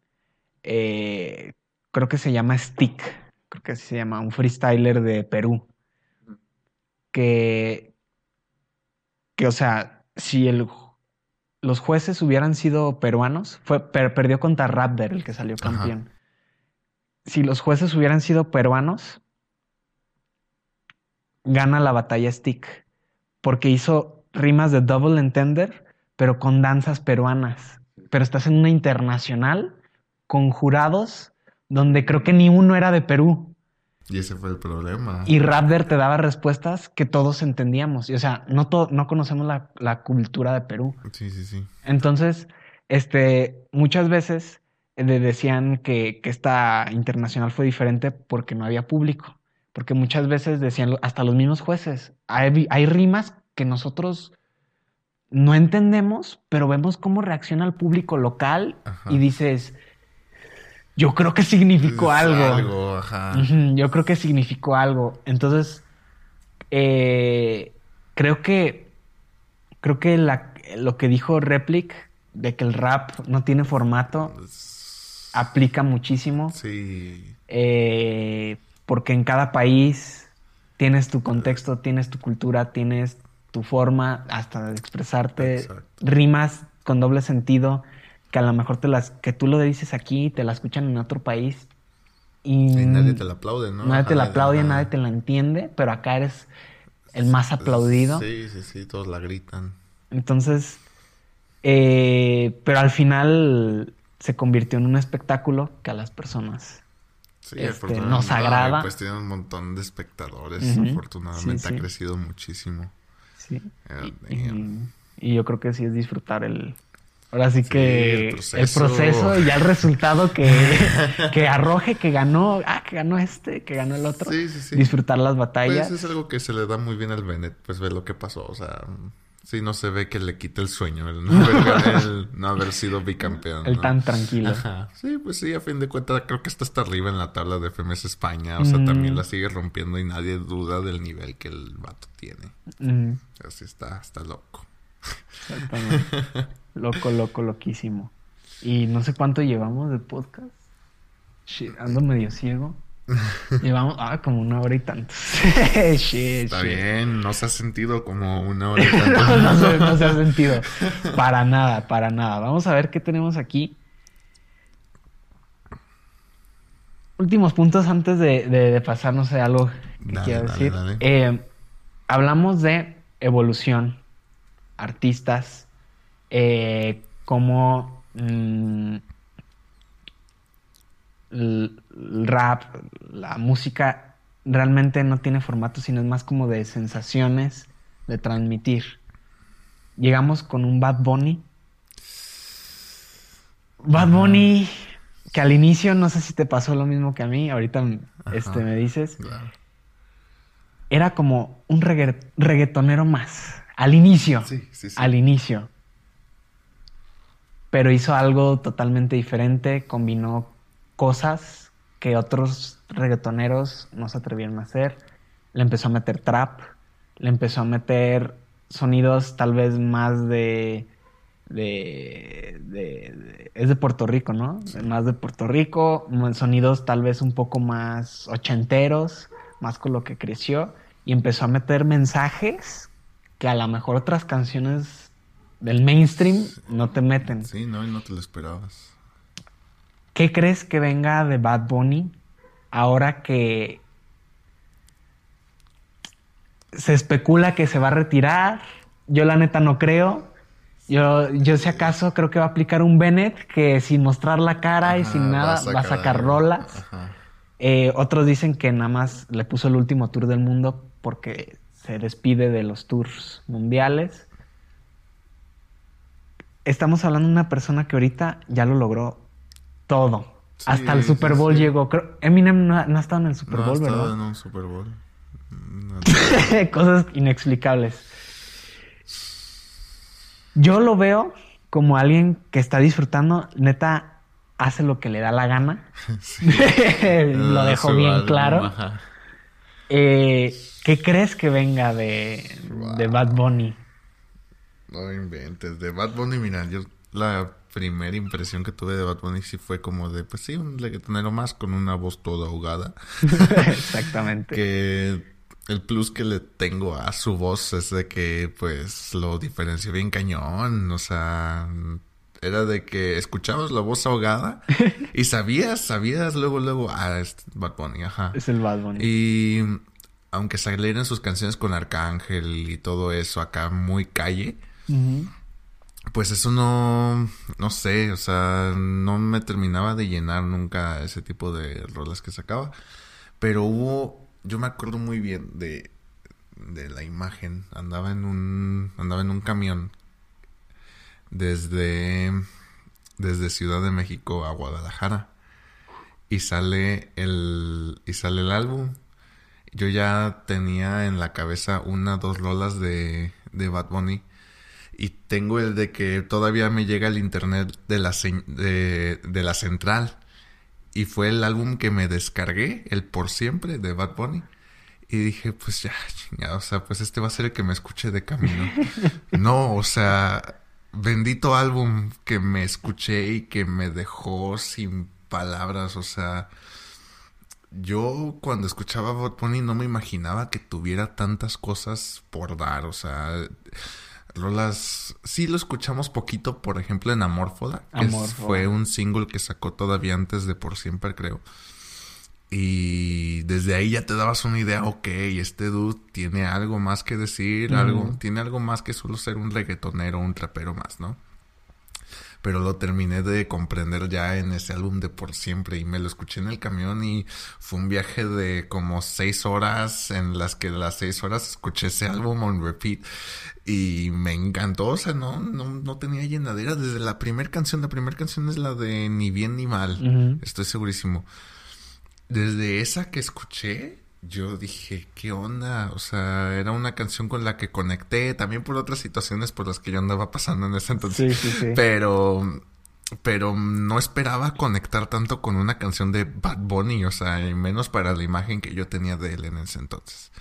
eh, creo que se llama Stick, creo que así se llama, un freestyler de Perú, que, que o sea, si el, los jueces hubieran sido peruanos, fue, perdió contra Raptor, el que salió campeón. Si los jueces hubieran sido peruanos, gana la batalla Stick, porque hizo rimas de double entender, pero con danzas peruanas. Pero estás en una internacional con jurados donde creo que ni uno era de Perú.
Y ese fue el problema.
Y Raptor te daba respuestas que todos entendíamos. Y, o sea, no, no conocemos la, cultura de Perú.
Sí, sí, sí.
Entonces, este, muchas veces eh, decían que, que esta internacional fue diferente porque no había público. Porque muchas veces decían, hasta los mismos jueces, hay, hay rimas que nosotros no entendemos, pero vemos cómo reacciona el público local y dices, yo creo que significó algo. Yo creo que significó algo. Entonces, eh, creo que, creo que la, lo que dijo Replic de que el rap no tiene formato aplica muchísimo.
Sí.
Eh, porque en cada país tienes tu contexto, tienes tu cultura, tienes tu forma hasta de expresarte, rimas con doble sentido, que a lo mejor te las, que tú lo dices aquí, te la escuchan en otro país y,
nadie te la aplaude, ¿no?
Nadie te la aplaude, nadie te la entiende, pero acá eres el más aplaudido.
Sí, sí, sí, todos la gritan.
Entonces, eh, pero al final se convirtió en un espectáculo que a las personas Sí, este, nos agrada.
pues tiene un montón de espectadores. Afortunadamente ha crecido muchísimo.
Sí. Y, yo creo que sí es disfrutar el. Ahora sí, que el proceso. y ya el resultado que, (laughs) que arroje, que ganó, ah, que ganó este, que ganó el otro.
Sí, sí, sí.
Disfrutar las batallas.
Pues es algo que se le da muy bien al Bennett, pues ver lo que pasó. O sea, Sí, no se ve que le quite el sueño el no haber, (laughs) sido bicampeón.
El tan tranquilo.
Sí, pues sí, a fin de cuentas creo que está hasta arriba en la tabla de FMS España. O sea, también la sigue rompiendo y nadie duda del nivel que el vato tiene. Así está, está loco.
Exactamente. (laughs) loco, loco, loquísimo. Y no sé cuánto llevamos de podcast. ando medio ciego. (laughs) Llevamos ah, como una hora y tanto. (laughs)
Está bien, no se ha sentido como una hora y (laughs) tanto.
no, se, ha sentido. Para nada, para nada. Vamos a ver qué tenemos aquí. Últimos puntos antes de, pasar, no sé, algo que quiero decir. Eh, hablamos de evolución, artistas, eh, como mm, el rap, la música realmente no tiene formato, sino es más como de sensaciones, de transmitir. Llegamos con un Bad Bunny. Bad Bunny, que al inicio no sé si te pasó lo mismo que a mí, ahorita este, me dices. Era como un reggaetonero más. Al inicio. Al inicio. Pero hizo algo totalmente diferente, combinó cosas que otros reggaetoneros no se atrevieron a hacer. Le empezó a meter trap, le empezó a meter sonidos tal vez más de... de, es de Puerto Rico, ¿no? Más de Puerto Rico, sonidos tal vez un poco más ochenteros, más con lo que creció, y empezó a meter mensajes que a lo mejor otras canciones del mainstream no te meten.
Sí, no, y no te lo esperabas.
¿Qué crees que venga de Bad Bunny ahora que se especula que se va a retirar? Yo la neta no creo. Yo, yo si acaso creo que va a aplicar un Bennett que sin mostrar la cara y sin nada va a sacar, rolas. Eh, otros dicen que nada más le puso el último tour del mundo porque se despide de los tours mundiales. Estamos hablando de una persona que ahorita ya lo logró todo. Hasta el Super Bowl llegó. Eminem no ha, estado en el Super Bowl, ¿verdad? No ha estado
en un Super Bowl. (laughs)
Cosas inexplicables. Yo lo veo como alguien que está disfrutando, neta, hace lo que le da la gana. (laughs) (laughs) lo dejo bien claro. Eh, ¿Qué crees que venga de, de Bad Bunny?
No inventes. De Bad Bunny, mira, yo la primera impresión que tuve de Bad Bunny sí fue como de, pues sí, un reggaetonero más con una voz toda ahogada. (laughs) (laughs)
Exactamente.
que el plus que le tengo a su voz es de que, pues, lo diferenció bien cañón. O sea, era de que escuchabas la voz ahogada (laughs) y sabías, sabías luego, luego, ah, es Bad Bunny, ajá.
Es el Bad Bunny.
Y aunque salieran sus canciones con Arcángel y todo eso acá muy calle, pues eso no, no sé, o sea, no me terminaba de llenar nunca ese tipo de rolas que sacaba. Pero hubo, yo me acuerdo muy bien de, de la imagen. Andaba en un, andaba en un camión desde, desde Ciudad de México a Guadalajara y sale el, y sale el álbum. Yo ya tenía en la cabeza una, dos rolas de, de Bad Bunny y tengo el de que todavía me llega el internet de la, de, la central. Y fue el álbum que me descargué, el Por Siempre de Bad Bunny. Y dije, pues ya, chingada, o sea, pues este va a ser el que me escuche de camino. (laughs) no, o sea, bendito álbum que me escuché y que me dejó sin palabras, o sea, yo cuando escuchaba Bad Bunny no me imaginaba que tuviera tantas cosas por dar, o sea, rolas, sí lo escuchamos poquito, por ejemplo, en Amorfoda, que fue un single que sacó todavía antes de Por Siempre, creo. Y desde ahí ya te dabas una idea, ok, este dude tiene algo más que decir, algo, tiene algo más que solo ser un reggaetonero, un trapero más, ¿no? Pero lo terminé de comprender ya en ese álbum de Por Siempre y me lo escuché en el camión y fue un viaje de como seis horas en las que las seis horas escuché ese álbum on repeat y me encantó, o sea, no, no, no tenía llenadera desde la primera canción, la primera canción es la de Ni bien ni mal, estoy segurísimo. Desde esa que escuché, yo dije, ¿qué onda? O sea, era una canción con la que conecté, también por otras situaciones por las que yo andaba pasando en ese entonces. Sí, sí, sí. Pero, pero no esperaba conectar tanto con una canción de Bad Bunny, o sea, y menos para la imagen que yo tenía de él en ese entonces.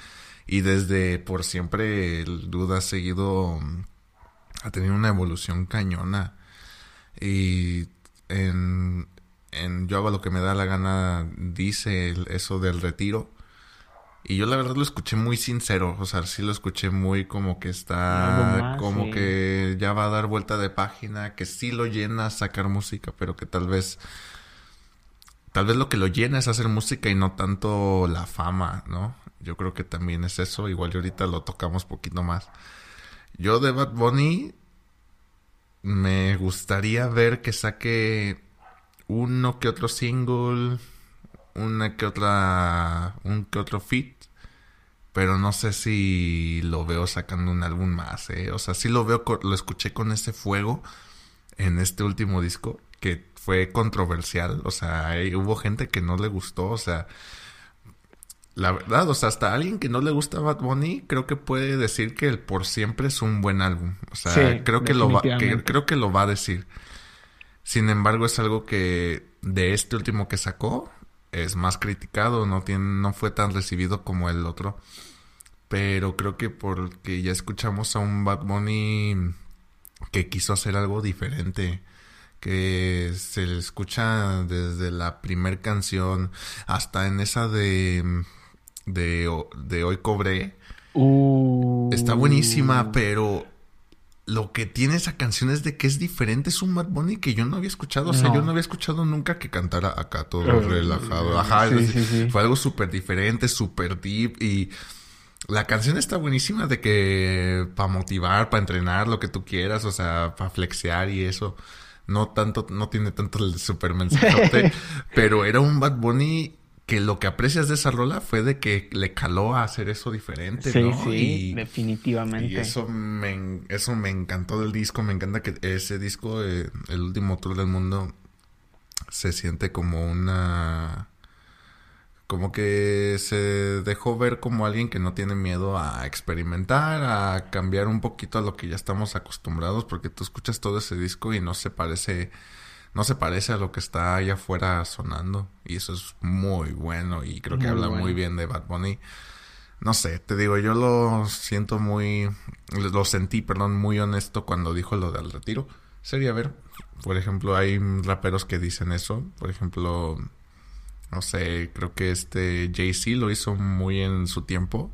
Y desde por siempre el Duda ha seguido, ha tenido una evolución cañona. Y en, en Yo hago lo que me da la gana dice eso del retiro y yo la verdad lo escuché muy sincero, o sea, sí lo escuché muy como que está, como que ya va a dar vuelta de página, que sí lo llena sacar música, pero que tal vez, tal vez lo que lo llena es hacer música y no tanto la fama, ¿no? Yo creo que también es eso, igual y ahorita lo tocamos poquito más. Yo de Bad Bunny me gustaría ver que saque uno que otro single, una que otra, un que otro fit, pero no sé si lo veo sacando un álbum más, ¿eh? O sea, sí lo veo, lo escuché con ese fuego en este último disco, que fue controversial, o sea, hubo gente que no le gustó, o sea, la verdad, o sea, hasta alguien que no le gusta Bad Bunny, creo que puede decir que el Por Siempre es un buen álbum, o sea, creo que lo va, creo que lo va a decir. Sin embargo, es algo que de este último que sacó, es más criticado, no tiene, no fue tan recibido como el otro. Pero creo que porque ya escuchamos a un Bad Bunny que quiso hacer algo diferente. Que se le escucha desde la primer canción hasta en esa de, de, de Hoy Cobré.
Uh.
Está buenísima, pero lo que tiene esa canción es de que es diferente. Es un Bad Bunny que yo no había escuchado. O sea, yo no había escuchado nunca que cantara acá todo relajado. Ajá, fue algo súper diferente, súper deep. Y la canción está buenísima de que para motivar, para entrenar, lo que tú quieras, o sea, para flexear y eso. No tanto, no tiene tanto el super mensaje, (laughs) pero era un Bad Bunny que lo que aprecias de esa rola fue de que le caló a hacer eso diferente,
Sí,
¿no?
sí,
Y-
definitivamente.
Y eso me, eso me encantó del disco. Me encanta que ese disco, eh, el último tour del mundo, se siente como una... Como que se dejó ver como alguien que no tiene miedo a experimentar, a cambiar un poquito a lo que ya estamos acostumbrados, porque tú escuchas todo ese disco y no se parece, no se parece a lo que está allá afuera sonando. Y eso es muy bueno y creo que
Muy
habla
bueno.
muy bien de Bad Bunny. No sé, te digo, yo lo siento muy, lo sentí, perdón, muy honesto cuando dijo lo del retiro. Sería ver, por ejemplo, hay raperos que dicen eso. Por ejemplo, no sé, creo que este Jay-Z lo hizo muy en su tiempo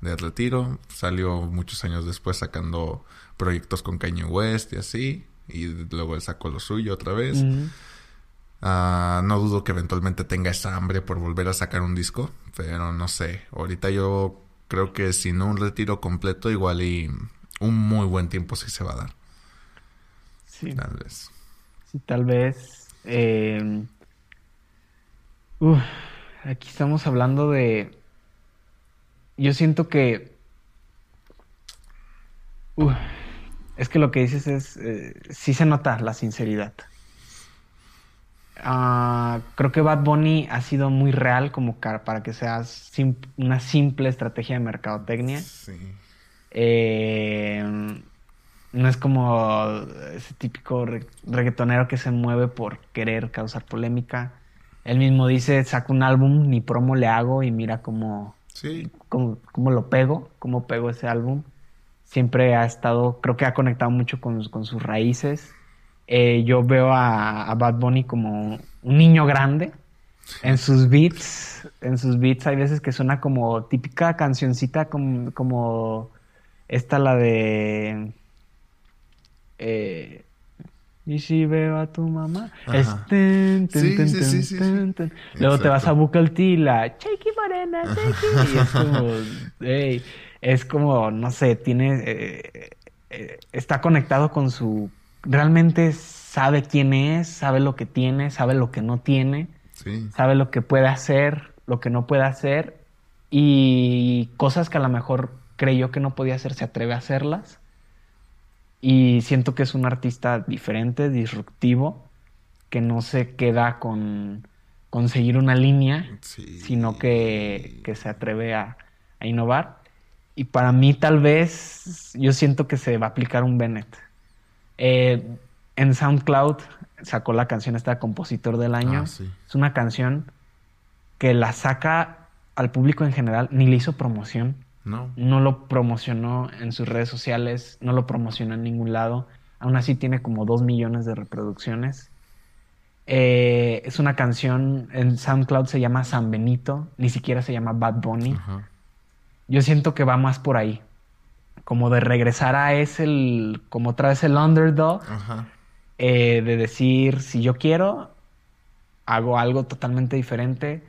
de retiro. Salió muchos años después sacando proyectos con Kanye West y así. Y luego él sacó lo suyo otra vez. Ah, no dudo que eventualmente tenga esa hambre por volver a sacar un disco, pero no sé. Ahorita yo creo que si no un retiro completo, igual y un muy buen tiempo sí se va a dar.
Sí.
Tal vez.
Sí, tal vez. eh, uf, aquí estamos hablando de. Yo siento que. uf, es que lo que dices es. eh, sí se nota la sinceridad. Ah, creo que Bad Bunny ha sido muy real como para que sea sim- una simple estrategia de mercadotecnia.
Sí.
Eh, no es como ese típico re- reggaetonero que se mueve por querer causar polémica. Él mismo dice, saco un álbum, ni promo le hago y mira cómo,
Sí.
cómo, cómo lo pego, cómo pego ese álbum. Siempre ha estado, creo que ha conectado mucho con, con sus raíces. Eh, yo veo a, a Bad Bunny como un niño grande. En sus beats, en sus beats. Hay veces que suena como típica cancioncita como, como esta la de eh, y si veo a tu mamá luego te vas a T y la Chequi Morena Chequi y es como (laughs) es como no sé tiene eh, eh, está conectado con su realmente sabe quién es sabe lo que tiene sabe lo que no tiene
Sí.
sabe lo que puede hacer, lo que no puede hacer y cosas que a lo mejor creyó que no podía hacer, se atreve a hacerlas. Y siento que es un artista diferente, disruptivo, que no se queda con conseguir una línea,
Sí.
sino que, que se atreve a, a innovar. Y para mí tal vez yo siento que se va a aplicar un Bennett. Eh, en SoundCloud sacó la canción esta Compositor del Año.
Ah, sí.
Es una canción que la saca al público en general, ni le hizo promoción,
No.
no lo promocionó en sus redes sociales, no lo promocionó en ningún lado. Aún así tiene como dos millones de reproducciones. Eh, es una canción, en SoundCloud se llama San Benito, ni siquiera se llama Bad Bunny.
Ajá.
Yo siento que va más por ahí. Como de regresar a ese, el, como otra vez el underdog,
Ajá.
eh, de decir, si yo quiero, hago algo totalmente diferente,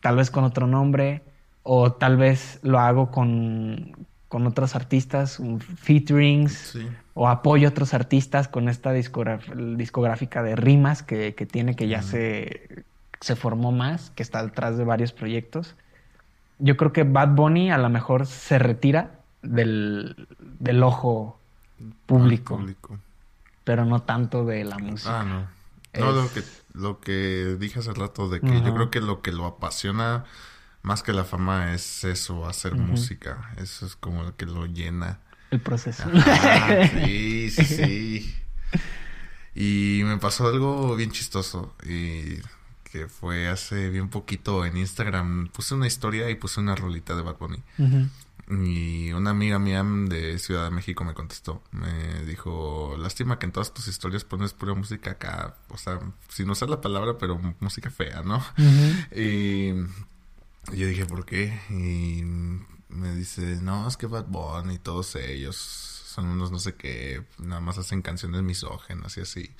tal vez con otro nombre, o tal vez lo hago con, con otros artistas, un featurings,
Sí.
o apoyo a otros artistas con esta discográfica de rimas que, que tiene, que ya se, se formó más, que está detrás de varios proyectos. Yo creo que Bad Bunny a lo mejor se retira del, del ojo público, pero no tanto de la música.
Ah, no. No, lo
Es-
que, lo que dije hace rato de que yo creo que lo que lo apasiona más que la fama es eso, hacer música. Eso es como lo que lo llena.
El proceso.
Ajá, (laughs) sí, sí, sí. Y me pasó algo bien chistoso. Y que fue hace bien poquito en Instagram. Puse una historia y puse una rolita de Bad Bunny. Y una amiga mía de Ciudad de México me contestó. Me dijo, lástima que en todas tus historias pones pura música acá. O sea, sin usar la palabra, pero música fea, ¿no? (laughs) Y yo dije, ¿por qué? Y me dice, no, es que Bad Bunny y todos ellos son unos no sé qué, nada más hacen canciones misógenas y así.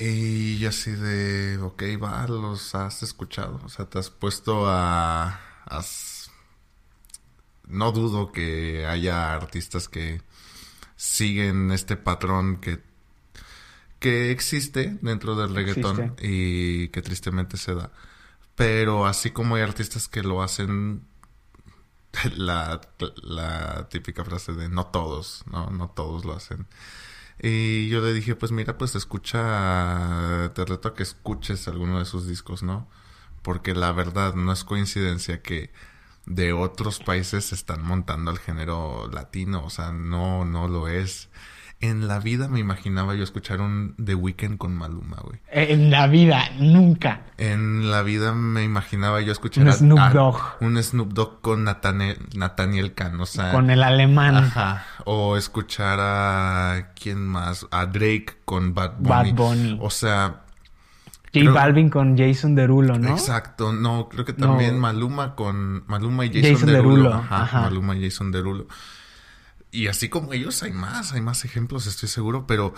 Y yo así de, ok, va, los has escuchado. O sea, te has puesto a... has- No dudo que haya artistas que siguen este patrón que, que existe dentro del reggaetón
Existe.
y que tristemente se da. Pero así como hay artistas que lo hacen, (laughs) la, la típica frase de no todos, ¿no? No todos lo hacen. Y yo le dije, pues mira, pues escucha, te reto a que escuches alguno de sus discos, ¿no? Porque la verdad no es coincidencia que de otros países se están montando al género latino, o sea, no, no lo es. En la vida me imaginaba yo escuchar un The Weeknd con Maluma, güey.
En la vida, nunca.
En la vida me imaginaba yo escuchar
Un
a-
Snoop
a-
Dogg.
un Snoop Dogg con Nathaniel, Nathaniel Kahn, o sea,
Con el alemán.
ajá, o escuchar a quién más, a Drake con Bad Bunny.
Bad Bunny.
O sea,
J
creo-
Balvin con Jason Derulo, ¿no?
exacto, no, creo que también
No.
Maluma con Maluma y Jason,
Jason
Derulo,
Derulo,
ajá,
ajá.
Maluma y Jason Derulo. Y así como ellos hay más, hay más ejemplos, estoy seguro, pero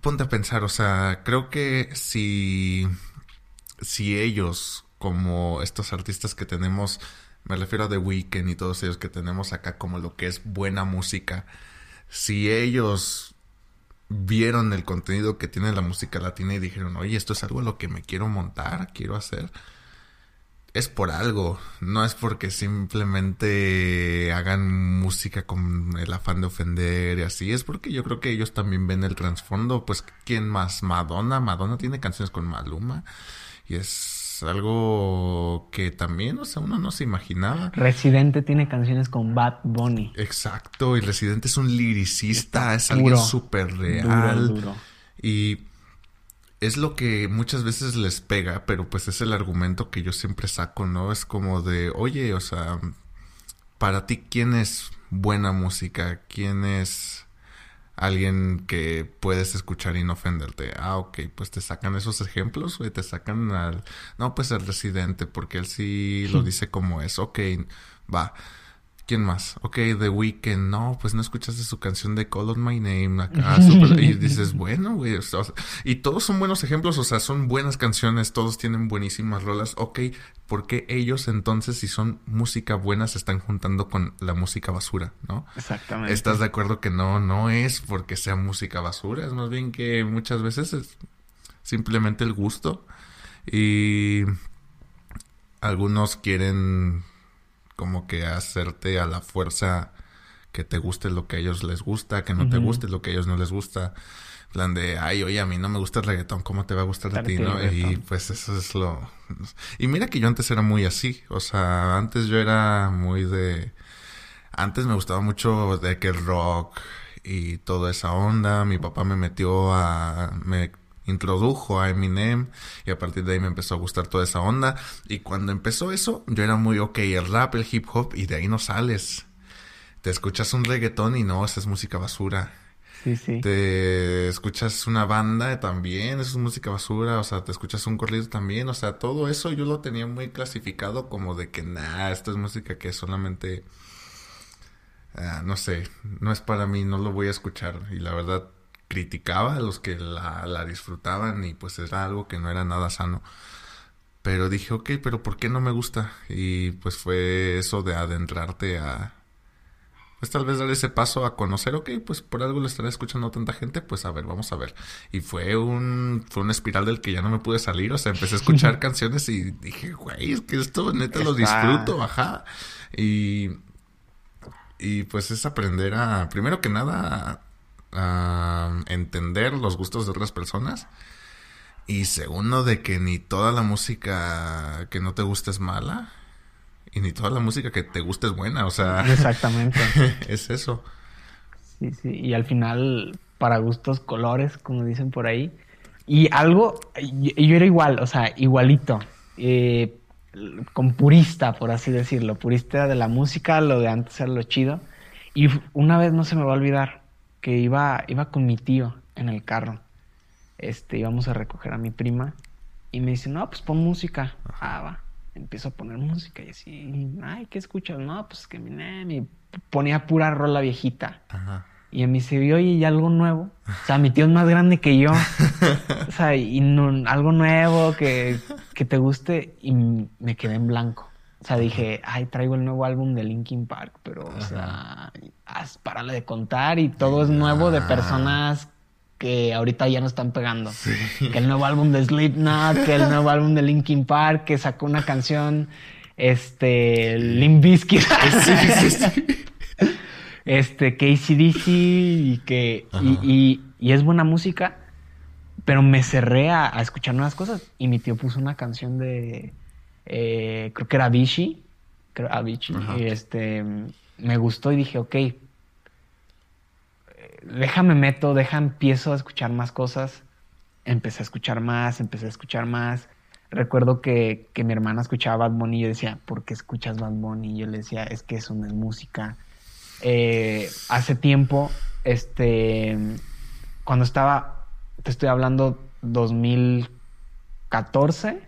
ponte a pensar, o sea, creo que si si ellos, como estos artistas que tenemos, me refiero a The Weeknd y todos ellos que tenemos acá como lo que es buena música, si ellos vieron el contenido que tiene la música latina y dijeron, oye, esto es algo a lo que me quiero montar, quiero hacer, es por algo, no es porque simplemente hagan música con el afán de ofender y así, es porque yo creo que ellos también ven el trasfondo, pues ¿quién más? Madonna, Madonna tiene canciones con Maluma y es algo que también, o sea, uno no se imaginaba.
Residente tiene canciones con Bad Bunny.
Exacto, y Residente es un liricista, es alguien súper real.
Duro, duro.
Y es lo que muchas veces les pega, pero pues es el argumento que yo siempre saco, ¿no? Es como de, oye, o sea, para ti, ¿quién es buena música? ¿Quién es alguien que puedes escuchar y no ofenderte? Ah, ok, pues te sacan esos ejemplos, güey, te sacan al... No, pues el residente, porque él sí lo dice como es. Ok, va. ¿Quién más? Ok, The Weeknd. No, pues no escuchaste su canción de Call on My Name acá. y dices, (laughs) bueno, güey. o sea, y todos son buenos ejemplos, o sea, son buenas canciones, todos tienen buenísimas rolas. Ok, ¿por qué ellos entonces, si son música buena, se están juntando con la música basura, no?
Exactamente.
¿Estás de acuerdo que no, no es porque sea música basura? Es más bien que muchas veces es simplemente el gusto. Y algunos quieren como que hacerte a la fuerza que te guste lo que a ellos les gusta, que no te guste lo que a ellos no les gusta. En plan de, ay, oye, a mí no me gusta el reggaetón, ¿cómo te va a gustar a ti, no? Y pues eso es lo... Y mira que yo antes era muy así, o sea, antes yo era muy de... Antes me gustaba mucho de que el rock y toda esa onda. Mi papá me metió a... me introdujo a Eminem y a partir de ahí me empezó a gustar toda esa onda. Y cuando empezó eso, yo era muy ok, el rap, el hip hop y de ahí no sales. Te escuchas un reggaetón y no, esa es música basura.
Sí, sí.
Te escuchas una banda también, eso es música basura, o sea, te escuchas un corrido también, o sea, todo eso yo lo tenía muy clasificado como de que, nah, esto es música que solamente, ah, no sé, no es para mí, no lo voy a escuchar. Y la verdad, criticaba a los que la, la disfrutaban y pues era algo que no era nada sano. Pero dije, ok, pero ¿por qué no me gusta? Y pues fue eso de adentrarte a, pues tal vez dar ese paso a conocer, ok, pues por algo lo estará escuchando tanta gente, pues a ver, vamos a ver. Y fue un, fue una espiral del que ya no me pude salir, o sea, empecé a escuchar (laughs) canciones y dije, güey, es que esto neta lo disfruto, ajá. Y, y pues es aprender a, primero que nada, a entender los gustos de otras personas. Y segundo, de que ni toda la música que no te gusta es mala. Y ni toda la música que te gusta es buena, o sea...
Exactamente. (laughs)
es eso.
Sí, sí. Y al final, para gustos, colores, como dicen por ahí. Y algo, yo, yo era igual, o sea, igualito. eh, con purista, por así decirlo. Purista de la música, lo de antes era lo chido. Y una vez no se me va a olvidar que iba, iba con mi tío en el carro. Este, íbamos a recoger a mi prima. Y me dice, no, pues pon música. Ah, va. Empiezo a poner música y así, ay, ¿qué escuchas? No, pues que Eminem. Y ponía pura rola viejita.
Ajá.
Y a mí se vio y algo nuevo. O sea, mi tío es más grande que yo. (laughs) O sea, y no, algo nuevo que, que te guste. Y me quedé en blanco. O sea, dije, ay, traigo el nuevo álbum de Linkin Park, pero, o sea, haz, párale de contar y todo es nuevo de personas que ahorita ya no están pegando. Que el nuevo álbum de Slipknot, que el nuevo álbum de Linkin Park, que sacó una canción, este, Limp Bizkit. Sí, sí, sí. Este, que ACDC y que... Y, y, es buena música, pero me cerré a, escuchar nuevas cosas. Y mi tío puso una canción de... Eh, creo que era Vichy. Creo Avicii. Y este... Me gustó y dije, ok, déjame meto, deja empiezo a escuchar más cosas. Empecé a escuchar más, empecé a escuchar más. Recuerdo que, mi hermana escuchaba Bad Bunny y yo decía, ¿por qué escuchas Bad Bunny? Y yo le decía, es que eso no es música. Eh, hace tiempo, este, cuando estaba, te estoy hablando 2014,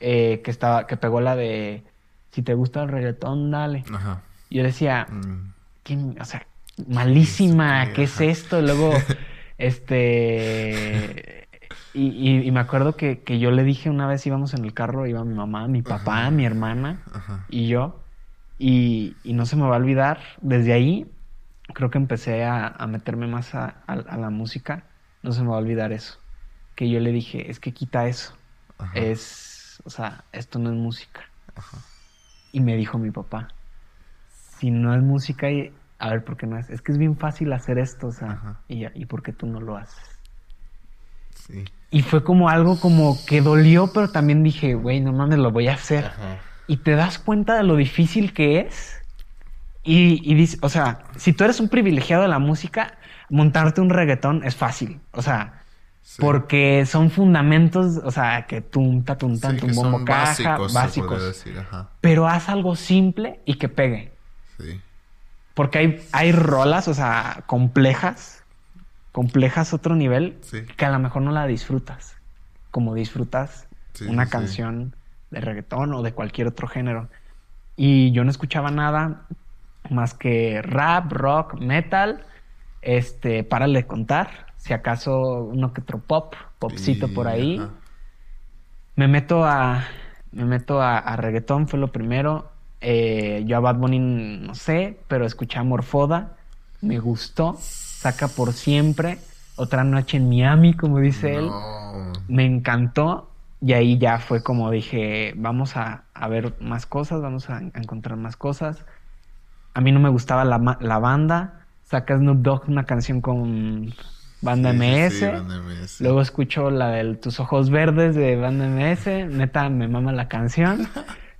eh, que estaba, que pegó la de, si te gusta el reggaetón, dale. Ajá. Yo decía, mm. ¿quién, o sea, malísima, ¿qué es esto? (laughs) Y luego, este... Y, me acuerdo que, yo le dije una vez íbamos en el carro, iba mi mamá, mi papá, mi hermana y yo. Y, no se me va a olvidar, desde ahí creo que empecé a, meterme más a, la música. No se me va a olvidar eso. Que yo le dije, es que quita eso. Es, o sea, esto no es música. Y me dijo mi papá, si no es música, a ver, ¿por qué no es? Es que es bien fácil hacer esto, o sea, y, y ¿por qué tú no lo haces? Sí. Y fue como algo como que dolió, pero también dije, güey, no mames, lo voy a hacer. Y te das cuenta de lo difícil que es. Y, y o sea, si tú eres un privilegiado de la música, montarte un reggaetón es fácil. O sea, porque son fundamentos, o sea, que tunta, tunta, sí, un bombo caja, básicos. básicos. Pero haz algo simple y que pegue. Sí. Porque hay, hay rolas, o sea, complejas, complejas otro nivel, que a lo mejor no la disfrutas, como disfrutas una canción de reggaetón o de cualquier otro género. Y yo no escuchaba nada más que rap, rock, metal, este, párale de contar, si acaso uno que otro pop, popcito por ahí. Me meto a, me meto a, a reggaetón, fue lo primero. Eh, yo a Bad Bunny no sé, pero escuché a Morfoda, me gustó, saca por siempre, otra noche en Miami, como dice él, me encantó y ahí ya fue como dije, vamos a, ver más cosas, vamos a, encontrar más cosas. A mí no me gustaba la, banda, saca Snoop Dogg una canción con Banda, MS. Luego escucho la de Tus Ojos Verdes de Banda MS. Neta, me mama la canción. (laughs)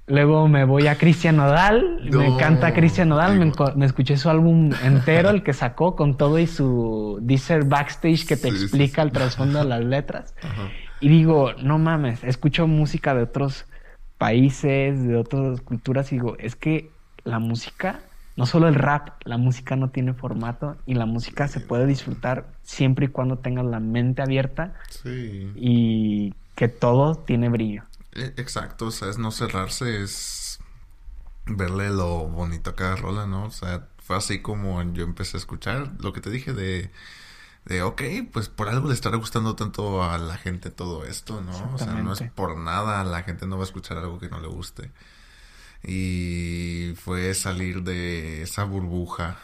Luego me voy a Cristian Nodal, me encanta Cristian Nodal, me, escuché su álbum entero, el que sacó con todo y su Deezer Backstage que te explica el trasfondo de las letras. (laughs) Y digo, no mames, escucho música de otros países, de otras culturas y digo, es que la música, no solo el rap, la música no tiene formato y la música se puede disfrutar siempre y cuando tengas la mente abierta y que todo tiene brillo.
E, exacto, o sea, es no cerrarse, es verle lo bonito a cada rola, ¿no? O sea, fue así como yo empecé a escuchar lo que te dije de, de ok, pues por algo le estará gustando tanto a la gente todo esto, ¿no? O sea, no es por nada, la gente no va a escuchar algo que no le guste. Y fue salir de esa burbuja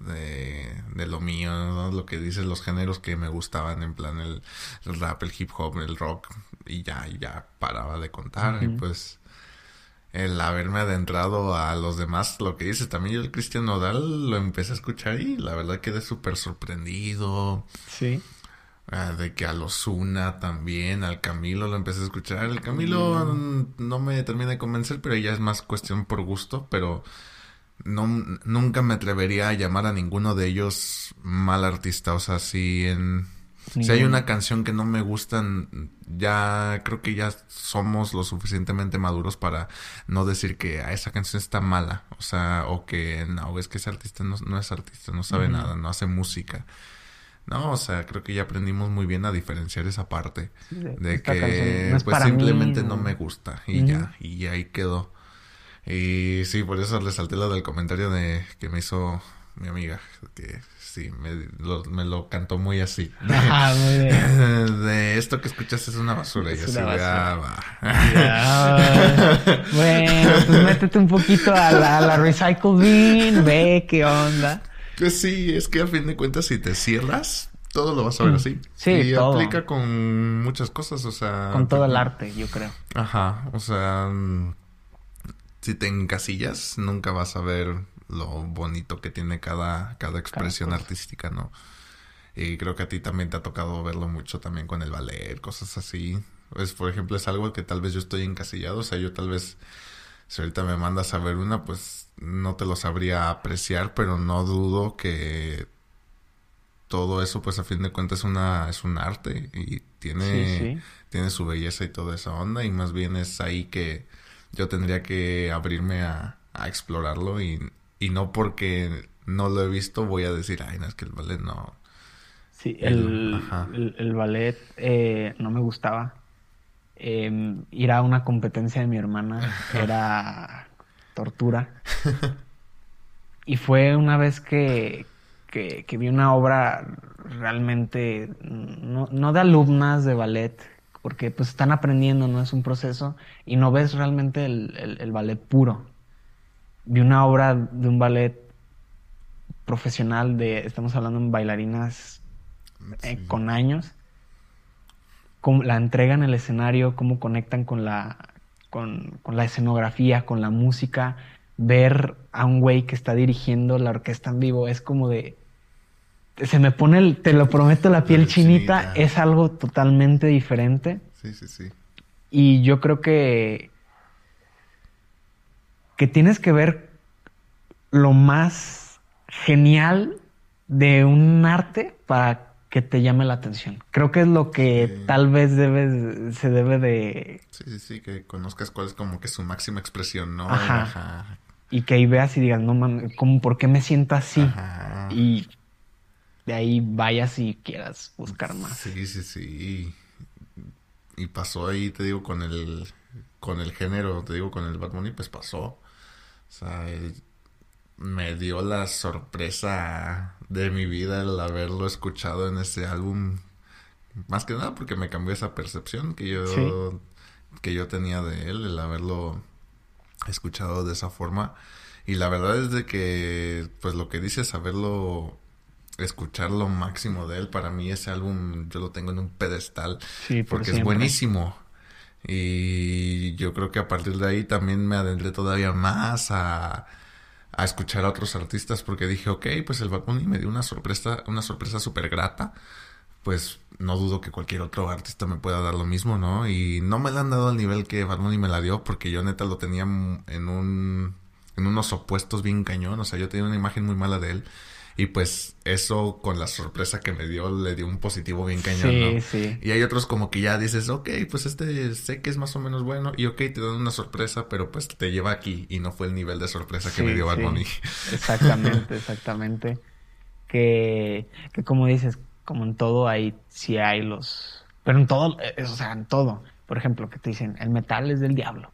de, de lo mío, ¿no? lo que dices, los géneros que me gustaban, en plan el, rap, el hip hop, el rock, y ya, ya paraba de contar. Y pues el haberme adentrado a los demás, lo que dices, también yo el Cristian Nodal lo empecé a escuchar y la verdad quedé súper sorprendido. Sí. Ah, de que a los Una también, al Camilo lo empecé a escuchar. El Camilo mm. no me termina de convencer, pero ya es más cuestión por gusto, pero no, nunca me atrevería a llamar a ninguno de ellos mal artista. O sea, si en... Si hay una canción que no me gustan, ya creo que ya somos lo suficientemente maduros para no decir que a ah, esa canción está mala. O sea, o que no, es que ese artista no, es artista, no sabe nada, no hace música. No, o sea, creo que ya aprendimos muy bien a diferenciar esa parte. de que pues simplemente no me gusta y ya, y ahí quedó. Y sí, por eso le salté lo del comentario de que me hizo mi amiga, que sí, me lo, me lo cantó muy así. (laughs) Ajá, muy bien. (laughs) De esto que escuchas es una basura. y así, ah, (laughs)
bueno, pues métete un poquito a la, a la recycle bin, ve qué onda.
Pues sí, es que a fin de cuentas si te cierras, todo lo vas a ver así.
Sí,
y
todo.
aplica con muchas cosas, o sea...
Con todo el arte, yo creo.
Ajá, o sea, mm, si te encasillas, nunca vas a ver lo bonito que tiene cada, cada expresión artística, ¿no? Y creo que a ti también te ha tocado verlo mucho también con el ballet, cosas así. Pues, por ejemplo, es algo que tal vez yo estoy encasillado, o sea, yo tal vez, si ahorita me mandas a ver una, pues no te lo sabría apreciar, pero no dudo que todo eso, pues a fin de cuentas es una, es un arte y tiene,
Sí, sí.
tiene su belleza y toda esa onda, y más bien es ahí que yo tendría que abrirme a, a explorarlo y, y no porque no lo he visto voy a decir, ay, no, es que el ballet no.
Sí,
El-
el, el ballet eh, no me gustaba. Eh, ir a una competencia de mi hermana (laughs) era tortura. Y fue una vez que, que, que vi una obra realmente, no, no de alumnas de ballet, porque pues están aprendiendo, no es un proceso, y no ves realmente el, el- el ballet puro. Vi una obra de un ballet profesional de, estamos hablando de bailarinas eh,
Sí.
con años, cómo la entrega en el escenario, cómo conectan con la, con, con la escenografía, con la música, ver a un güey que está dirigiendo la orquesta en vivo, es como de... Se me pone, el- te lo prometo, la piel
piel
chinita,
chinita.
es algo totalmente diferente.
Sí, sí, sí.
Y yo creo que, que tienes que ver lo más genial de un arte para que te llame la atención. Creo que es lo que
Sí.
tal vez debes, se debe de...
Sí, sí, sí, que conozcas cuál es como que su máxima expresión, ¿no?
Ajá.
Ajá.
Y que ahí veas y digas, no mames, ¿cómo, ¿por qué me siento así?
Ajá.
Y de ahí vayas y quieras buscar más.
Sí, sí, sí. Y, pasó ahí, te digo, con el con el género, te digo, con el Bad Bunny, pues pasó. O sea, me dio la sorpresa de mi vida el haberlo escuchado en ese álbum. Más que nada porque me cambió esa percepción que yo,
Sí.
que yo tenía de él, el haberlo escuchado de esa forma. Y la verdad es de que, pues lo que dices, saberlo escuchar lo máximo de él, para mí ese álbum yo lo tengo en un pedestal
Sí, por
porque es buenísimo. Y yo creo que a partir de ahí también me adentré todavía más a, a escuchar a otros artistas porque dije, ok, pues el Bad Bunny me dio una sorpresa, una sorpresa súper grata. Pues no dudo que cualquier otro artista me pueda dar lo mismo, ¿no? Y no me la han dado al nivel que Bad Bunny me la dio porque yo neta lo tenía en un en unos opuestos bien cañón, o sea, yo tenía una imagen muy mala de él y pues eso con la sorpresa que me dio le dio un positivo bien cañón,
Sí,
¿no?
sí.
Y hay otros como que ya dices, ok, pues este sé que es más o menos bueno y ok, te dan una sorpresa, pero pues te lleva aquí y no fue el nivel de sorpresa que
Sí,
me dio Bad. Bunny.
Exactamente, (laughs) exactamente. Que, que como dices, como en todo hay, sí hay los... Pero en todo, eh, o sea, en todo. Por ejemplo, que te dicen, el metal es del diablo.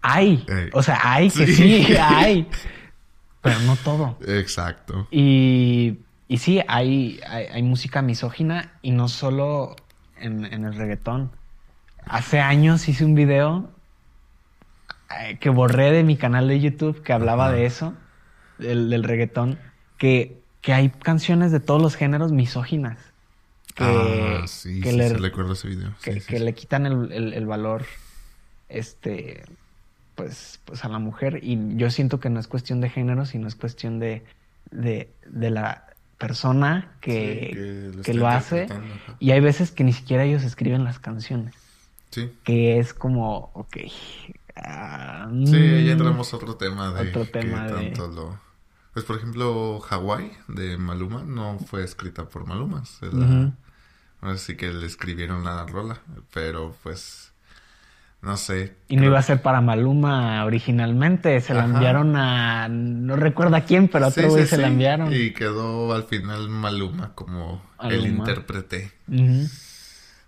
Hay,
Ey.
o sea, hay que
Sí.
sí, hay. (laughs) Pero no todo.
Exacto.
Y, y sí, hay, hay, hay música misógina y no solo en, en el reggaetón. Hace años hice un video eh, que borré de mi canal de YouTube que hablaba de eso, del, del reggaetón, que, que hay canciones de todos los géneros misóginas. Que,
ah, sí,
que
sí,
le,
sí, recuerdo ese video.
que,
Sí,
le quitan el, el- el valor este pues pues a la mujer y yo siento que no es cuestión de género sino es cuestión de de, de la persona que,
Sí, que lo
que
está
lo hace
ajá.
y hay veces que ni siquiera ellos escriben las canciones
Sí.
que es como ok ah,
Sí,
mm,
ya entramos a otro tema de
Otro tema
que
de-
tanto lo... Pues por ejemplo, Hawaii de Maluma no fue escrita por Maluma. se la-
Ujú.
Ahora sí que le escribieron la rola, pero pues no sé.
y no
creo-
iba a ser para Maluma originalmente se la
Ajá.
enviaron a no recuerdo a quién pero a otro güey
sí,
se la enviaron
Y quedó al final Maluma como el intérprete.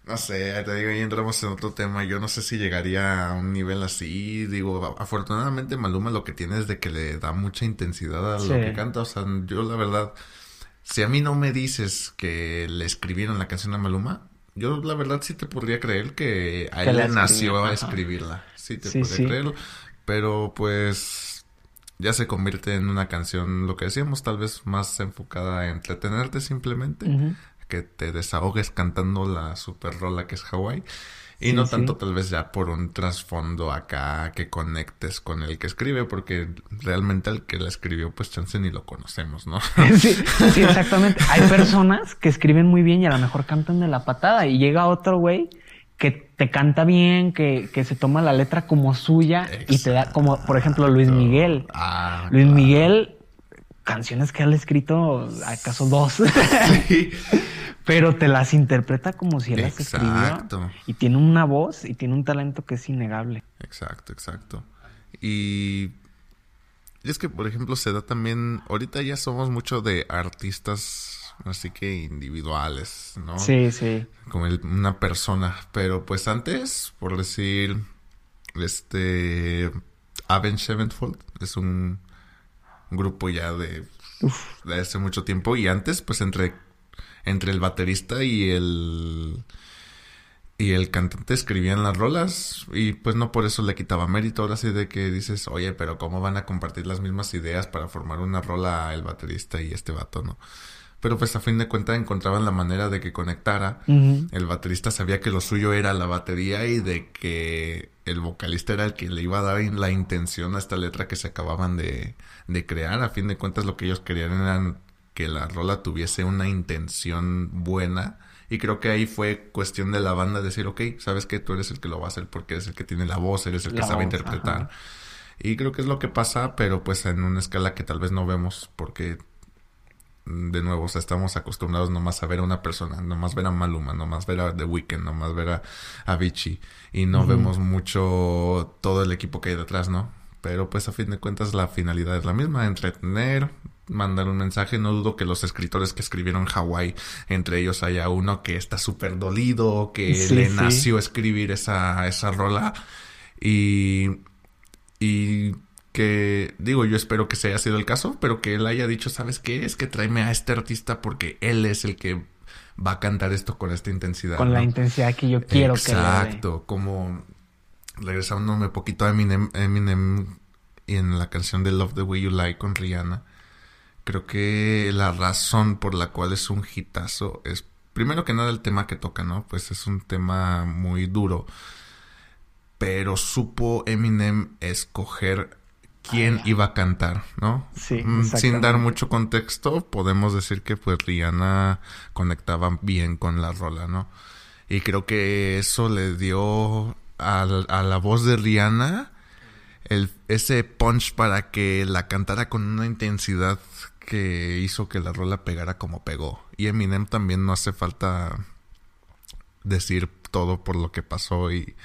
No sé, te digo, ahí entramos en otro tema. Yo no sé si llegaría a un nivel así. Digo, afortunadamente Maluma lo que tiene es de que le da mucha intensidad a lo que canta. O sea, yo la verdad, si a mí no me dices que le escribieron la canción a Maluma, yo la verdad sí te podría creer que a
Que
él
la
le nació a escribirla. Sí, te
Sí,
podría
sí.
creerlo. Pero pues ya se convierte en una canción, lo que decíamos, tal vez más enfocada a entretenerte simplemente que te desahogues cantando la super rola que es Hawaii. Y no tanto tal vez ya por un trasfondo acá que conectes con el que escribe, porque realmente el que la escribió, pues chance ni lo conocemos, ¿no? (laughs)
sí, sí, (laughs) exactamente. Hay personas que escriben muy bien y a lo mejor cantan de la patada y llega otro güey que te canta bien, que, que se toma la letra como suya y te da como, por ejemplo, Luis Miguel. Ah, Luis Miguel, canciones que él ha escrito, acaso dos. Sí. (laughs) Pero te las interpreta como si él las escribió. Y tiene una voz y tiene un talento que es innegable.
Exacto, exacto. Y es que, por ejemplo, se da también. Ahorita ya somos mucho de artistas, así que individuales, ¿no?
Sí, sí.
Como una persona. Pero pues antes, por decir, este. Avenged Sevenfold es un grupo ya de, de hace mucho tiempo. Y antes, pues entre entre el baterista y el y el cantante escribían las rolas y pues no por eso le quitaba mérito. Ahora sí de que dices, oye, pero ¿cómo van a compartir las mismas ideas para formar una rola el baterista y este vato, no? Pero pues a fin de cuentas encontraban la manera de que conectara. El baterista sabía que lo suyo era la batería y de que el vocalista era el que le iba a dar la intención a esta letra que se acababan de, de crear. A fin de cuentas lo que ellos querían eran que la rola tuviese una intención buena. Y creo que ahí fue cuestión de la banda decir, ok, sabes que tú eres el que lo va a hacer porque eres el que tiene la voz, eres el que sabe interpretar. Y creo que es lo que pasa, pero pues en una escala que tal vez no vemos porque mm, de nuevo, o sea, estamos acostumbrados nomás a ver a una persona, nomás ver a Maluma, nomás ver a The Weeknd, nomás ver a Avicii y no vemos mucho todo el equipo que hay detrás, ¿no? Pero pues a fin de cuentas la finalidad es la misma, entretener, mandar un mensaje. No dudo que los escritores que escribieron Hawái, entre ellos haya uno que está súper dolido, que le nació escribir esa, esa rola. Y, y que, digo, yo espero que se haya sido el caso, pero que él haya dicho, ¿sabes qué? Es que tráeme a este artista porque él es el que va a cantar esto con esta intensidad.
Con la intensidad que yo quiero
que Exacto, como regresándome un poquito a Eminem, Eminem y en la canción de Love the Way You Like con Rihanna Creo que la razón por la cual es un hitazo es, primero que nada, el tema que toca, ¿no? Pues es un tema muy duro. Pero supo Eminem escoger quién iba a cantar, ¿no?
Sí.
Mm, sin dar mucho contexto, podemos decir que pues Rihanna conectaba bien con la rola, ¿no? Y creo que eso le dio a, a la voz de Rihanna el, ese punch para que la cantara con una intensidad que hizo que la rola pegara como pegó. Y Eminem también no hace falta decir todo por lo que pasó y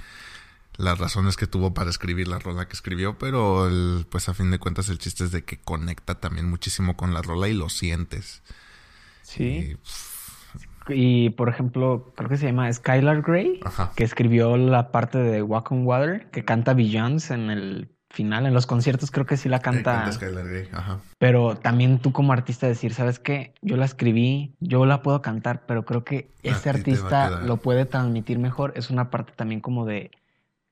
las razones que tuvo para escribir la rola que escribió, pero pues a fin de cuentas el chiste es de que conecta también muchísimo con la rola y lo sientes.
Sí. Y, por ejemplo, creo que se llama Skylar Grey, que escribió la parte de Walk on Water, que canta Beyoncé en el final. En los conciertos creo que sí la canta. Pero también tú como artista decir, ¿sabes qué? Yo la escribí, yo la puedo cantar, pero creo que este artista lo puede transmitir mejor. Es una parte también como de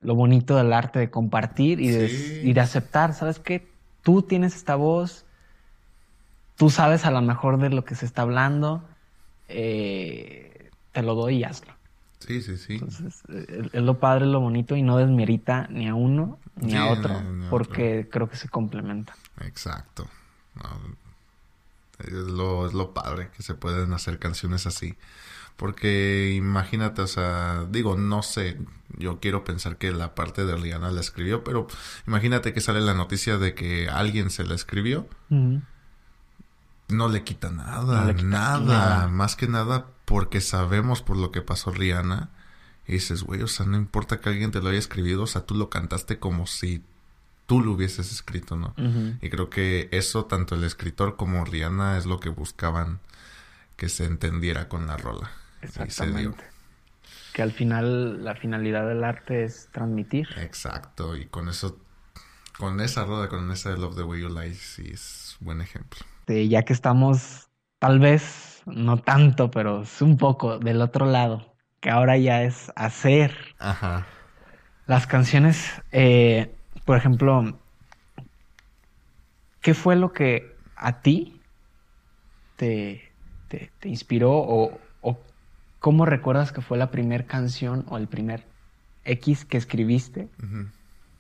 lo bonito del arte, de compartir y, de, aceptar, ¿sabes qué? Tú tienes esta voz, tú sabes a lo mejor de lo que se está hablando, eh, te lo doy y hazlo.
Sí, sí, sí.
Entonces, es lo padre, lo bonito y no desmerita ni a uno ni a otro, porque creo que se complementa.
Exacto. es, lo, es lo padre que se pueden hacer canciones así. Porque imagínate, o sea, digo, no sé, yo quiero pensar que la parte de Rihanna la escribió, pero imagínate que sale la noticia de que alguien se la escribió. No le quita nada, nada, más que nada porque sabemos por lo que pasó Rihanna. Y dices, güey, o sea, no importa que alguien te lo haya escribido, o sea, tú lo cantaste como si tú lo hubieses escrito, ¿no? Y creo que eso, tanto el escritor como Rihanna, es lo que buscaban que se entendiera con la rola.
Exactamente. Que al final la finalidad del arte es transmitir.
Exacto, y con eso, con esa rola, con esa de Love the Way You Lie, sí es buen ejemplo.
ya que estamos, tal vez no tanto, pero es un poco del otro lado, que ahora ya es hacer.
Ajá.
Las canciones, eh, por ejemplo, ¿qué fue lo que a ti te, te, inspiró o, ¿cómo recuerdas que fue la primera canción o el primer X que escribiste?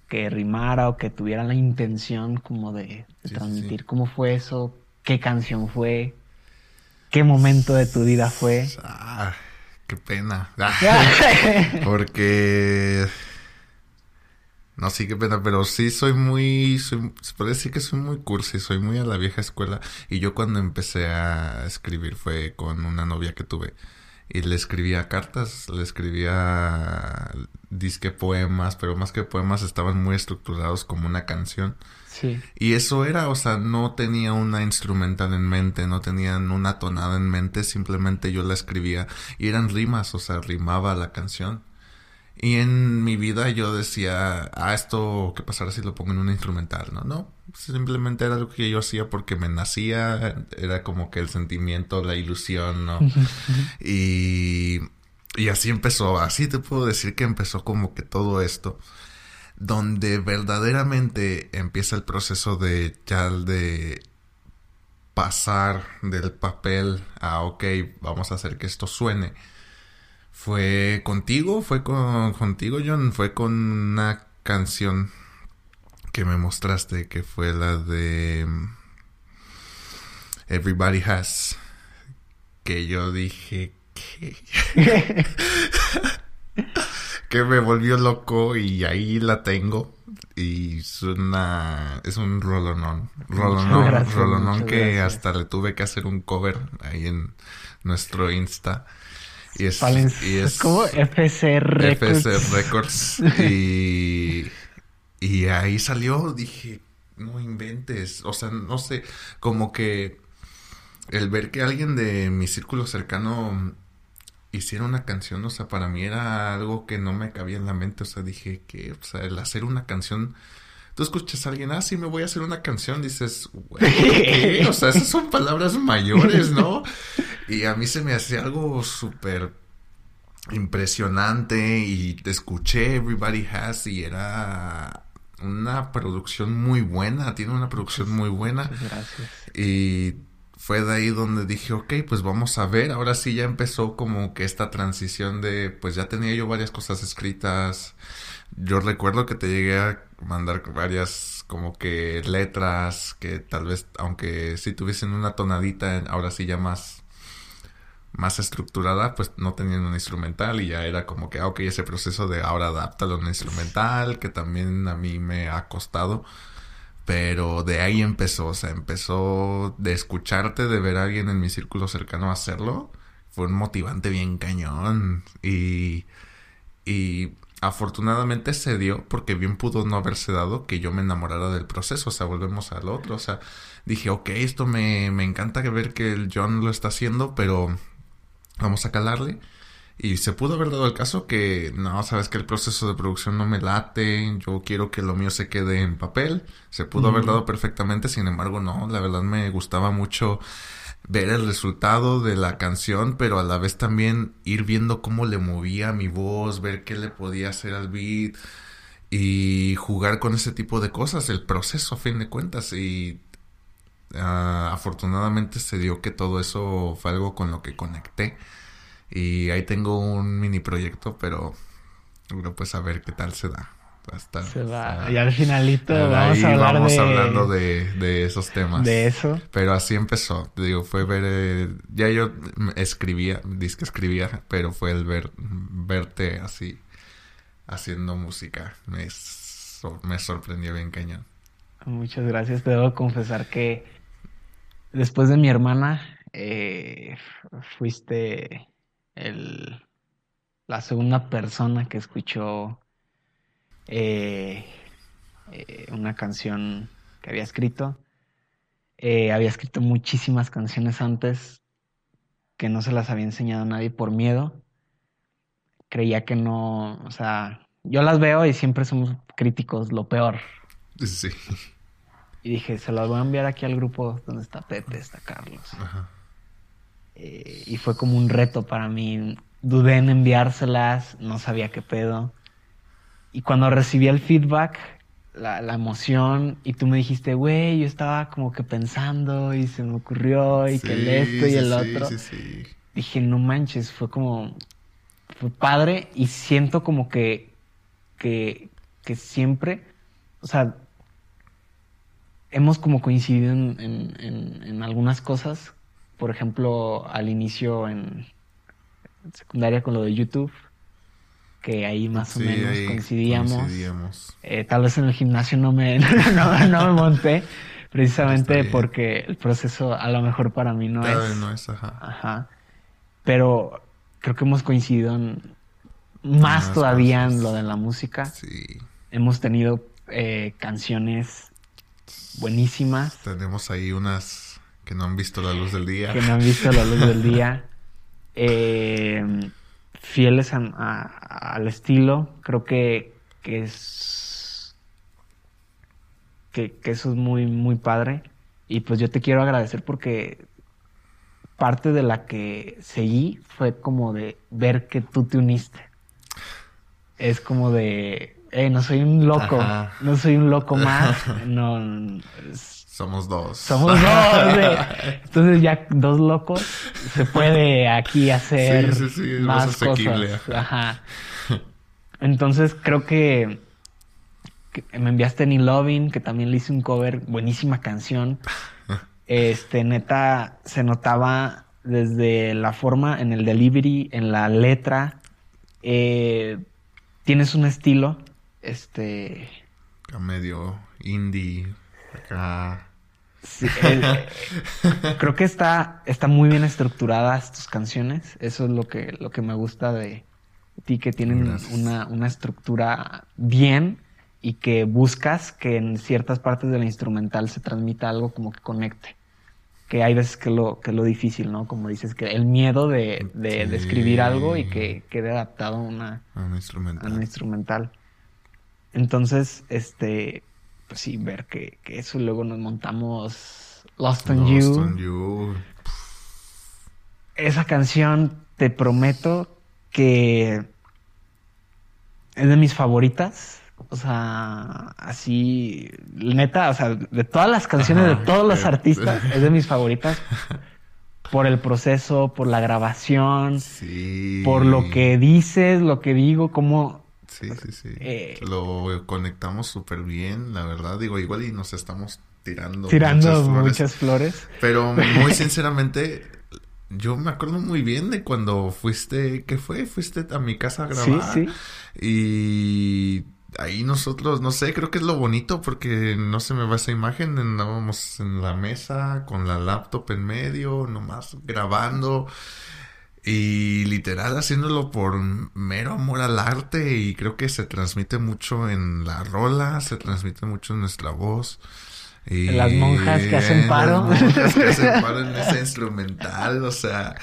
Que rimara o que tuviera la intención como de, transmitir. ¿Cómo fue eso? ¿Qué canción fue? ¿Qué momento de tu vida fue?
Ah, qué pena. (laughs) Porque no, sí, qué pena, pero sí soy muy, soy, se puede decir que soy muy cursi, soy muy a la vieja escuela. Y yo cuando empecé a escribir fue con una novia que tuve. Y le escribía cartas, le escribía disque poemas, pero más que poemas estaban muy estructurados como una canción.
Sí.
Y eso era, o sea, no tenía una instrumental en mente, no tenían una tonada en mente, simplemente yo la escribía y eran rimas, o sea, rimaba la canción. Y en mi vida yo decía, ah, esto, ¿qué pasará si lo pongo en un instrumental? No, no, simplemente era algo que yo hacía porque me nacía, era como que el sentimiento, la ilusión, ¿no? y, y así empezó, así te puedo decir que empezó como que todo esto, donde verdaderamente empieza el proceso de ya de pasar del papel a, ok, vamos a hacer que esto suene. Fue contigo, fue con, contigo, John, fue con una canción que me mostraste, que fue la de mm, Everybody Has, que yo dije que... (laughs) (laughs) que me volvió loco y ahí la tengo. Y es una... es un rolonón. Rolonón, rolonón que hasta le tuve que hacer un cover ahí en nuestro Insta. Y es, y es
como FC Records.
FC Records. (laughs) y, y ahí salió, dije, no inventes. O sea, no sé, como que el ver que alguien de mi círculo cercano hiciera una canción, o sea, para mí era algo que no me cabía en la mente. O sea, dije que, o sea, el hacer una canción tú escuchas a alguien, ah, sí, me voy a hacer una canción, dices, güey, o sea, esas son palabras mayores, ¿no? Y a mí se me hacía algo súper impresionante y te escuché Everybody Has y era una producción muy buena, tiene una producción muy buena.
Gracias.
Y fue de ahí donde dije, ok, pues vamos a ver. Ahora sí ya empezó como que esta transición de, pues ya tenía yo varias cosas escritas. Yo recuerdo que te llegué a mandar varias como que letras que tal vez, aunque sí tuviesen una tonadita, ahora sí ya más más estructurada, pues no tenían un instrumental y ya era como que, ah, ok, ese proceso de ahora adáptalo a un instrumental, que también a mí me ha costado. Pero de ahí empezó, o sea, empezó de escucharte, de ver a alguien en mi círculo cercano hacerlo. Fue un motivante bien cañón. Y, y afortunadamente se dio, porque bien pudo no haberse dado, que yo me enamorara del proceso. O sea, volvemos al otro. O sea, dije, ok, esto me, me encanta ver que John lo está haciendo, pero vamos a calarle. Y se pudo haber dado el caso que, no, sabes que el proceso de producción no me late, yo quiero que lo mío se quede en papel. Se pudo haber dado perfectamente, sin embargo, no, la verdad me gustaba mucho ver el resultado de la canción, pero a la vez también ir viendo cómo le movía mi voz, ver qué le podía hacer al beat y jugar con ese tipo de cosas, el proceso a fin de cuentas. Y Ah, afortunadamente se dio que todo eso fue algo con lo que conecté. Y ahí tengo un mini proyecto, pero pues a ver qué tal se da.
se va. y al finalito vamos a hablar
vamos hablando de, esos temas.
De eso.
Pero así empezó. Digo, fue ver... Eh, ya yo escribía, dice que escribía, pero fue el ver verte así haciendo música. Me, me sorprendió bien cañón.
Muchas gracias. Te debo confesar que Después de mi hermana, eh, fuiste el, la segunda persona que escuchó eh, eh, una canción que había escrito. había escrito muchísimas canciones antes que no se las había enseñado a nadie por miedo. Creía que no, o sea, yo las veo y siempre somos críticos, lo peor.
Sí.
Y dije, se las voy a enviar aquí al grupo donde está Pepe, está Carlos. Eh, y fue como un reto para mí. Dudé en enviárselas, no sabía qué pedo. Y cuando recibí el feedback, la, emoción, y tú me dijiste, güey, yo estaba como que pensando y se me ocurrió y que el esto y el otro. dije, no manches, fue como, fue padre y siento como que, que, que siempre, o sea, hemos como coincidido en, en, en, algunas cosas. Por ejemplo, al inicio en secundaria con lo de YouTube, que ahí más o menos coincidíamos. Eh, tal vez en el gimnasio no me, (laughs) no, no me monté, precisamente porque el proceso a lo mejor para mí no es.
No es, ajá.
Ajá. Pero creo que hemos coincidido en más todavía en lo de la música.
Sí.
Hemos tenido eh, canciones buenísimas.
Tenemos ahí unas que no han visto la luz del día.
Que no han visto la luz del día. (laughs) Eh, fieles al estilo. Creo que, que es. Que, que, eso es muy, muy padre. Y pues yo te quiero agradecer porque parte de la que seguí fue como de ver que tú te uniste. Es como de eh, no soy un loco, no soy un loco (laughs) más, no.
Somos dos.
Somos dos. (laughs) Entonces ya dos locos se puede aquí hacer sí, sí, sí, más, cosas. Ajá. Entonces creo que, me enviaste Ni Loving, que también le hice un cover, buenísima canción. Este, neta, se notaba desde la forma, en el delivery, en la letra. Eh, tienes un estilo este.
A medio indie. Acá.
creo que está, está muy bien estructuradas tus canciones. Eso es lo que, lo que me gusta de ti, que tienen una, una, estructura bien y que buscas que en ciertas partes de la instrumental se transmita algo como que conecte. Que hay veces que lo, que lo difícil, ¿no? Como dices, que el miedo de, de, escribir algo y que quede adaptado a una,
instrumental.
A una instrumental. Entonces, este, pues sí, ver que, que eso luego nos montamos Lost on Lost On you. Esa canción, te prometo que es de mis favoritas. O sea, así, neta, o sea, de todas las canciones de todos los artistas, es de mis favoritas. (laughs) Por el proceso, por la grabación,
sí.
por lo que dices, lo que digo, cómo
Sí, sí, sí. Eh, lo conectamos súper bien, la verdad. Digo, igual y nos estamos tirando.
Tirando muchas flores.
Pero muy (laughs) sinceramente, yo me acuerdo muy bien de cuando fuiste, ¿qué fue? Fuiste a mi casa a grabar. Sí, sí. Y ahí nosotros, no sé, creo que es lo bonito porque no se me va esa imagen. Andábamos en la mesa con la laptop en medio, nomás grabando. Y literal haciéndolo por mero amor al arte y creo que se transmite mucho en la rola, se transmite mucho en nuestra voz.
Y las monjas que hacen paro.
Las monjas que hacen paro en ese (laughs) instrumental, o sea,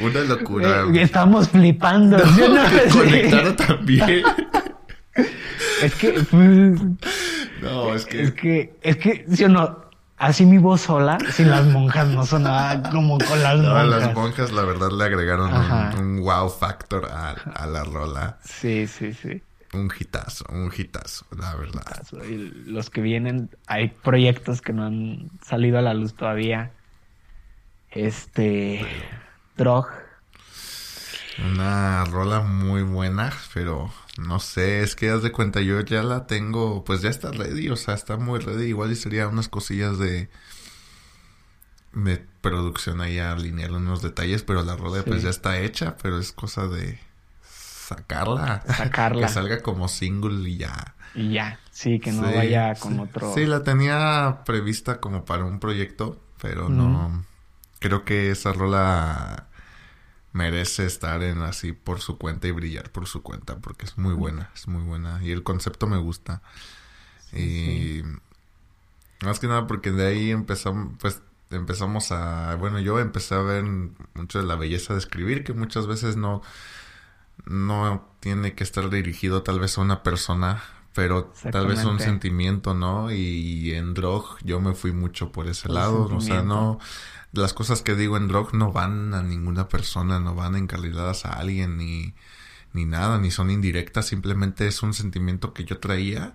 una locura.
Y estamos flipando.
No, (laughs) conectaron también. (laughs)
es que... Pues,
no, es que...
Es que, es que, yo no, Así mi voz sola, sin las monjas, no sonaba como con las no, monjas.
las monjas, la verdad, le agregaron un, wow factor a, la rola.
Sí, sí, sí.
Un hitazo, un hitazo, la verdad.
Y los que vienen, hay proyectos que no han salido a la luz todavía. Este. Drog.
Una rola muy buena, pero no sé, es que haz de cuenta, yo ya la tengo, pues ya está ready, o sea, está muy ready. Igual y sería unas cosillas de, de producción ahí a alinear unos detalles, pero la rola pues ya está hecha, pero es cosa de sacarla.
Sacarla. (laughs)
que salga como single y ya.
Y ya, sí, que no vaya con otro.
Sí, la tenía prevista como para un proyecto, pero no. Creo que esa rola merece estar en así por su cuenta y brillar por su cuenta porque es muy buena, es muy buena y el concepto me gusta. y más que nada porque de ahí empezamos pues empezamos a bueno, yo empecé a ver mucho de la belleza de escribir que muchas veces no no tiene que estar dirigido tal vez a una persona pero tal vez un sentimiento, ¿no? Y, en Drog yo me fui mucho por ese lado, o sea, no las cosas que digo en Drog no van a ninguna persona, no van encarriladas a alguien ni, ni nada, ni son indirectas, simplemente es un sentimiento que yo traía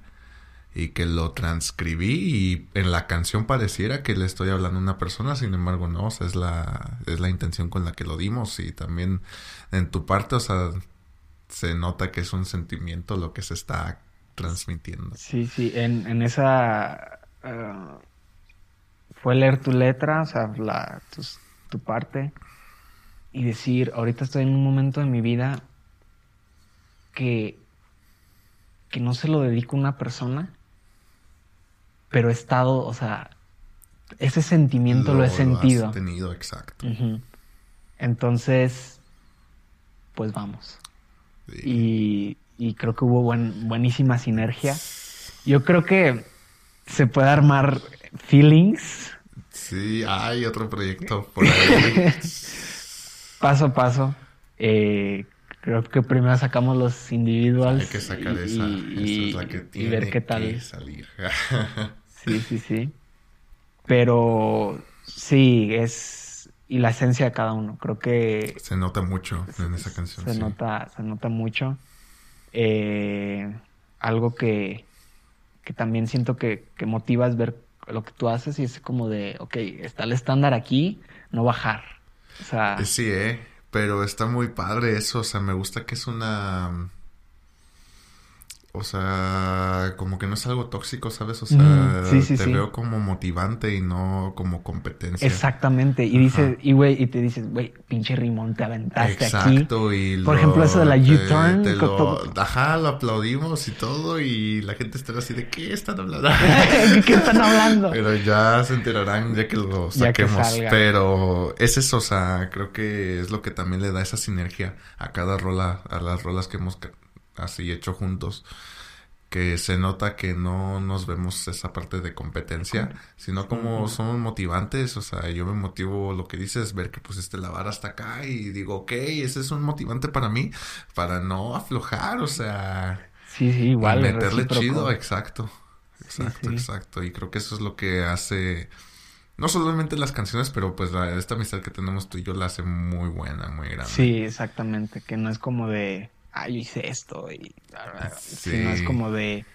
y que lo transcribí y en la canción pareciera que le estoy hablando a una persona, sin embargo no, o sea, es la, es la intención con la que lo dimos y también en tu parte, o sea, se nota que es un sentimiento lo que se está transmitiendo.
Sí, sí, en, en esa... eh, fue leer tu letra, o sea, la, tu parte y decir, ahorita estoy en un momento de mi vida que, que no se lo dedico a una persona, pero he estado, o sea, ese sentimiento lo, he
has
sentido.
tenido, exacto.
Entonces, pues vamos.
Sí.
Y, y creo que hubo buen, buenísima sinergia. Yo creo que se puede armar feelings
Sí, hay otro proyecto (laughs) por ahí.
paso a paso. Eh, creo que primero sacamos los individuals
hay que sacar
y,
esa.
y-
esa es la que
y
tiene
ver qué
que
tal.
salir. (laughs)
Sí, sí, sí. (laughs) Pero sí, es... Y la esencia de cada uno. Creo que
se nota mucho en esa canción.
se
sí.
nota, se nota mucho. Eh, algo que, que también siento que, que motiva es ver lo que tú haces y es como de, ok, está el estándar aquí, no bajar. O sea,
Eh, Sí, eh. Pero está muy padre eso. O sea, me gusta que es una. O sea, como que no es algo tóxico, ¿sabes? O sea,
Mm, sí, sí,
te
sí.
veo como motivante y no como competencia.
exactamente. Y
Ajá.
dices, y güey, y te dices, güey, pinche rimón, te aventaste aquí.
Exacto, y
Por
lo-
ejemplo, eso de la U-turn,
lo- Ajá, lo aplaudimos y todo, y la gente estará así de ¿qué están hablando? (laughs)
¿Qué están hablando?
Pero ya se enterarán ya que lo
Ya que
saquemos.
salga.
Pero es eso, o sea, creo que es lo que también le da esa sinergia a cada rola, a las rolas que hemos así hecho juntos. Que se nota que no nos vemos esa parte de competencia, sino como somos motivantes. O sea, yo me motivo lo que dices, ver que pusiste la vara hasta acá y digo, ok, ese es un motivante para mí, para no aflojar, o sea,
Sí, sí, igual.
meterle chido, exacto.
Sí,
Exacto,
sí.
exacto. Y creo que eso es lo que hace, no solamente las canciones, pero pues la- esta amistad que tenemos tú y yo la hace muy buena, muy grande.
Sí, exactamente. Que no es como de, ah, yo hice esto. Y,
Sí.
Sino es como de,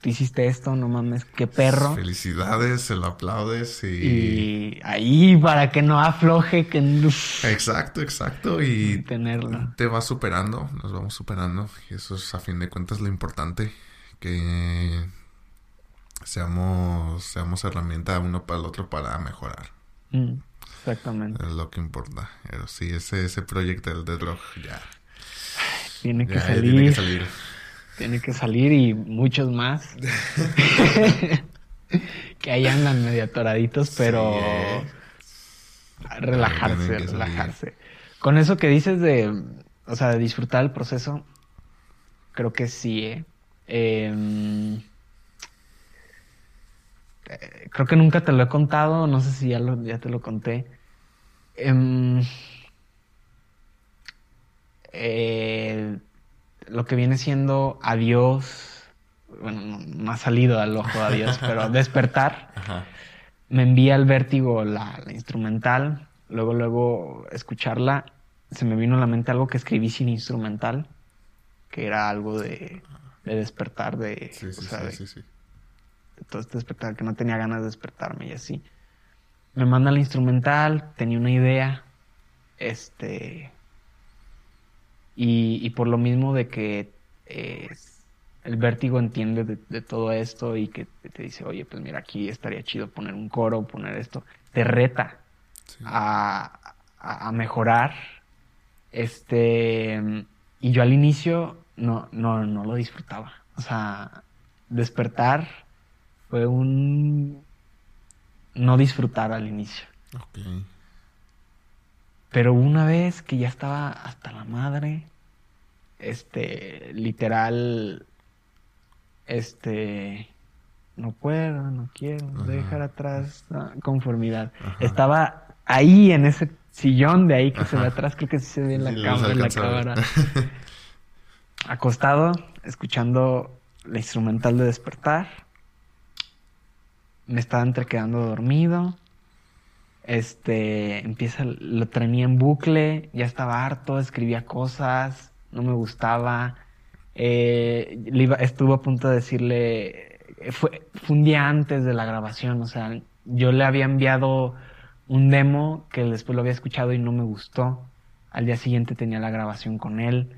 tú hiciste esto, no mames, qué perro.
Felicidades, se lo aplaudes y...
Y ahí para que no afloje, que no-
Exacto, exacto. Y
tenerlo.
te vas superando, nos vamos superando. Y eso es a fin de cuentas lo importante. Que seamos, seamos herramienta uno para el otro para mejorar.
Mm, exactamente.
Es lo que importa. Pero sí, ese, ese proyecto del Deadlock ya,
Tiene que
ya
salir.
tiene que salir.
Tiene que salir y muchos más. (laughs) que ahí andan medio atoraditos, pero
Sí, eh.
relajarse, relajarse. Con eso que dices de, o sea, de disfrutar el proceso, creo que sí, ¿eh? Em, eh, creo que nunca te lo he contado, no sé si ya, lo- ya te lo conté. Eh, lo que viene siendo adiós, bueno, no, ha salido al ojo de adiós, (laughs) pero despertar,
Ajá.
me envía el vértigo la, la instrumental, luego, luego escucharla, se me vino a la mente algo que escribí sin instrumental, que era algo de, de despertar, de,
Sí,
o
sí,
sea,
sí,
de-
sí, sí.
este despertar, que no tenía ganas de despertarme y así. Me manda la instrumental, tenía una idea, este, y, y por lo mismo de que eh, el vértigo entiende de, de todo esto y que te, te dice, oye, pues mira, aquí estaría chido poner un coro, poner esto, te reta
Sí.
a, a- a mejorar. Este, y yo al inicio no, no, no lo disfrutaba. O sea, despertar fue un no disfrutar al inicio.
Ok.
Pero una vez que ya estaba hasta la madre, este, literal, este, no puedo, no quiero,
Ajá.
dejar atrás, conformidad.
Ajá.
Estaba ahí en ese sillón de ahí que se ve atrás, creo que sí se ve en la
Sí,
cámara, en la cámara. (laughs) Acostado, escuchando la instrumental de despertar. Me estaba entre quedando dormido. Este, empieza, lo tenía en bucle, ya estaba harto, escribía cosas, no me gustaba. Eh, estuvo a punto de decirle fue, fue un día antes de la grabación, o sea, yo le había enviado un demo que después lo había escuchado y no me gustó. Al día siguiente tenía la grabación con él.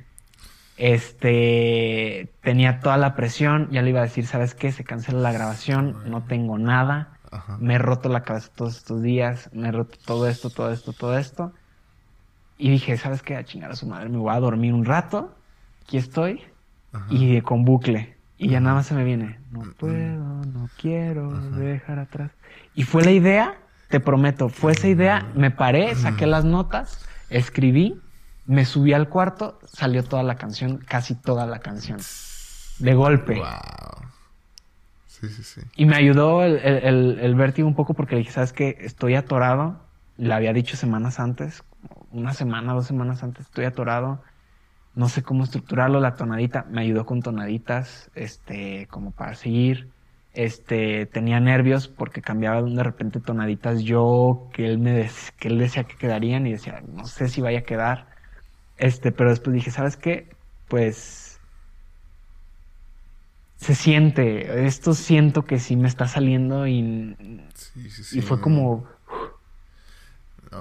Este tenía toda la presión, ya le iba a decir, ¿sabes qué? Se cancela la grabación, no tengo nada. Me he roto la cabeza todos estos días, me he roto todo esto, todo esto, todo esto. Y dije, ¿sabes qué? A chingar a su madre, me voy a dormir un rato. Aquí estoy. Y con bucle. Y ya nada más se me viene. No puedo, no quiero dejar atrás. Y fue la idea, te prometo, fue esa idea. Me paré, saqué las notas, escribí, me subí al cuarto, salió toda la canción, casi toda la canción. De golpe.
Wow.
Y me ayudó el, el, el, vértigo un poco porque dije, ¿sabes qué? Estoy atorado. Le había dicho semanas antes, una semana, dos semanas antes, estoy atorado. No sé cómo estructurarlo, la tonadita. Me ayudó con tonaditas, este, como para seguir. Este, tenía nervios porque cambiaba de repente tonaditas yo que él me que él decía que quedarían y decía, no sé si vaya a quedar. Este, pero después dije, ¿sabes qué? Pues se siente, esto siento que sí me está saliendo y, y fue como...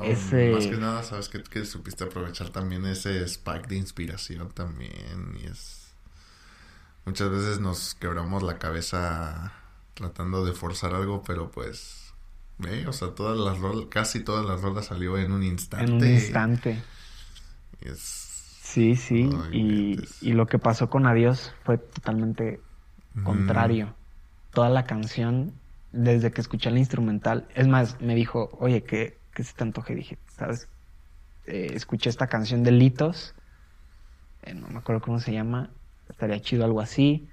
ese... Más que nada, sabes que, que, supiste aprovechar también ese spike de inspiración también y es... Muchas veces nos quebramos la cabeza tratando de forzar algo, pero pues... ¿eh? O sea, todas las rolas, casi todas las rolas salió en un instante.
En un instante. Sí, sí, y, y, lo que pasó con Adiós fue totalmente contrario. Toda la canción, desde que escuché la instrumental, es más, me dijo, oye, ¿qué, qué se te antoje? Dije, ¿sabes? Eh, escuché esta canción de Litos, eh, no me acuerdo cómo se llama, estaría chido algo así.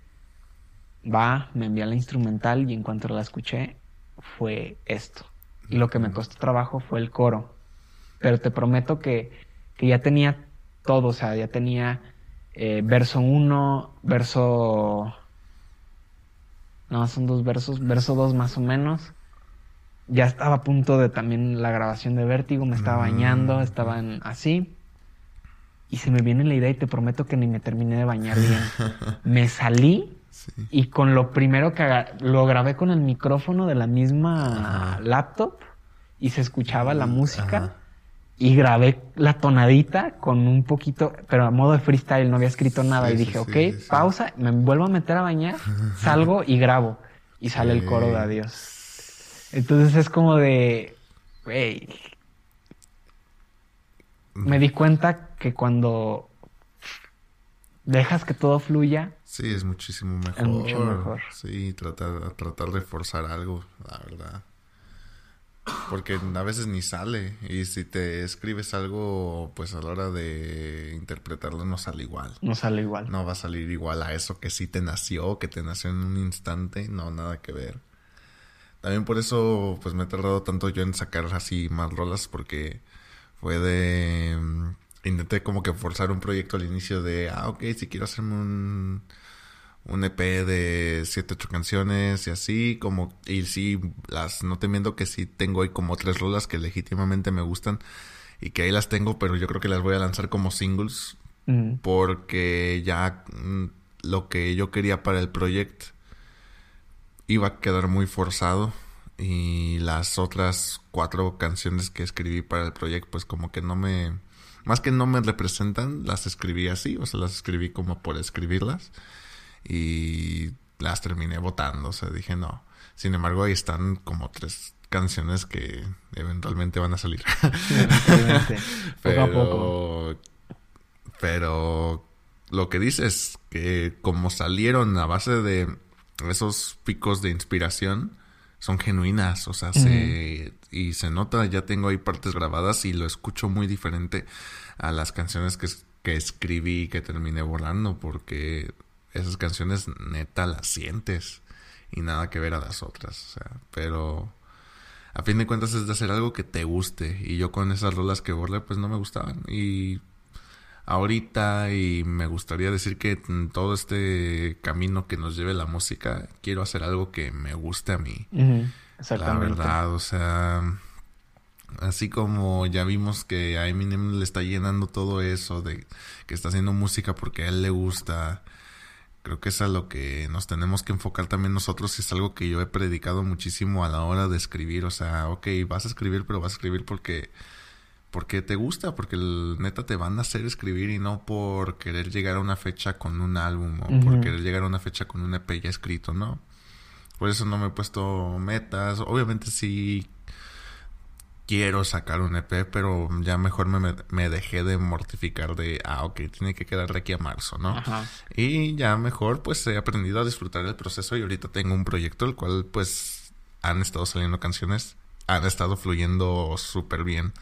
Va, me envió la instrumental y en cuanto la escuché, fue esto. Y lo que me costó trabajo fue el coro. Pero te prometo que, que ya tenía todo, o sea, ya tenía eh, verso 1, verso no, son dos versos, verso dos más o menos. Ya estaba a punto de también la grabación de Vértigo, me estaba bañando, mm. estaba así. Y se me viene la idea y te prometo que ni me terminé de bañar bien. (laughs) me salí y con lo primero que lo grabé con el micrófono de la misma laptop y se escuchaba la música y grabé la tonadita con un poquito, pero a modo de freestyle, no había escrito nada. y dije, ok, pausa, me vuelvo a meter a bañar, (laughs) salgo y grabo. Y sale el coro de adiós. Entonces es como de, güey. Me di cuenta que cuando dejas que todo fluya.
Sí, es muchísimo mejor.
Es mucho mejor.
Sí, tratar, tratar de forzar algo, la verdad. Porque a veces ni sale. Y si te escribes algo, pues a la hora de interpretarlo no sale igual.
No sale igual.
No va a salir igual a eso que sí te nació, que te nació en un instante. No, nada que ver. También por eso, pues me he tardado tanto yo en sacar así más rolas, porque fue de. Mm, intenté como que forzar un proyecto al inicio de, ah, ok, si quiero hacerme un un EP de 7, 8 canciones y así, como, y sí, las, no temiendo que sí tengo ahí como tres rolas que legítimamente me gustan y que ahí las tengo, pero yo creo que las voy a lanzar como singles porque ya mm, lo que yo quería para el proyecto iba a quedar muy forzado y las otras cuatro canciones que escribí para el proyecto pues como que no me más que no me representan las escribí así o sea las escribí como por escribirlas y las terminé votando, o sea, dije no. Sin embargo, ahí están como tres canciones que eventualmente van a salir. (laughs) (laughs) pero, poco a poco. Pero lo que dices, que como salieron a base de esos picos de inspiración, son genuinas, o sea, se, y se nota, ya tengo ahí partes grabadas y lo escucho muy diferente a las canciones que, que escribí y que terminé volando, porque esas canciones neta las sientes y nada que ver a las otras, o sea, pero a fin de cuentas es de hacer algo que te guste y yo con esas rolas que borré pues no me gustaban y ahorita y me gustaría decir que en todo este camino que nos lleve la música quiero hacer algo que me guste a mí. La verdad, o sea, así como ya vimos que a Eminem le está llenando todo eso de que está haciendo música porque a él le gusta Creo que es a lo que nos tenemos que enfocar también nosotros y es algo que yo he predicado muchísimo a la hora de escribir. O sea, ok, vas a escribir, pero vas a escribir porque porque te gusta, porque el, neta te van a hacer escribir y no por querer llegar a una fecha con un álbum o por querer llegar a una fecha con un EP ya escrito, ¿no? Por eso no me he puesto metas. Obviamente sí quiero sacar un EP, pero ya mejor me, me dejé de mortificar de, ah, ok, tiene que quedar de aquí a marzo, ¿no? Y ya mejor pues he aprendido a disfrutar el proceso y ahorita tengo un proyecto el cual pues han estado saliendo canciones, han estado fluyendo súper bien.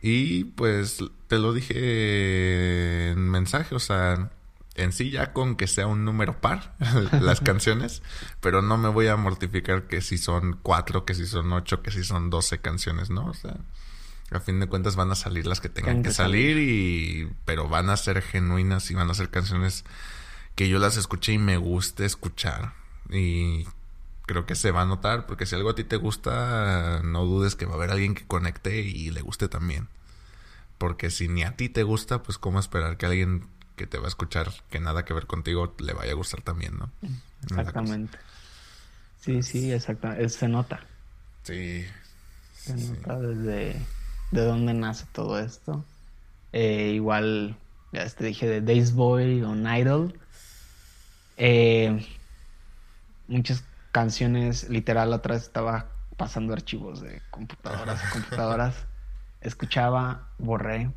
Y pues te lo dije en mensaje, o sea, en sí ya con que sea un número par (laughs) las (laughs) canciones, pero no me voy a mortificar que si son cuatro, que si son ocho, que si son doce canciones, ¿no? O sea, a fin de cuentas van a salir las que tengan que, salir, y pero van a ser genuinas y van a ser canciones que yo las escuché y me guste escuchar y creo que se va a notar, porque si algo a ti te gusta, no dudes que va a haber alguien que conecte y le guste también. Porque si ni a ti te gusta, pues cómo esperar que alguien que te va a escuchar, que nada que ver contigo, le vaya a gustar también, ¿no?
Exactamente. Sí, sí, exactamente. Se nota.
Sí.
Se nota desde de dónde nace todo esto. Eh, igual, ya te dije de Days Boy o Idol. Eh, muchas canciones, literal, vez estaba pasando archivos de computadoras a (laughs) computadoras. Escuchaba, borré.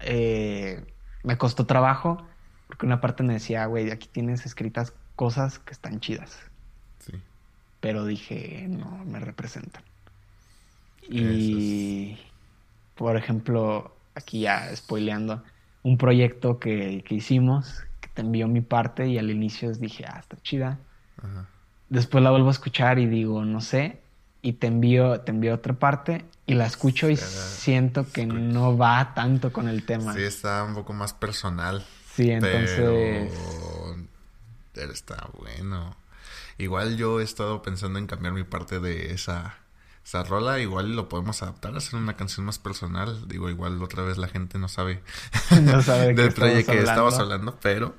Eh, me costó trabajo porque una parte me decía, güey, aquí tienes escritas cosas que están chidas. Sí. Pero dije, no, me representan. Y, por ejemplo, aquí ya spoileando, un proyecto que, que, hicimos, que te envió mi parte y al inicio dije, ah, está chida. Ajá después la vuelvo a escuchar y digo, no sé, y te envío, te envío otra parte y la escucho y siento que no va tanto con el tema.
Sí, está un poco más personal.
Sí, entonces...
Pero, está bueno. Igual yo he estado pensando en cambiar mi parte de esa, esa rola. Igual lo podemos adaptar a hacer una canción más personal. Digo, igual otra vez la gente no sabe, (laughs)
no sabe (laughs)
del proyecto que estamos hablando, pero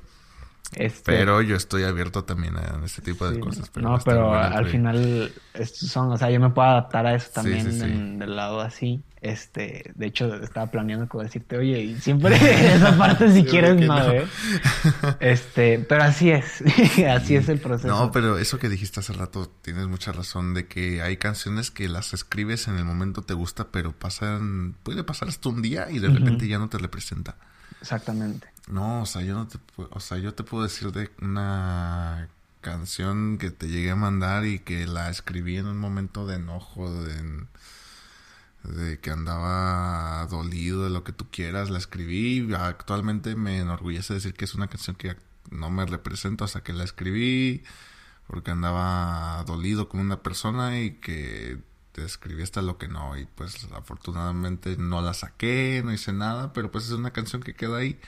este, pero yo estoy abierto también a este tipo de cosas.
no, pero al final estos son, o sea, yo me puedo adaptar a eso también del lado así. Este, de hecho, estaba planeando como decirte, oye, y siempre (laughs) esa parte si quieres más, ¿eh? (laughs) Este, pero así es, (laughs) así es el proceso.
No, pero eso que dijiste hace rato, tienes mucha razón de que hay canciones que las escribes en el momento te gusta, pero pasan, puede pasar hasta un día y de repente ya no te representa.
Exactamente.
No, o sea, yo no te, o sea, yo te puedo decir de una canción que te llegué a mandar y que la escribí en un momento de enojo, de, que andaba dolido de lo que tú quieras, la escribí. Actualmente me enorgullece decir que es una canción que no me representa, o sea, que la escribí porque andaba dolido con una persona y que te escribí hasta lo que no y pues afortunadamente no la saqué, no hice nada, pero pues es una canción que queda ahí,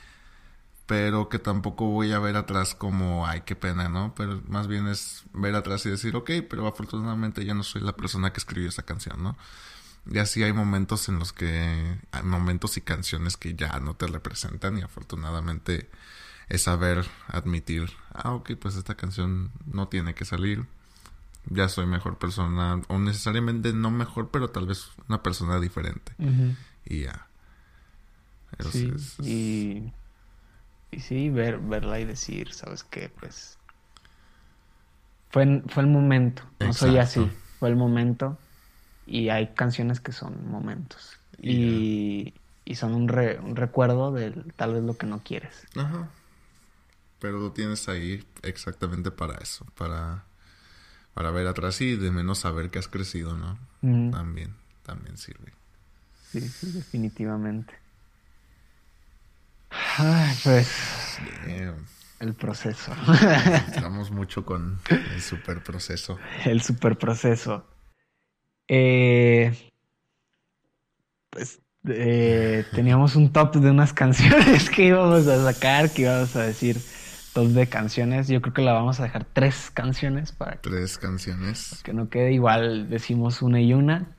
pero que tampoco voy a ver atrás como, ay, qué pena, ¿no? Pero más bien es ver atrás y decir, ok, pero afortunadamente ya no soy la persona que escribió esa canción, ¿no? Y así hay momentos en los que, hay momentos y canciones que ya no te representan y afortunadamente es saber admitir, ah, ok, pues esta canción no tiene que salir, ya soy mejor persona, o necesariamente no mejor, pero tal vez una persona diferente. Y ya.
sí, y, y sí, ver, verla y decir, ¿sabes qué? Pues fue, fue el momento, no soy así, fue el momento y hay canciones que son momentos y, y son un, un recuerdo de tal vez lo que no quieres.
Ajá. Pero lo tienes ahí exactamente para eso, para para ver atrás y de menos saber que has crecido, ¿no? También, también sirve.
Sí, sí, definitivamente. Ay, pues. El proceso.
Estamos mucho con el super proceso.
El super proceso. Eh, pues eh, teníamos un top de unas (laughs) canciones que íbamos a sacar, que íbamos a decir top de canciones. Yo creo que la vamos a dejar tres canciones para
que, tres canciones.
Que no quede igual, decimos una y una,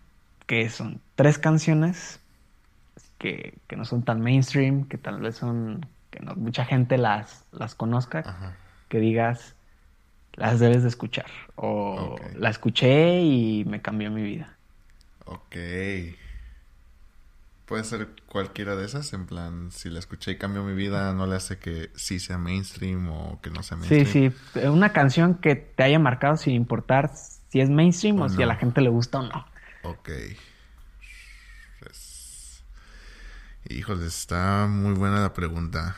que son tres canciones que, que no son tan mainstream, que tal vez son que no mucha gente las, las conozca. que digas, las debes de escuchar. O la escuché y me cambió mi vida.
Ok. Puede ser cualquiera de esas, en plan, si la escuché y cambió mi vida, no le hace que sí sea mainstream o que no sea
Sí,
mainstream.
sí, una canción que te haya marcado sin importar si es mainstream o,
O
si a la gente le gusta o no.
Ok. Pues... Híjole, está muy buena la pregunta.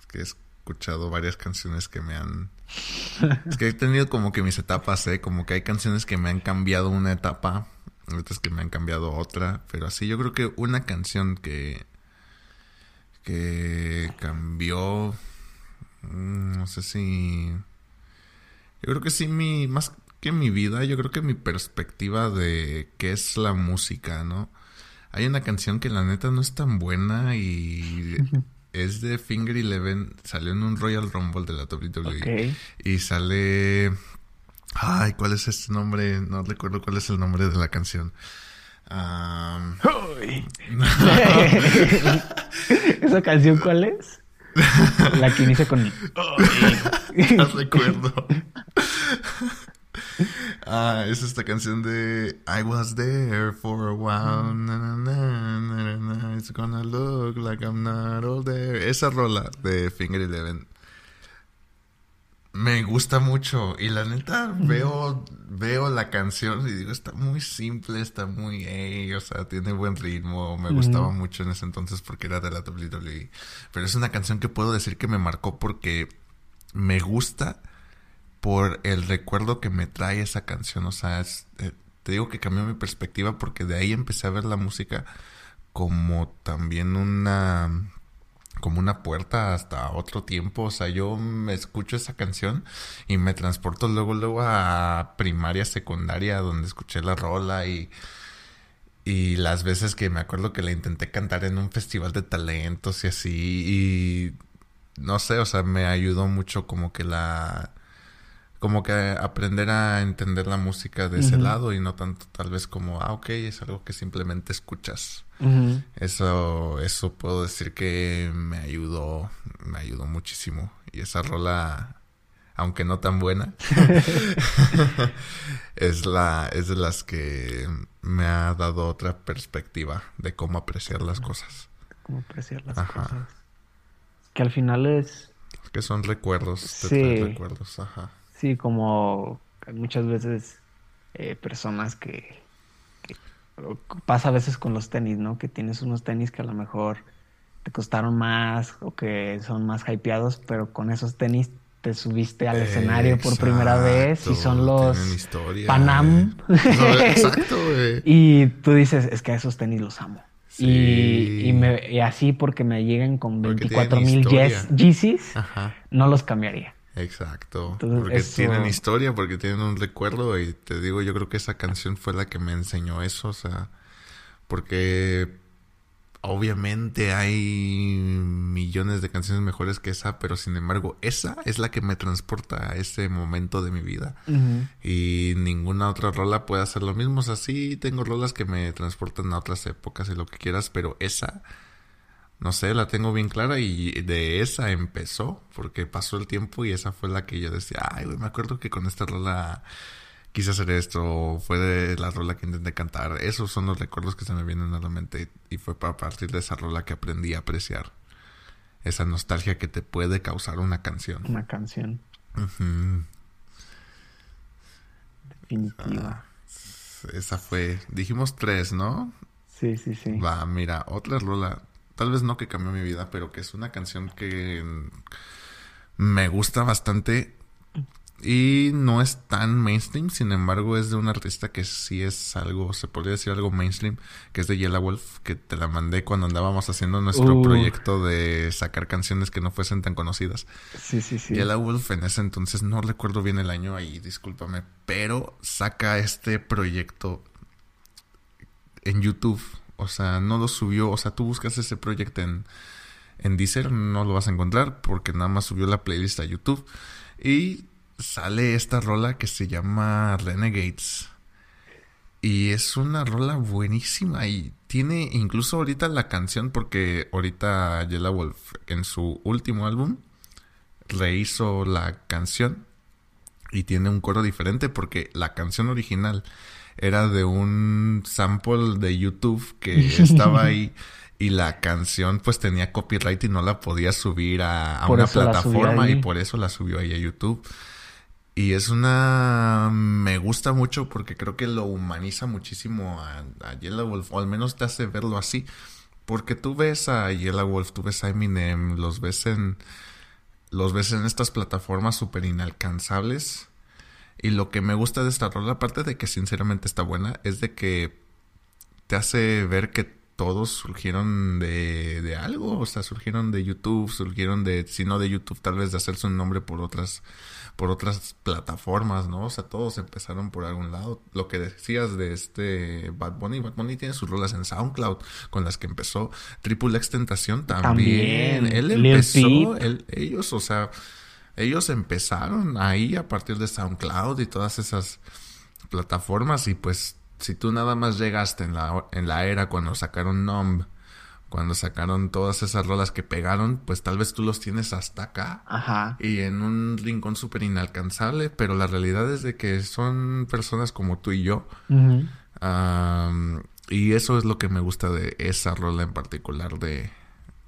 Es que he escuchado varias canciones que me han... Es que he tenido como que mis etapas, ¿eh? Como que hay canciones que me han cambiado una etapa, otras que me han cambiado otra, pero así yo creo que una canción que... que cambió... mm, No sé si... Yo creo que sí, mi, más que mi vida, yo creo que mi perspectiva de qué es la música, ¿no? Hay una canción que la neta no es tan buena y es de Finger Eleven, salió en un Royal Rumble de la WWE y sale... Ay, ¿cuál es este nombre? No recuerdo cuál es el nombre de la canción. (laughs)
Uy. (laughs) ¿Esa canción cuál es? La que inicia con... (laughs)
no recuerdo. (laughs) Ah, es esta canción de I was there for a while. na, na, na, na, na, na, it's gonna look like I'm not all there. Esa rola de Finger Eleven me gusta mucho. Y la neta, veo, veo la canción y digo, está muy simple, está muy, ey, o sea, tiene buen ritmo. Me gustaba mucho en ese entonces porque era de la WWE. Pero es una canción que puedo decir que me marcó porque me gusta por el recuerdo que me trae esa canción. O sea, es- eh, te digo que cambió mi perspectiva porque de ahí empecé a ver la música como también una como una puerta hasta otro tiempo, o sea, yo me escucho esa canción y me transporto luego luego a primaria, secundaria donde escuché la rola y y las veces que me acuerdo que la intenté cantar en un festival de talentos y así y no sé, o sea, me ayudó mucho como que la como que aprender a entender la música de ese lado y no tanto tal vez como, ah, ok, es algo que simplemente escuchas. Eso, eso puedo decir que me ayudó, me ayudó muchísimo. Y esa rola, aunque no tan buena, (laughs) es la, es de las que me ha dado otra perspectiva de cómo apreciar las cosas.
Cómo apreciar las
Ajá.
cosas. Que al final es,
Que son recuerdos,
Sí.
recuerdos, ajá.
Sí, como muchas veces eh, personas que, pasa a veces con los tenis, ¿no? Que tienes unos tenis que a lo mejor te costaron más o que son más hypeados, pero con esos tenis te subiste al escenario por primera vez y son los
historia,
Panam.
No, (laughs) exacto, güey.
Y tú dices, es que a esos tenis los amo.
Sí.
Y, y, me- y así porque me lleguen con
Porque
24
tienen
mil. Yeezys, no los cambiaría.
Exacto.
Entonces,
porque
eso-
tienen historia, porque tienen un recuerdo y te digo, yo creo que esa canción fue la que me enseñó eso, o sea, porque obviamente hay millones de canciones mejores que esa, pero sin embargo, esa es la que me transporta a ese momento de mi vida. Y ninguna otra rola puede hacer lo mismo. O sea, sí tengo rolas que me transportan a otras épocas y lo que quieras, pero esa, no sé, la tengo bien clara y de esa empezó, porque pasó el tiempo y esa fue la que yo decía, ay, güey, me acuerdo que con esta rola quise hacer esto, fue de la rola que intenté cantar. Esos son los recuerdos que se me vienen a la mente y fue a partir de esa rola que aprendí a apreciar esa nostalgia que te puede causar una canción.
Una canción definitiva.
Esa fue, dijimos tres, ¿no?
Sí, sí, sí.
Va, mira, otra rola, tal vez no que cambió mi vida, pero que es una canción que mm, me gusta bastante y no es tan mainstream, sin embargo es de un artista que sí es algo, se podría decir algo mainstream, que es de Yellow Wolf, que te la mandé cuando andábamos haciendo nuestro
Uh.
proyecto de sacar canciones que no fuesen tan conocidas.
Sí, sí, sí.
Yellow Wolf en ese entonces, no recuerdo bien el año ahí, discúlpame, pero saca este proyecto en YouTube. O sea, no lo subió, o sea, tú buscas ese proyecto en, en Deezer, no lo vas a encontrar porque nada más subió la playlist a YouTube. Y sale esta rola que se llama Renegades. Y es una rola buenísima y tiene incluso ahorita la canción porque ahorita Yellow Wolf en su último álbum rehizo la canción y tiene un coro diferente porque la canción original era de un sample de YouTube que estaba (laughs) ahí y la canción pues tenía copyright y no la podía subir a, una plataforma y por eso la subió ahí a YouTube. Y es una... me gusta mucho porque creo que lo humaniza muchísimo a, a Yellow Wolf, o al menos te hace verlo así. Porque tú ves a Yellow Wolf, tú ves a Eminem, los ves en... los ves en estas plataformas súper inalcanzables. Y lo que me gusta de esta rola, aparte de que sinceramente está buena, es de que te hace ver que todos surgieron de, de algo, o sea, surgieron de YouTube, surgieron de, si no de YouTube, tal vez de hacerse un nombre por otras, por otras plataformas, ¿no? O sea, todos empezaron por algún lado. Lo que decías de este Bad Bunny, Bad Bunny tiene sus rolas en SoundCloud con las que empezó. Triple X Tentación también. Él empezó, ellos, o sea, ellos empezaron ahí a partir de SoundCloud y todas esas plataformas y pues si tú nada más llegaste en la, en la era cuando sacaron Numb, cuando sacaron todas esas rolas que pegaron, pues tal vez tú los tienes hasta acá. Ajá. Y en un rincón súper inalcanzable, pero la realidad es de que son personas como tú y yo. y eso es lo que me gusta de esa rola en particular de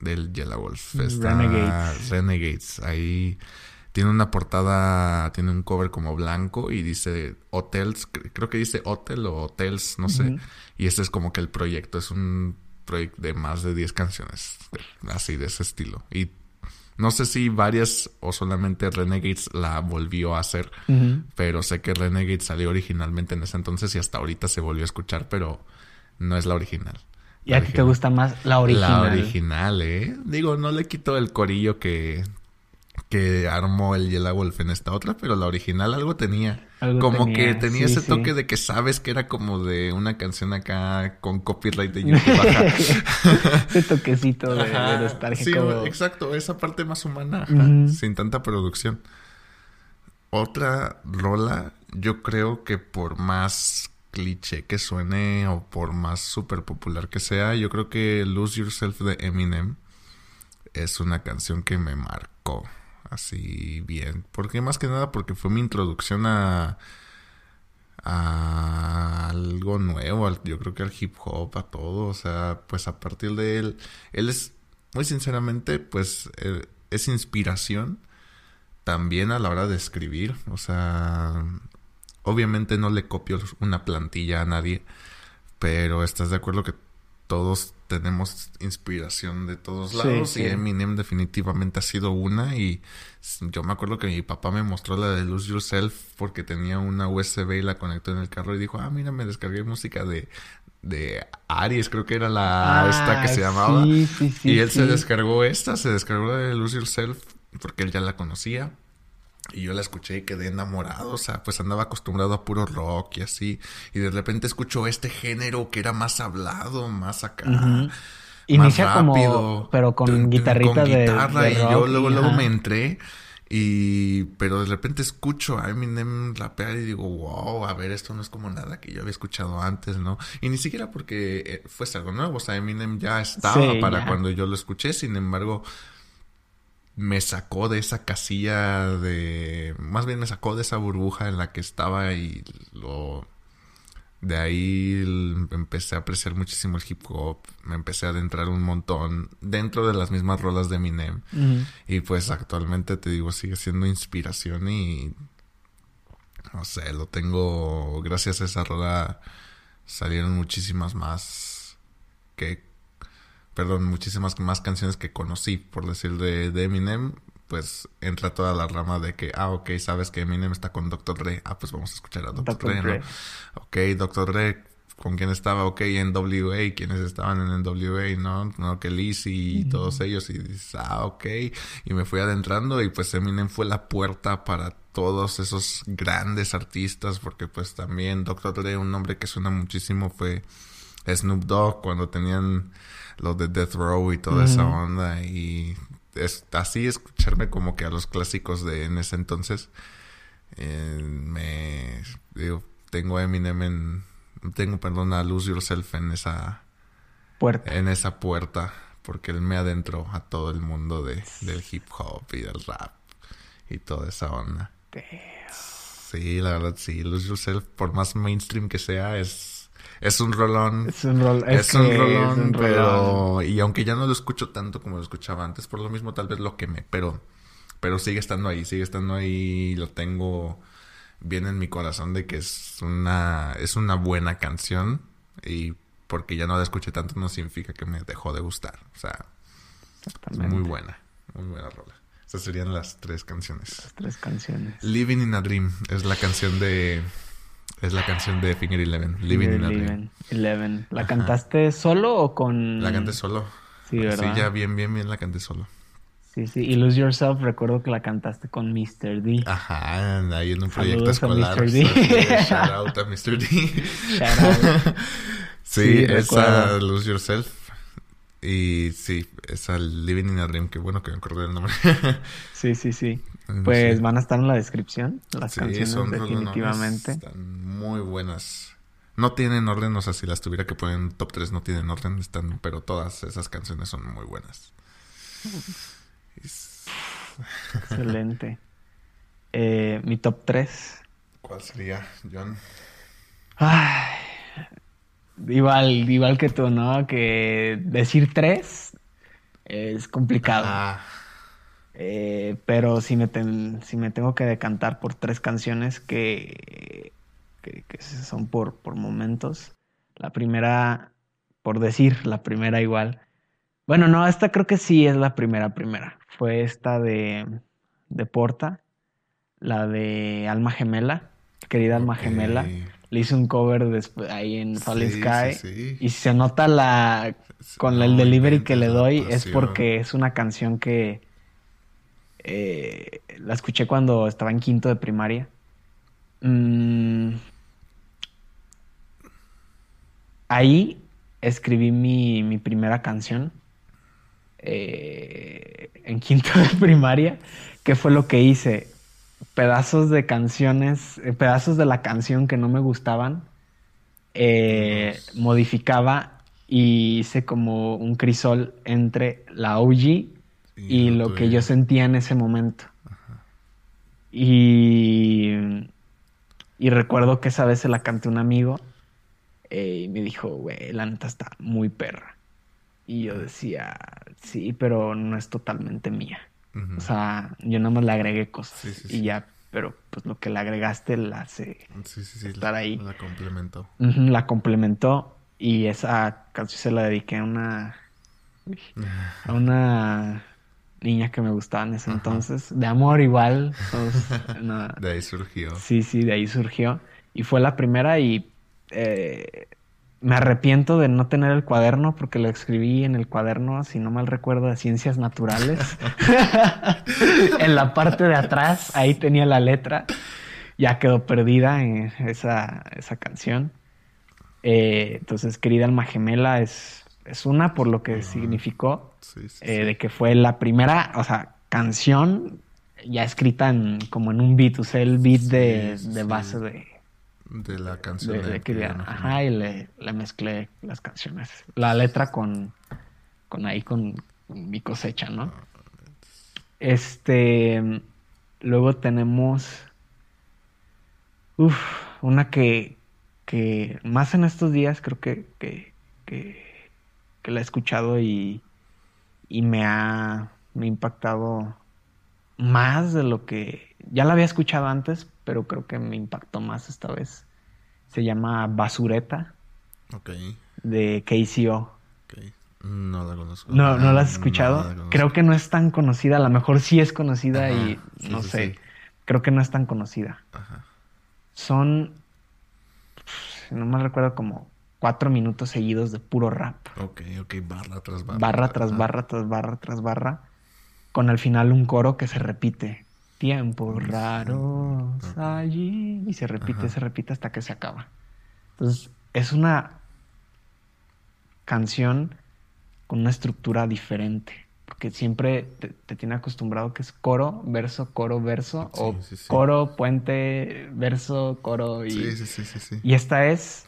del Yellow Wolf. Renegades. Renegades. Ahí tiene una portada, tiene un cover como blanco y dice Hotels, creo que dice Hotel o Hotels, no sé. Y este es como que el proyecto, es un proyecto de más de 10 canciones, así de ese estilo. Y no sé si varias o solamente Renegades la volvió a hacer, pero sé que Renegades salió originalmente en ese entonces y hasta ahorita se volvió a escuchar, pero no es la original.
¿Y a ti te gusta más la original?
La original, ¿eh? Digo, no le quito el corillo que que armó el Yellow Wolf en esta otra, pero la original algo tenía. como que tenía ese toque de que sabes que era como de una canción acá con copyright de YouTube. (laughs)
ese toquecito de, de
Sí, exacto, esa parte más humana, sin tanta producción. Otra rola, yo creo que por más cliché que suene o por más súper popular que sea, yo creo que Lose Yourself de Eminem es una canción que me marcó así bien. Porque más que nada porque fue mi introducción a, algo nuevo, yo creo que al hip hop, a todo, o sea, pues a partir de él, él es, muy sinceramente, pues eh, es inspiración también a la hora de escribir, o sea, obviamente no le copio una plantilla a nadie, pero estás de acuerdo que todos tenemos inspiración de todos lados y Eminem definitivamente ha sido una y yo me acuerdo que mi papá me mostró la de Lose Yourself porque tenía una USB y la conectó en el carro y dijo, ah, mira, me descargué música de, de Aries, creo que era la esta que se ah, llamaba. y él se descargó esta, se descargó la de Lose Yourself porque él ya la conocía. Y yo la escuché y quedé enamorado, o sea, pues andaba acostumbrado a puro rock y así. Y de repente escucho este género que era más hablado, más acá.
más rápido, pero con guitarrita con guitarra
y yo luego, luego me entré. Y, pero de repente escucho a Eminem rapear y digo, wow, a ver, esto no es como nada que yo había escuchado antes, ¿no? Y ni siquiera porque eh, fuese algo nuevo, o sea, Eminem ya estaba para cuando yo lo escuché, sin embargo, me sacó de esa casilla de... Más bien me sacó de esa burbuja en la que estaba y lo... De ahí empecé a apreciar muchísimo el hip hop, me empecé a adentrar un montón dentro de las mismas rolas de Eminem. Y pues actualmente te digo, sigue siendo inspiración y... No sé, lo tengo... Gracias a esa rola salieron muchísimas más que perdón, muchísimas más canciones que conocí, por decir, de, de Eminem, pues entra toda la rama de que, ah, ok, sabes que Eminem está con Dr. Dre, ah, pues vamos a escuchar a Dr. Dre, ¿no? Ok, Dr. Dre, ¿con quién estaba? Ok, NWA, ¿quiénes estaban en NWA? ¿No? No, que Lizzy y todos ellos, y dices, ah, ok, y me fui adentrando y pues Eminem fue la puerta para todos esos grandes artistas, porque pues también Dr. Dre, un nombre que suena muchísimo, fue Snoop Dogg cuando tenían los de Death Row y toda esa onda. Y es, así escucharme como que a los clásicos de en ese entonces. Eh, me digo, tengo a Eminem en. Tengo, perdón, a Lose Yourself en esa. Puerta. En esa puerta. Porque él me adentró a todo el mundo de, del hip hop y del rap. y toda esa onda. Sí, la verdad, sí. Lose Yourself, por más mainstream que sea, es, es un rolón.
Es un, rol,
es, un rolón, pero... Y aunque ya no lo escucho tanto como lo escuchaba antes, por lo mismo tal vez lo quemé, pero... Pero sigue estando ahí, sigue estando ahí, lo tengo bien en mi corazón de que es una, es una buena canción y porque ya no la escuché tanto no significa que me dejó de gustar. O sea, es muy buena, muy buena rola. Esas serían las tres canciones.
Las tres canciones.
Living in a Dream es la canción de es la canción de Finger Eleven. Living in a Dream.
Eleven. ¿La cantaste solo o con...?
La canté solo.
Sí, ¿verdad?
Sí, ya bien, bien, bien la canté solo.
Sí, sí. Y Lose Yourself, recuerdo que la cantaste con Mr. D.
Ajá, ahí en un proyecto
Saludos a
escolar. (laughs)
Mr. D.
Shout out a Mr. D.
Shout out.
Sí,
Sí,
esa
recuerdo.
Lose Yourself. Y sí, esa Living in a Dream. Qué bueno que me acordé del nombre.
Sí, sí, sí. Pues
sí.
van a estar en la descripción las
Sí,
canciones
son
definitivamente.
Están muy buenas. No tienen orden, o sea, si las tuviera que poner en top 3 no tienen orden, están, pero todas esas canciones son muy buenas. Es-
Excelente. (laughs) Eh, mi top 3.
¿Cuál sería, John?
Ay, igual, igual que tú, ¿no? Que decir 3 es complicado.
Ah,
Eh, pero si me, ten- si me tengo que decantar por tres canciones que, que, que son por, por momentos. La primera, por decir, la primera igual. Bueno, no, esta creo que sí es la primera, primera. Fue esta de, de Porta, la de Alma Gemela, querida Alma. Gemela. Le hice un cover después ahí en
Sí,
Sky.
sí, sí.
Y se nota la, con
No
el delivery que le doy es porque es una canción que eh, la escuché cuando estaba en quinto de primaria. Mm, ahí escribí mi, mi primera canción eh, en quinto de primaria. ¿Qué fue lo que hice? Pedazos de canciones, eh, pedazos de la canción que no me gustaban, eh, modificaba y hice como un crisol entre la OG y lo que yo sentía en ese momento. Y, y recuerdo que esa vez se la canté a un amigo eh, y me dijo, güey, la neta está muy perra. Y yo decía, sí, pero no es totalmente mía. O sea, yo nada más le agregué cosas
Sí, sí,
y
sí.
ya, pero pues lo que le agregaste la hace, estar
la-
ahí.
La complementó.
La complementó y esa canción se la dediqué a una (laughs) a una niña que me gustaba en ese
Ajá.
entonces, de amor igual, (laughs) no,
De ahí surgió.
sí, sí, de ahí surgió y fue la primera y eh, me arrepiento de no tener el cuaderno porque lo escribí en el cuaderno, si no mal recuerdo, de ciencias naturales. (laughs) (laughs) en la parte de atrás, ahí tenía la letra. Ya quedó perdida en esa, esa canción. Eh, entonces, querida alma gemela es, es una por lo que
Ajá.
significó,
Sí, sí,
eh,
sí.
de que fue la primera, o sea, canción ya escrita en, como en un beat, usé el beat de, base de,
De la canción
de,
de,
Querida Ajá, y le, le mezclé las canciones. La letra con, con ahí, con mi cosecha, ¿no? Este, luego tenemos, uf, una que, que más en estos días creo que, que, que, que la he escuchado y, y me ha, me ha impactado más de lo que ya la había escuchado antes, pero creo que me impactó más esta vez. Se llama Basureta
Ok,
de KCO.
ok. No la conozco.
No, ¿no la has escuchado?
no la conozco.
Creo que no es tan conocida. A lo mejor sí es conocida
Ajá,
y
sí,
no
sí,
sé.
sí.
Creo que no es tan conocida.
Ajá.
Son, no me recuerdo, como cuatro minutos seguidos de puro rap.
Ok, ok, barra tras barra.
Barra tras barra tras barra tras barra. Con al final un coro que se repite. Tiempos raros
Ok.
allí. Y se repite,
Ajá.
se repite hasta que se acaba. Entonces, es una canción con una estructura diferente. Porque siempre te, te tiene acostumbrado que es coro, verso, coro, verso.
Sí,
o
sí, sí.
coro, puente, verso, coro. Y,
Sí, sí, sí, sí, sí.
y esta es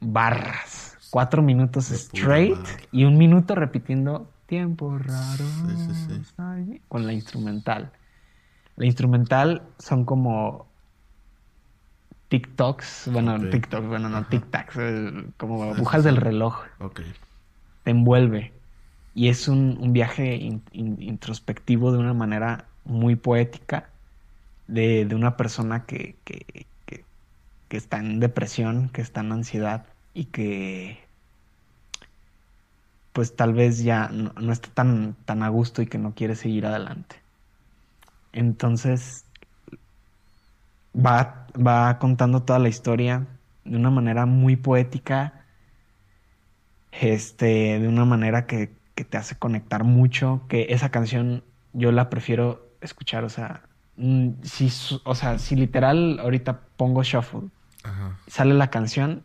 barras. Cuatro minutos
De
straight y un minuto repitiendo tiempo raro
Sí, sí, sí.
con la instrumental. La instrumental son como TikToks, bueno,
Ok.
TikToks, bueno, no tic-tacs, eh, como agujas del reloj.
Ok.
Te envuelve. Y es un, un viaje in- in- introspectivo de una manera muy poética de, de una persona que, que, que- está en depresión, que está en ansiedad y que pues tal vez ya no, no está tan, tan a gusto y que no quiere seguir adelante. Entonces va, va contando toda la historia de una manera muy poética, este, de una manera que, que te hace conectar mucho, que esa canción yo la prefiero escuchar, o sea, mm, si, o sea, si literal ahorita pongo shuffle,
Ajá.
sale la canción,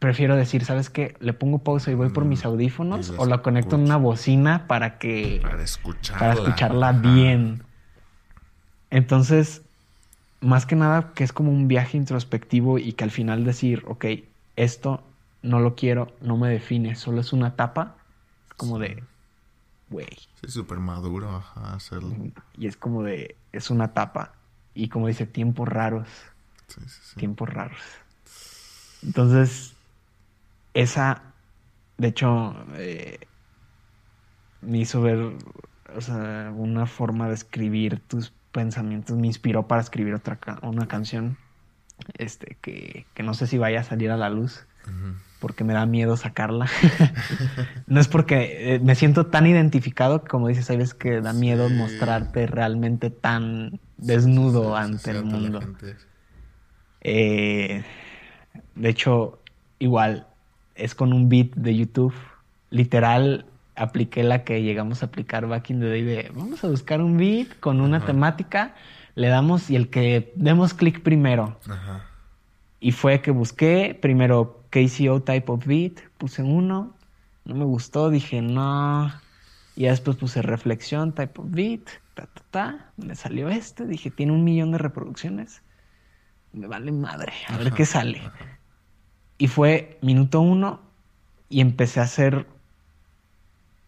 prefiero decir, ¿sabes qué? Le pongo pausa y voy por mis
Mm,
audífonos
y la
o la conecto en una bocina para que
Para escucharla.
para escucharla
Ajá.
bien. Entonces, más que nada que es como un viaje introspectivo y que al final decir, ok, esto no lo quiero, no me define, solo es una etapa, es como de, güey,
Sí, súper maduro, ajá, hacerlo.
y es como de, es una etapa. Y como dice, tiempos raros,
Sí, sí, sí.
tiempos raros. Entonces, esa, de hecho, eh, me hizo ver, o sea, una forma de escribir tus pensamientos, me inspiró para escribir otra una canción, este, que, que no sé si vaya a salir a la luz, porque me da miedo sacarla. (laughs) no es porque eh, me siento tan identificado como dices, sabes que da miedo
Sí.
mostrarte realmente tan desnudo
Sí, sí,
ante el mundo.
gente.
Eh, de hecho, igual, es con un beat de YouTube. Literal, apliqué la que llegamos a aplicar back in the day de vamos a buscar un beat con una
Ajá.
temática, le damos y el que demos clic primero.
Ajá.
Y fue que busqué primero KCO type of beat, puse uno, no me gustó, dije no. Y ya después puse reflexión type of beat, ta ta ta, me salió este, dije tiene un millón de reproducciones. Me vale madre, a ver qué sale. Y fue minuto uno y empecé a hacer.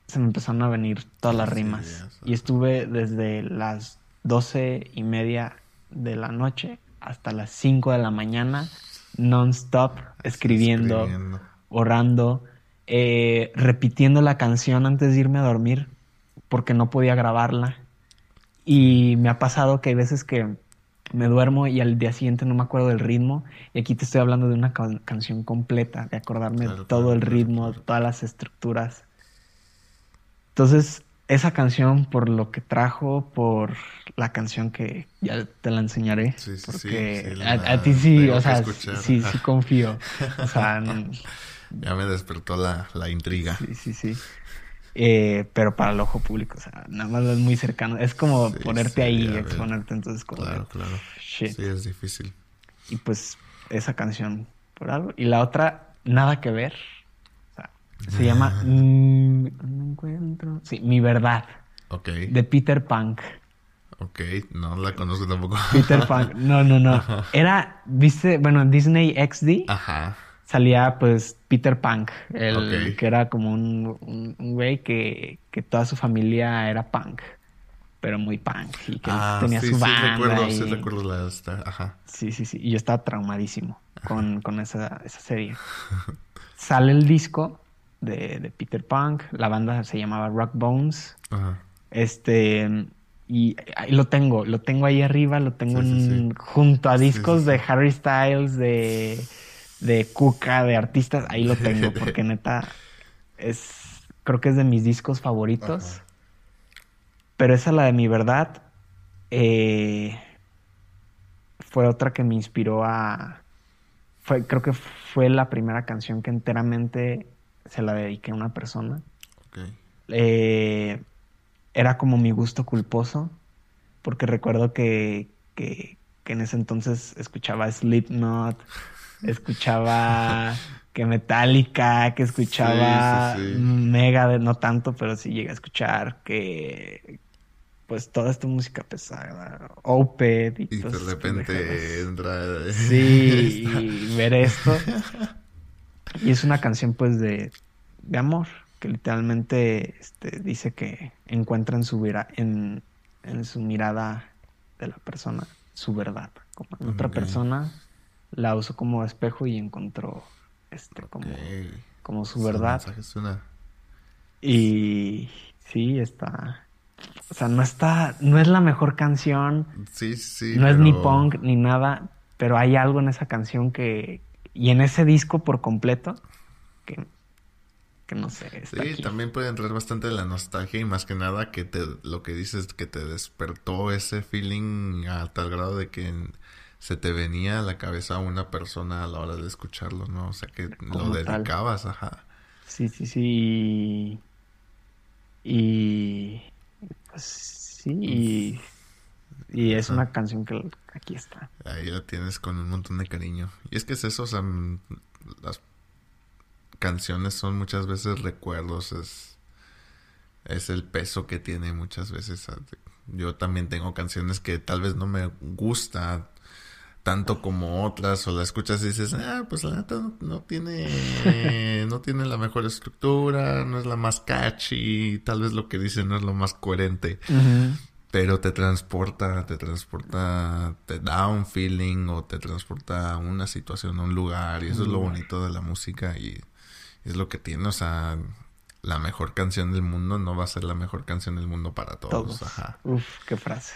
Se me empezaron a venir todas las rimas. Y estuve desde las doce y media de la noche hasta las 5 de la mañana, non-stop, escribiendo,
Escribiendo.
orando, eh, repitiendo la canción antes de irme a dormir, porque no podía grabarla. Y me ha pasado que hay veces que me duermo y al día siguiente no me acuerdo del ritmo. Y aquí te estoy hablando de una ca- canción completa, de acordarme
Claro,
de todo
claro,
el ritmo,
claro.
todas las estructuras. Entonces, esa canción, por lo que trajo, por la canción que ya te la enseñaré,
Sí, sí, sí,
porque
sí,
a,
la
a ti sí, o sea, sí, sí confío. O sea, n- (laughs)
Ya me despertó la, la intriga.
sí, sí, sí. Eh, pero para el ojo público, o sea, nada más es muy cercano. Es como
Sí,
ponerte
sí,
ahí,
ver.
exponerte, entonces como de,
Claro, claro.
shit.
Sí, es difícil.
Y pues esa canción por algo. Y la otra, nada que ver. O sea, se llama (laughs) mm, No encuentro. Sí, Mi Verdad,
Ok,
de Peter Punk.
ok. No la conozco tampoco.
Peter Punk. No, no, no. (laughs) Era, viste, bueno, en Disney XD
Ajá.
Salía pues Peter Punk, el que era como un, un, un güey que, que toda su familia era punk, pero muy punk y que
Ah,
tenía
sí,
su
sí
banda.
recuerdo,
y-
sí recuerdo la... esta- Ajá.
Sí, sí, sí. Y yo estaba traumadísimo con, con esa, esa serie. Sale el disco de, de Peter Punk. La banda se llamaba Rock Bones.
Ajá.
Este. Y lo tengo. Lo tengo ahí arriba. Lo tengo
Sí, sí,
en-
sí.
junto a
Sí,
discos
sí,
de
sí.
Harry Styles, de, de Kuka, de artistas. Ahí lo tengo. (laughs) Porque neta. Es. Creo que es de mis discos favoritos.
Ajá.
Pero esa, la de mi verdad. eh, fue otra que me inspiró a. Fue, creo que fue la primera canción que enteramente se la dediqué a una persona.
Ok.
Eh, era como mi gusto culposo, porque recuerdo que, que, que en ese entonces escuchaba Slipknot, escuchaba que Metallica, que escuchaba
Sí, sí, sí.
Megadeth, no tanto, pero sí llegué a escuchar que pues toda esta música pesada, Opeth y,
Y de repente entra...
Sí, (laughs) y ver esto. Y es una canción pues de, de amor, que literalmente este, dice que encuentra en su, vira- en, en su mirada de la persona su verdad. Como en otra persona la usó como espejo y encontró este como, como su verdad. Y sí, está. O sea, no está. No es la mejor canción.
Sí, sí.
No es ni punk ni nada. Pero hay algo en esa canción que. Y en ese disco por completo. Que que no sé.
sí, también puede entrar bastante la nostalgia y más que nada que te, lo que dices, que te despertó ese feeling a tal grado de que se te venía a la cabeza una persona a la hora de escucharlo, ¿no? O sea, que lo dedicabas, ajá.
Sí, sí, sí. Y. Pues sí. Y, es una canción que aquí está.
Ahí la tienes con un montón de cariño. Y es que es eso, o sea, las canciones son muchas veces recuerdos, es, es el peso que tiene muchas veces. Yo también tengo canciones que tal vez no me gusta tanto como otras o la escuchas y dices, ah, pues la neta no, tiene no tiene la mejor estructura, no es la más catchy, tal vez lo que dice no es lo más coherente. Pero te transporta, te transporta, te da un feeling o te transporta a una situación, a un lugar. Y eso es lo bonito de la música. Y es lo que tiene, o sea, la mejor canción del mundo no va a ser la mejor canción del mundo para todos. Ajá.
Uf, qué frase.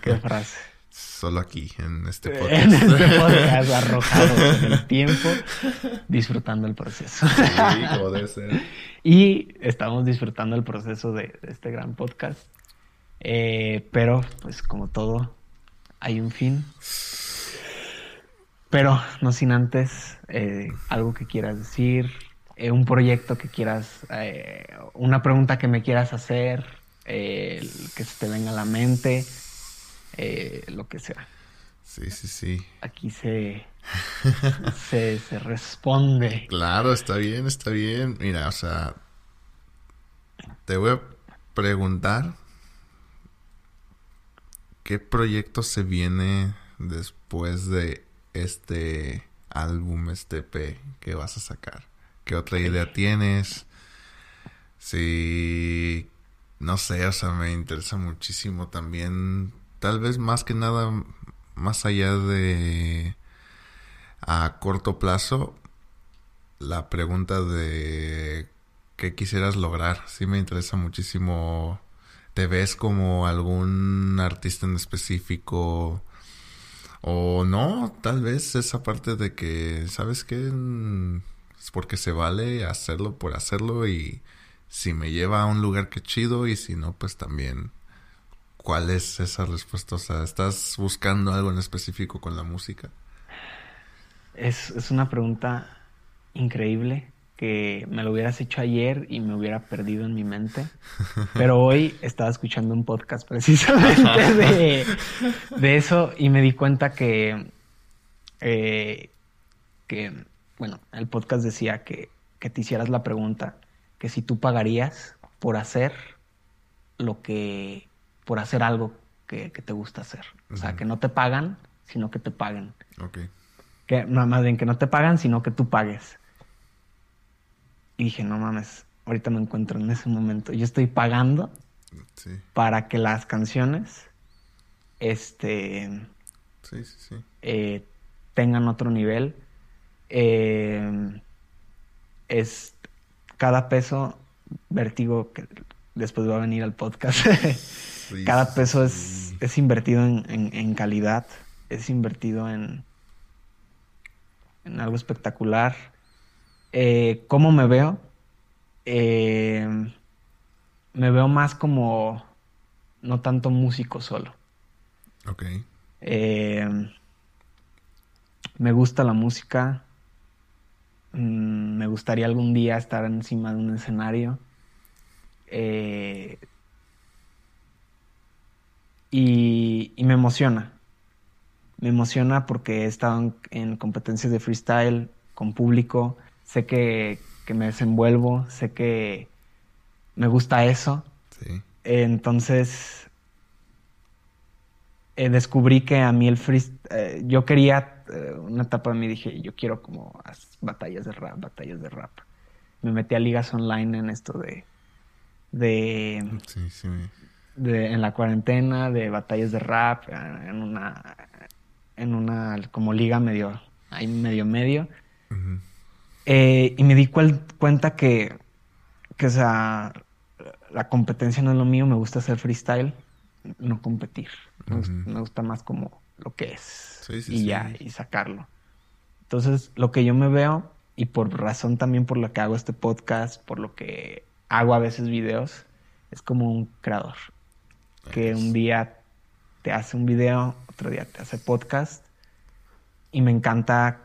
Qué (laughs) frase.
Solo aquí, en este (laughs) podcast.
en este podcast (laughs) arrojado en el tiempo, disfrutando el proceso.
Sí, como debe ser.
Y estamos disfrutando el proceso de, este gran podcast. Eh, pero, pues como todo, hay un fin. Pero no sin antes eh, algo que quieras decir, eh, un proyecto que quieras, eh, una pregunta que me quieras hacer, eh, que se te venga a la mente, lo que sea.
Sí, sí, sí.
Aquí se, (laughs) se, se responde.
Claro, está bien, está bien. Mira, o sea, te voy a preguntar qué proyecto se viene después de este álbum, este P que vas a sacar. ¿Qué otra idea tienes? Si, no sé, o sea, me interesa muchísimo también, tal vez más que nada, más allá de a corto plazo, la pregunta de qué quisieras lograr. Sí me interesa muchísimo. ¿Te ves como algún artista en específico? O no, tal vez esa parte de que, ¿sabes qué? porque se vale hacerlo por hacerlo y si me lleva a un lugar que chido y si no, pues también cuál es esa respuesta. O sea, ¿estás buscando algo en específico con la música?
Es, es una pregunta increíble que me lo hubieras hecho ayer y me hubiera perdido en mi mente. Pero hoy estaba escuchando un podcast precisamente (laughs) de, de eso y me di cuenta que, eh, que bueno, el podcast decía que, te hicieras la pregunta, que si tú pagarías por hacer lo que, por hacer algo que, te gusta hacer. O sea, que no te pagan, sino que te paguen.
Ok.
Que, no, más bien que no te pagan, sino que tú pagues. Y dije, no mames, ahorita me encuentro en ese momento. Yo estoy pagando para que las canciones este,
sí, sí,
eh, tengan otro nivel eh, es cada peso, vértigo, que después va a venir al podcast. (laughs) cada peso es, es invertido en, calidad, es invertido en, en algo espectacular. Eh, ¿Cómo me veo? Eh, me veo más como no tanto músico solo.
Ok.
me gusta la música, Mm, me gustaría algún día estar encima de un escenario. Eh, y, me emociona. Me emociona porque he estado en, competencias de freestyle con público. Sé que, me desenvuelvo, sé que me gusta eso. entonces, eh, descubrí que a mí el freestyle, eh, yo quería eh, una etapa de mí dije, yo quiero como batallas de rap, batallas de rap. Me metí a ligas online en esto de... de
sí, sí.
De, en la cuarentena de batallas de rap eh, en una en una como liga medio ahí medio medio. Eh, y me di cuenta que que o sea la competencia no es lo mío me gusta hacer freestyle no competir. Me, gusta, más como lo que es y ya y sacarlo. Entonces lo que yo me veo y por razón también por lo que hago este podcast por lo que hago a veces videos es como un creador que un día te hace un video, otro día te hace podcast y me encanta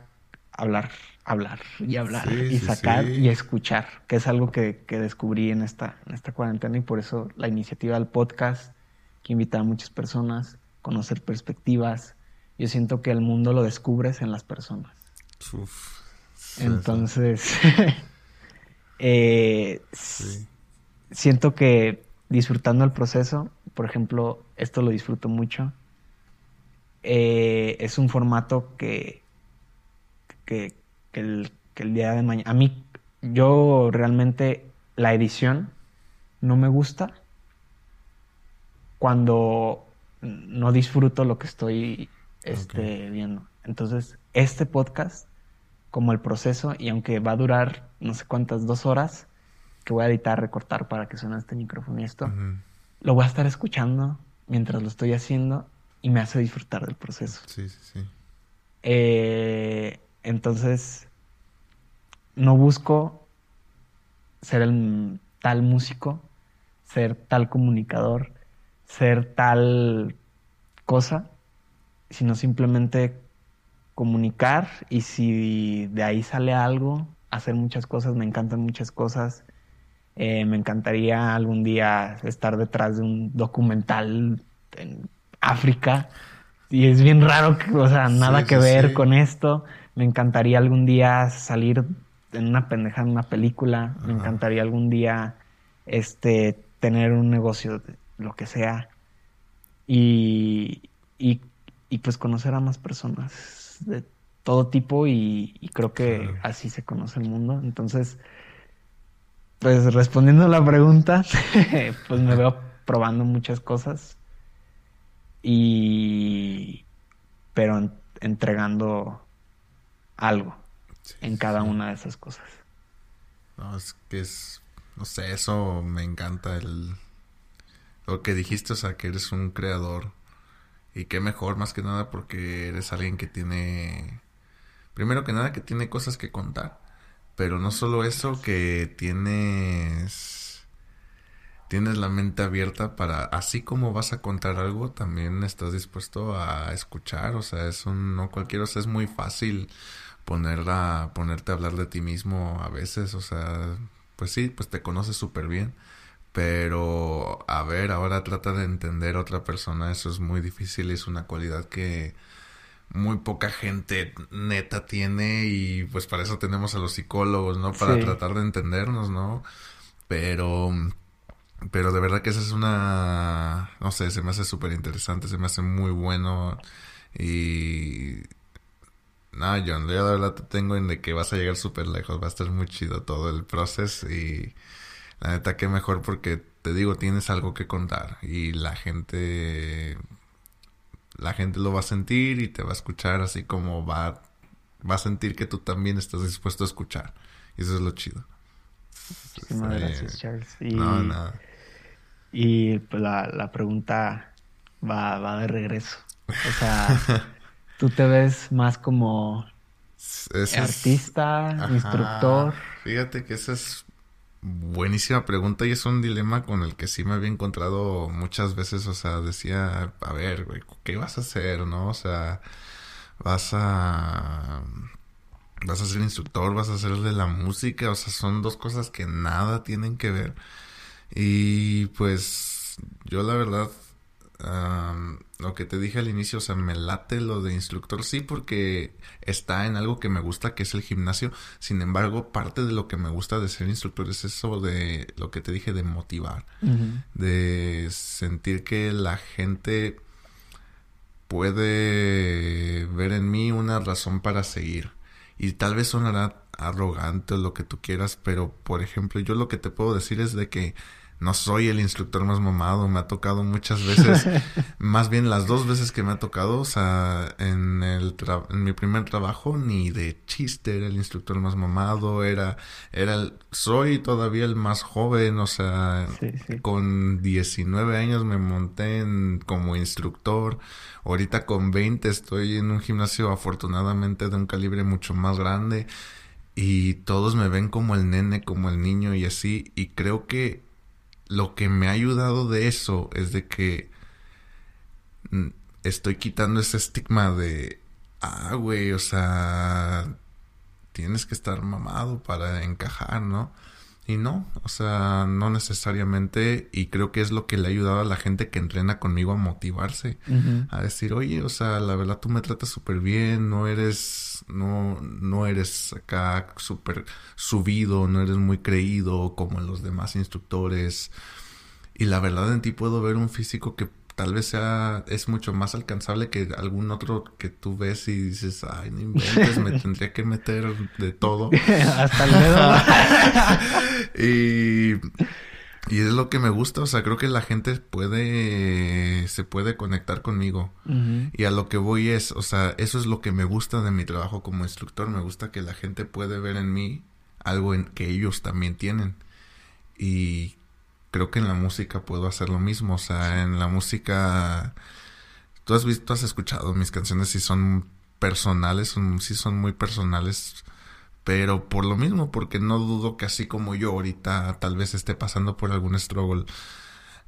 hablar, hablar y hablar y sacar y escuchar, que es algo que, descubrí en esta, en esta cuarentena y por eso la iniciativa del podcast, que invita a muchas personas, conocer perspectivas. Yo siento que el mundo lo descubres en las personas. Entonces, (laughs) eh, siento que disfrutando el proceso. Por ejemplo, esto lo disfruto mucho. Eh, es un formato que, que, el, día de mañana... A mí, yo realmente la edición no me gusta cuando no disfruto lo que estoy este, viendo. Entonces, este podcast, como el proceso, y aunque va a durar no sé cuántas, dos horas, que voy a editar, recortar para que suene este micrófono y esto, lo voy a estar escuchando mientras lo estoy haciendo y me hace disfrutar del proceso.
Sí, sí, sí.
Eh, entonces, no busco ser el tal músico, ser tal comunicador, ser tal cosa, sino simplemente comunicar y si de ahí sale algo, hacer muchas cosas, me encantan muchas cosas, eh, me encantaría algún día estar detrás de un documental en África. Y es bien raro, que, o sea, nada que ver con esto. Me encantaría algún día salir en una pendeja en una película. Me encantaría algún día este, tener un negocio, lo que sea. Y, y, pues conocer a más personas de todo tipo y, creo que así se conoce el mundo. Entonces, pues respondiendo a la pregunta, (laughs) pues me veo probando muchas cosas y pero entregando algo en cada una de esas cosas.
No, es que es, no sé, eso me encanta el lo que dijiste, o sea, que eres un creador y qué mejor más que nada porque eres alguien que tiene primero que nada que tiene cosas que contar pero no solo eso, que tienes tienes la mente abierta para así como vas a contar algo, también estás dispuesto a escuchar, o sea, es un no cualquiera, o sea, es muy fácil ponerla ponerte a hablar de ti mismo a veces, o sea, pues sí, pues te conoces súper bien, pero a ver, ahora trata de entender a otra persona, eso es muy difícil es una cualidad que muy poca gente neta tiene y pues para eso tenemos a los psicólogos, ¿no? Para tratar de entendernos, ¿no? Pero pero de verdad que esa es una no sé, se me hace súper interesante, se me hace muy bueno y no, John, yo de verdad te tengo en de que vas a llegar súper lejos, va a estar muy chido todo el proceso y la neta que mejor porque te digo, tienes algo que contar y la gente la gente lo va a sentir y te va a escuchar así como va, va a sentir que tú también estás dispuesto a escuchar. Y eso es lo chido.
Muchísimas gracias, Charles. Y, no, nada. Y pues la, la pregunta va, va de regreso. O sea, (laughs) tú te ves más como artista, instructor.
Fíjate que esa es Buenísima pregunta y es un dilema con el que sí me había encontrado muchas veces, o sea, decía, a ver, güey, ¿qué vas a hacer, no? O sea, vas a vas a ser instructor, vas a ser de la música, o sea, son dos cosas que nada tienen que ver. Y pues yo la verdad lo que te dije al inicio, o sea, me late lo de instructor, sí, porque está en algo que me gusta, que es el gimnasio. Sin embargo, parte de lo que me gusta de ser instructor es eso de lo que te dije, de motivar, de sentir que la gente puede ver en mí una razón para seguir. Y tal vez sonará arrogante o lo que tú quieras, pero por ejemplo, yo lo que te puedo decir es de que no soy el instructor más mamado, me ha tocado muchas veces, (laughs) más bien las dos veces que me ha tocado, o sea, en, el en mi primer trabajo ni de chiste era el instructor más mamado, era, era el, soy todavía el más joven, o sea, con 19 años me monté en, como instructor, ahorita con 20 estoy en un gimnasio afortunadamente de un calibre mucho más grande. Y todos me ven como el nene, como el niño y así, y creo que lo que me ha ayudado de eso es de que estoy quitando ese estigma de, ah, güey, o sea, tienes que estar mamado para encajar, ¿no? Y no, o sea, no necesariamente, y creo que es lo que le ha ayudado a la gente que entrena conmigo a motivarse, a decir, oye, o sea, la verdad tú me tratas súper bien, no eres, no, no eres acá súper subido, no eres muy creído como los demás instructores. Y la verdad en ti puedo ver un físico que tal vez sea, es mucho más alcanzable que algún otro que tú ves y dices, ay, no inventes, me (laughs) tendría que meter de todo. (laughs) Hasta el dedo. (laughs) y, y es lo que me gusta, o sea, creo que la gente puede, se puede conectar conmigo. Y a lo que voy es, o sea, eso es lo que me gusta de mi trabajo como instructor, me gusta que la gente puede ver en mí algo en, que ellos también tienen. Y creo que en la música puedo hacer lo mismo. O sea, en la música. Tú has visto, has escuchado mis canciones y son personales, son, sí son muy personales. Pero por lo mismo, porque no dudo que así como yo ahorita tal vez esté pasando por algún struggle,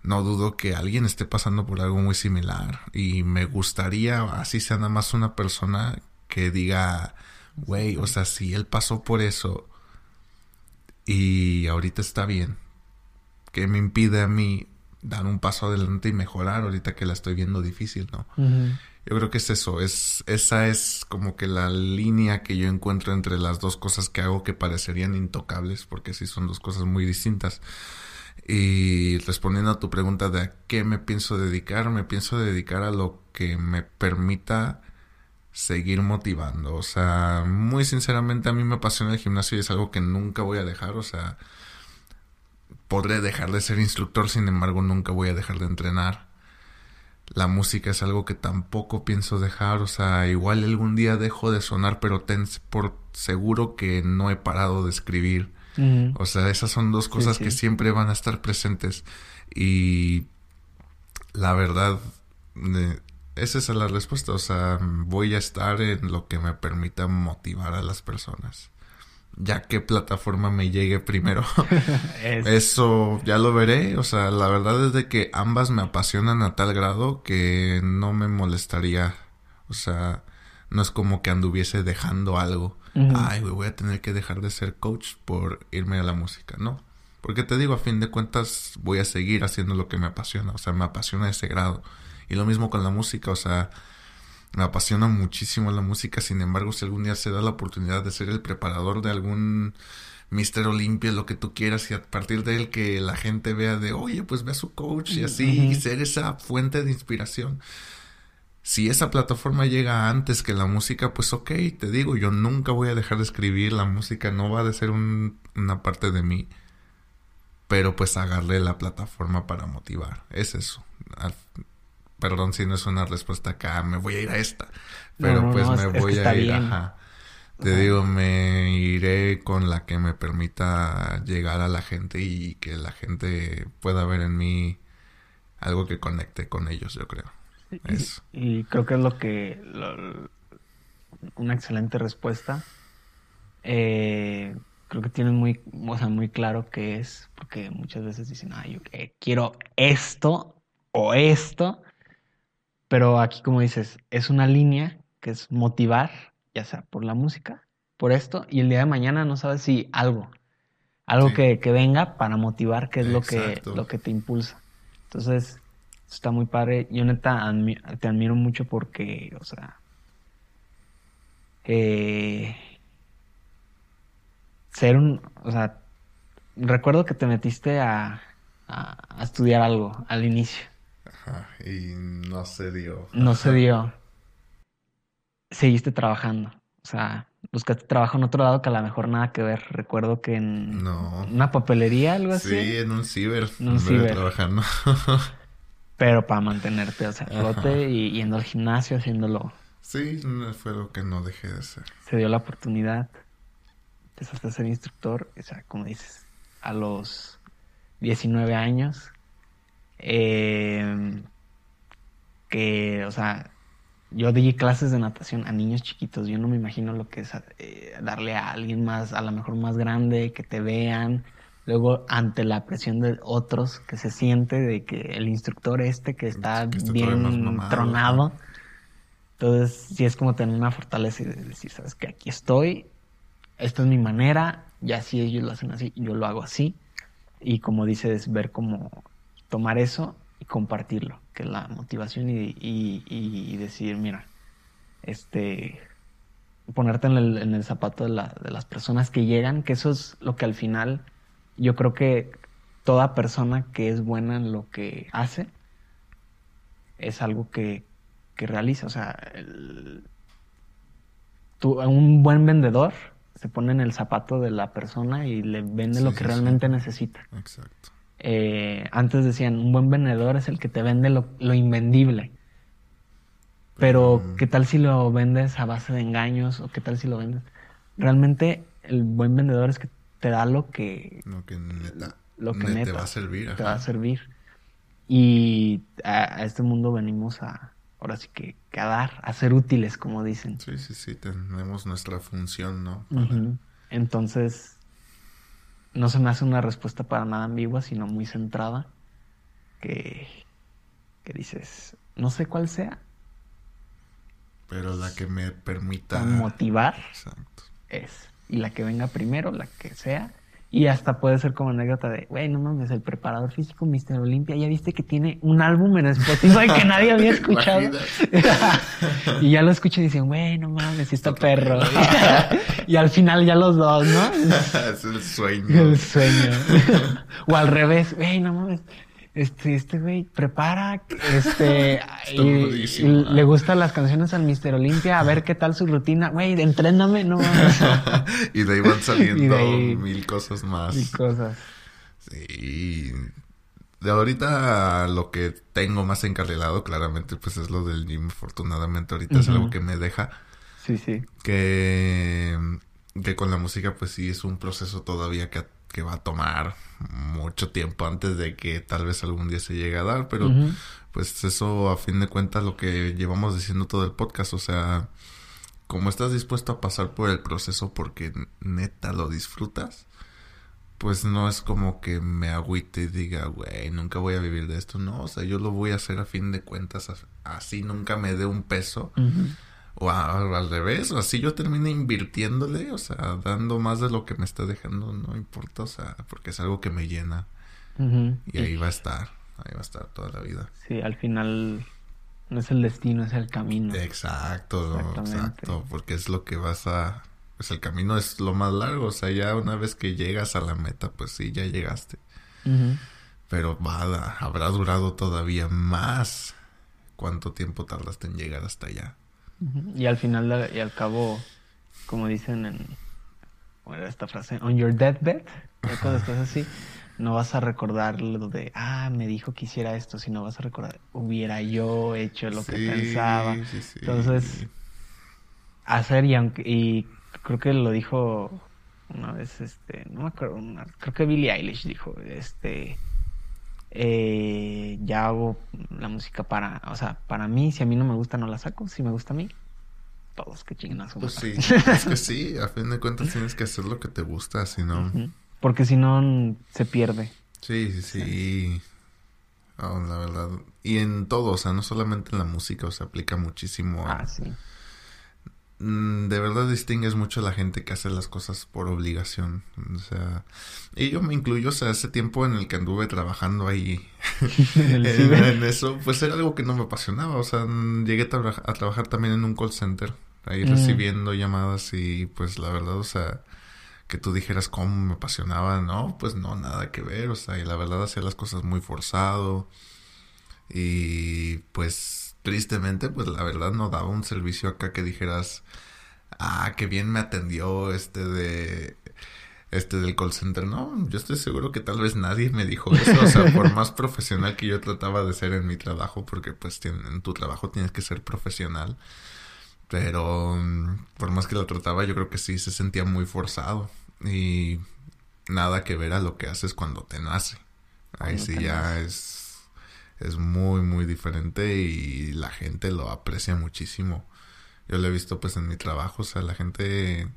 no dudo que alguien esté pasando por algo muy similar. Y me gustaría, así sea nada más una persona que diga, güey, o sea, si él pasó por eso y ahorita está bien, que me impide a mí dar un paso adelante y mejorar ahorita que la estoy viendo difícil, ¿no? Yo creo que es eso, es esa es como que la línea que yo encuentro entre las dos cosas que hago que parecerían intocables, porque sí son dos cosas muy distintas. Y respondiendo a tu pregunta de a qué me pienso dedicar, me pienso dedicar a lo que me permita seguir motivando. O sea, muy sinceramente a mí me apasiona el gimnasio y es algo que nunca voy a dejar. O sea, podré dejar de ser instructor, sin embargo nunca voy a dejar de entrenar. La música es algo que tampoco pienso dejar, o sea, igual algún día dejo de sonar, pero ten por seguro que no he parado de escribir. O sea, esas son dos cosas que siempre van a estar presentes. Y la verdad, eh, esa es la respuesta. O sea, voy a estar en lo que me permita motivar a las personas ya qué plataforma me llegue primero. (laughs) Eso ya lo veré. O sea, la verdad es de que ambas me apasionan a tal grado que no me molestaría. O sea, no es como que anduviese dejando algo. Ay, voy a tener que dejar de ser coach por irme a la música. No. Porque te digo, a fin de cuentas, voy a seguir haciendo lo que me apasiona. O sea, me apasiona ese grado. Y lo mismo con la música. O sea, me apasiona muchísimo la música, sin embargo, si algún día se da la oportunidad de ser el preparador de algún Mister Olimpia, lo que tú quieras, y a partir de él que la gente vea de, oye, pues ve a su coach y así, y ser esa fuente de inspiración. Si esa plataforma llega antes que la música, pues ok, te digo, yo nunca voy a dejar de escribir, la música no va a ser una parte de mí, pero pues agarré la plataforma para motivar, es eso. Perdón si no es una respuesta acá, me voy a ir a esta. Pero pues me voy a ir, ajá. Te digo, me iré con la que me permita llegar a la gente y que la gente pueda ver en mí algo que conecte con ellos, yo creo.
Eso. Y, creo que es lo que... una excelente respuesta. Eh, creo que tienes muy, o sea, muy claro qué es, porque muchas veces dicen, ay, yo quiero esto o esto, pero aquí, como dices, es una línea que es motivar, ya sea por la música, por esto, y el día de mañana no sabes si algo, algo que, venga para motivar, que es lo que, lo que te impulsa. Entonces, está muy padre. Yo neta te admiro mucho porque, o sea, eh, ser un, o sea, recuerdo que te metiste a estudiar algo al inicio
y no se dio.
No se dio. Seguiste trabajando. O sea, buscaste trabajo en otro lado que a lo mejor nada que ver. Recuerdo que en una papelería, algo así.
Sí, en un ciber. En un ciber. (laughs) Trabajando.
Pero para mantenerte, o sea, flote y yendo al gimnasio, haciéndolo.
Sí, fue lo que no dejé de hacer.
Se dio la oportunidad. Empezaste a ser instructor, o sea, como dices, a los 19 años. Eh, que, o sea, yo di clases de natación a niños chiquitos. Yo no me imagino lo que es eh, darle a alguien más, a lo mejor más grande, que te vean. Luego, ante la presión de otros, que se siente de que el instructor este que está bien tronado. Entonces, sí es como tener una fortaleza y decir, sabes que aquí estoy, esta es mi manera, ya si ellos lo hacen así, yo lo hago así. Y como dices, ver cómo tomar eso y compartirlo, que es la motivación y, decir, mira, este, ponerte en el, zapato de, de, las personas que llegan, que eso es lo que al final yo creo que toda persona que es buena en lo que hace es algo que, que realiza, o sea, un buen vendedor se pone en el zapato de la persona y le vende lo que realmente necesita. Exacto. Eh, antes decían, un buen vendedor es el que te vende lo, invendible. Pero, ¿qué tal si lo vendes a base de engaños? ¿O qué tal si lo vendes? Realmente, el buen vendedor es que te da lo que...
Lo que neta, lo que te va a servir.
Te va a servir. Y a, este mundo venimos a, ahora sí que, a dar, a ser útiles, como dicen.
Sí, sí, sí, tenemos nuestra función, ¿no?
Entonces, no se me hace una respuesta para nada ambigua, sino muy centrada, que, que dices, no sé cuál sea.
Pero la que me permita...
Motivar. Exacto. Es. Y la que venga primero, la que sea, y hasta puede ser como anécdota de, güey, no mames, el preparador físico Mr. Olimpia, ya viste que tiene un álbum en Spotify que nadie había (laughs) escuchado. (laughs) y ya lo escuchan y dicen, güey, no mames, está perro. (laughs) y al final ya los dos, ¿no?
es el sueño.
El sueño. o al revés, güey, no mames este, este güey prepara, este, (laughs) y, le gustan las canciones al Mister Olimpia, a ver qué tal su rutina, güey, entréname, no (laughs)
y de ahí van (laughs) saliendo mil cosas más.
Mil cosas.
Sí. De ahorita lo que tengo más encarrilado, claramente, pues es lo del gym. Afortunadamente, ahorita es algo que me deja.
Sí, sí.
Que, que con la música, pues sí, es un proceso todavía que que va a tomar mucho tiempo antes de que tal vez algún día se llegue a dar, pero pues eso a fin de cuentas lo que llevamos diciendo todo el podcast, o sea, como estás dispuesto a pasar por el proceso porque neta lo disfrutas, pues no es como que me agüite y diga, güey, nunca voy a vivir de esto, no, o sea, yo lo voy a hacer a fin de cuentas, así nunca me dé un peso o al revés, o así yo termino invirtiéndole, o sea, dando más de lo que me está dejando, no importa, o sea, porque es algo que me llena. Y ahí va a estar, ahí va a estar toda la vida.
Sí, al final no es el destino, es el camino.
Exacto, exacto, porque es lo que vas a... Pues el camino es lo más largo, o sea, ya una vez que llegas a la meta, pues sí, ya llegaste. Pero va, habrá durado todavía más. ¿Cuánto tiempo tardaste en llegar hasta allá?
Y al final y al cabo, como dicen en esta frase, on your deathbed, cuando estás así, no vas a recordar lo de, ah, me dijo que hiciera esto, sino vas a recordar, hubiera yo hecho lo que pensaba. Entonces, hacer y aunque, y creo que lo dijo una vez, este, no me acuerdo, creo que Billie Eilish dijo, este, eh, ya hago la música para, o sea, para mí, si a mí no me gusta, no la saco, si me gusta a mí, todos que chinguen a
Pues sí, es que sí, a fin de cuentas (laughs) tienes que hacer lo que te gusta, si no...
Porque si no, se pierde.
Sí, sí, sí. Oh, la verdad. Y en todo, o sea, no solamente en la música, o sea, aplica muchísimo
a... Ah, sí.
Mm, de verdad distingues mucho a la gente que hace las cosas por obligación. O sea, y yo me incluyo, o sea, ese tiempo en el que anduve trabajando ahí (laughs) (laughs) en, eso, pues era algo que no me apasionaba. O sea, llegué a, trabajar también en un call center, ahí mm. recibiendo llamadas y pues la verdad, o sea, que tú dijeras cómo me apasionaba, no, pues no, nada que ver. O sea, y la verdad hacía las cosas muy forzado. Y pues tristemente, pues la verdad no daba un servicio acá que dijeras, ah, qué bien me atendió este de este del call center. No, yo estoy seguro que tal vez nadie me dijo eso. O sea, por más profesional que yo trataba de ser en mi trabajo, porque pues en tu trabajo tienes que ser profesional. Pero mm, por más que lo trataba, yo creo que sí se sentía muy forzado. Y nada que ver a lo que haces cuando te nace. Ahí sí ya es, es muy, muy diferente y la gente lo aprecia muchísimo. Yo lo he visto pues en mi trabajo, o sea, la gente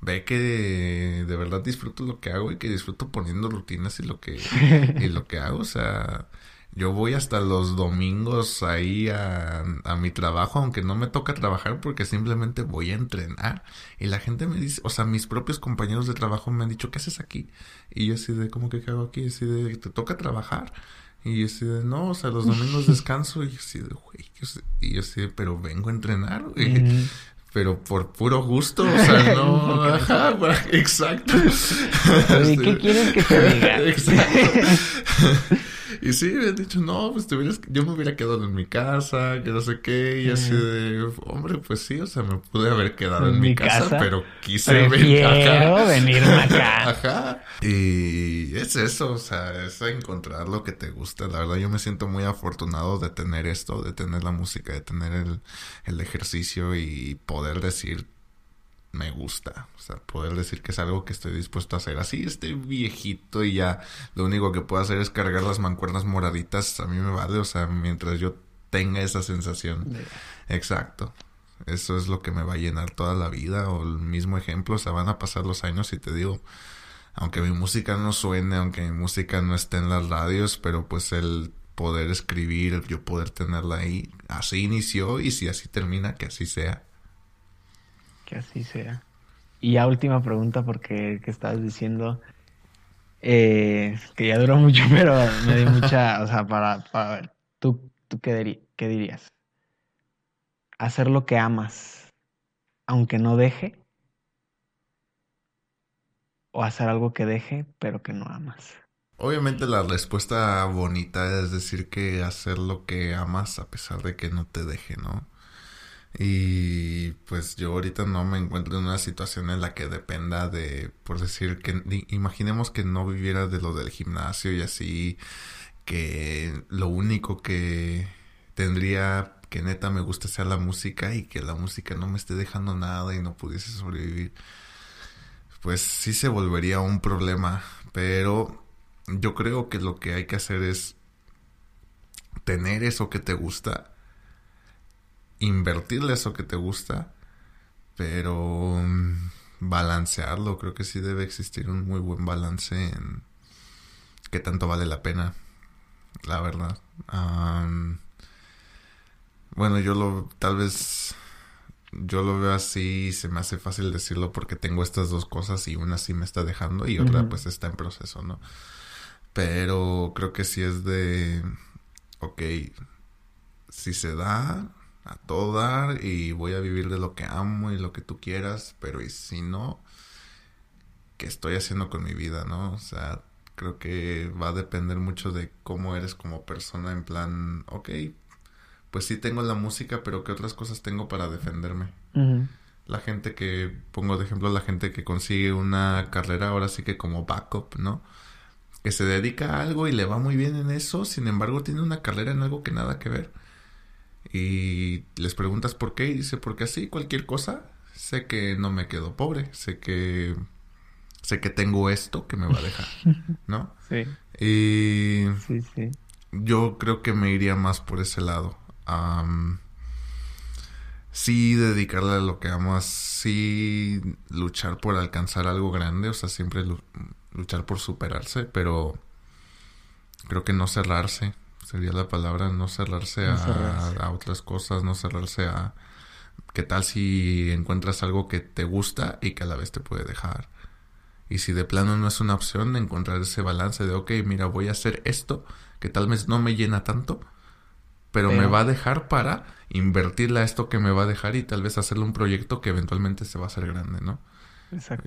ve que de verdad disfruto lo que hago y que disfruto poniendo rutinas y lo que, y lo que hago, o sea, yo voy hasta los domingos ahí a, mi trabajo, aunque no me toca trabajar porque simplemente voy a entrenar. Y la gente me dice, o sea, mis propios compañeros de trabajo me han dicho, ¿qué haces aquí? Y yo así de, ¿cómo que qué hago aquí? Así de, ¿te toca trabajar? Y yo así de, no, o sea, los domingos (laughs) descanso. Y yo así de, güey, y yo así de, pero vengo a entrenar, güey pero por puro gusto, o sea, no, (laughs) ajá, exacto.
¿Y qué quieres que te diga? (laughs) exacto. (laughs)
Y sí, me han dicho, no, pues te hubieras, yo me hubiera quedado en mi casa, que no sé qué, y así de, hombre, pues sí, o sea, me pude haber quedado en, mi casa, pero quise
venir acá. venirme (laughs) acá.
Ajá. Y es eso, o sea, es encontrar lo que te gusta. La verdad, yo me siento muy afortunado de tener esto, de tener la música, de tener el, el ejercicio y poder decir me gusta. O sea, poder decir que es algo que estoy dispuesto a hacer. Así estoy viejito y ya lo único que puedo hacer es cargar las mancuernas moraditas. A mí me vale, o sea, mientras yo tenga esa sensación. Exacto. Eso es lo que me va a llenar toda la vida. O el mismo ejemplo, o sea, van a pasar los años y te digo, aunque mi música no suene, aunque mi música no esté en las radios, pero pues el poder escribir, el yo poder tenerla ahí, así inició y si así termina, que así sea.
Que así sea. Y ya última pregunta, porque que estabas diciendo eh, que ya duró mucho, (laughs) pero me dio mucha, o sea, para, para ver, ¿tú, tú qué, qué dirías? Hacer lo que amas, aunque no deje, o hacer algo que deje, pero que no amas.
Obviamente la respuesta bonita es decir que hacer lo que amas a pesar de que no te deje, ¿no? Y pues yo ahorita no me encuentro en una situación en la que dependa de, por decir que, imaginemos que no viviera de lo del gimnasio y así, que lo único que tendría que neta me gusta sea la música y que la música no me esté dejando nada y no pudiese sobrevivir, pues sí se volvería un problema, pero yo creo que lo que hay que hacer es tener eso que te gusta invertirle eso que te gusta, pero mm, balancearlo, creo que sí debe existir un muy buen balance en qué tanto vale la pena, la verdad. bueno, yo lo tal vez yo lo veo así, se me hace fácil decirlo porque tengo estas dos cosas y una sí me está dejando y otra pues está en proceso, ¿no? Pero creo que sí es de, ok, si se da, a todo dar y voy a vivir de lo que amo y lo que tú quieras, pero y si no, ¿qué estoy haciendo con mi vida, no? O sea, creo que va a depender mucho de cómo eres como persona en plan, ok, pues sí tengo la música, pero ¿qué otras cosas tengo para defenderme? La gente que, pongo de ejemplo, la gente que consigue una carrera ahora sí que como backup, ¿no? Que se dedica a algo y le va muy bien en eso, sin embargo tiene una carrera en algo que nada que ver y les preguntas por qué y dice porque así cualquier cosa sé que no me quedo pobre sé que sé que tengo esto que me va a dejar (laughs) no
sí.
Y
sí sí.
yo creo que me iría más por ese lado sí dedicarle a lo que amas sí luchar por alcanzar algo grande o sea siempre luchar por superarse pero creo que no cerrarse sería la palabra, no cerrarse, a, otras cosas, no cerrarse a... ¿Qué tal si encuentras algo que te gusta y que a la vez te puede dejar? Y si de plano no es una opción, encontrar ese balance de, ok, mira, voy a hacer esto que tal vez no me llena tanto, pero, me va a dejar para invertirle a esto que me va a dejar y tal vez hacerle un proyecto que eventualmente se va a hacer grande, ¿no?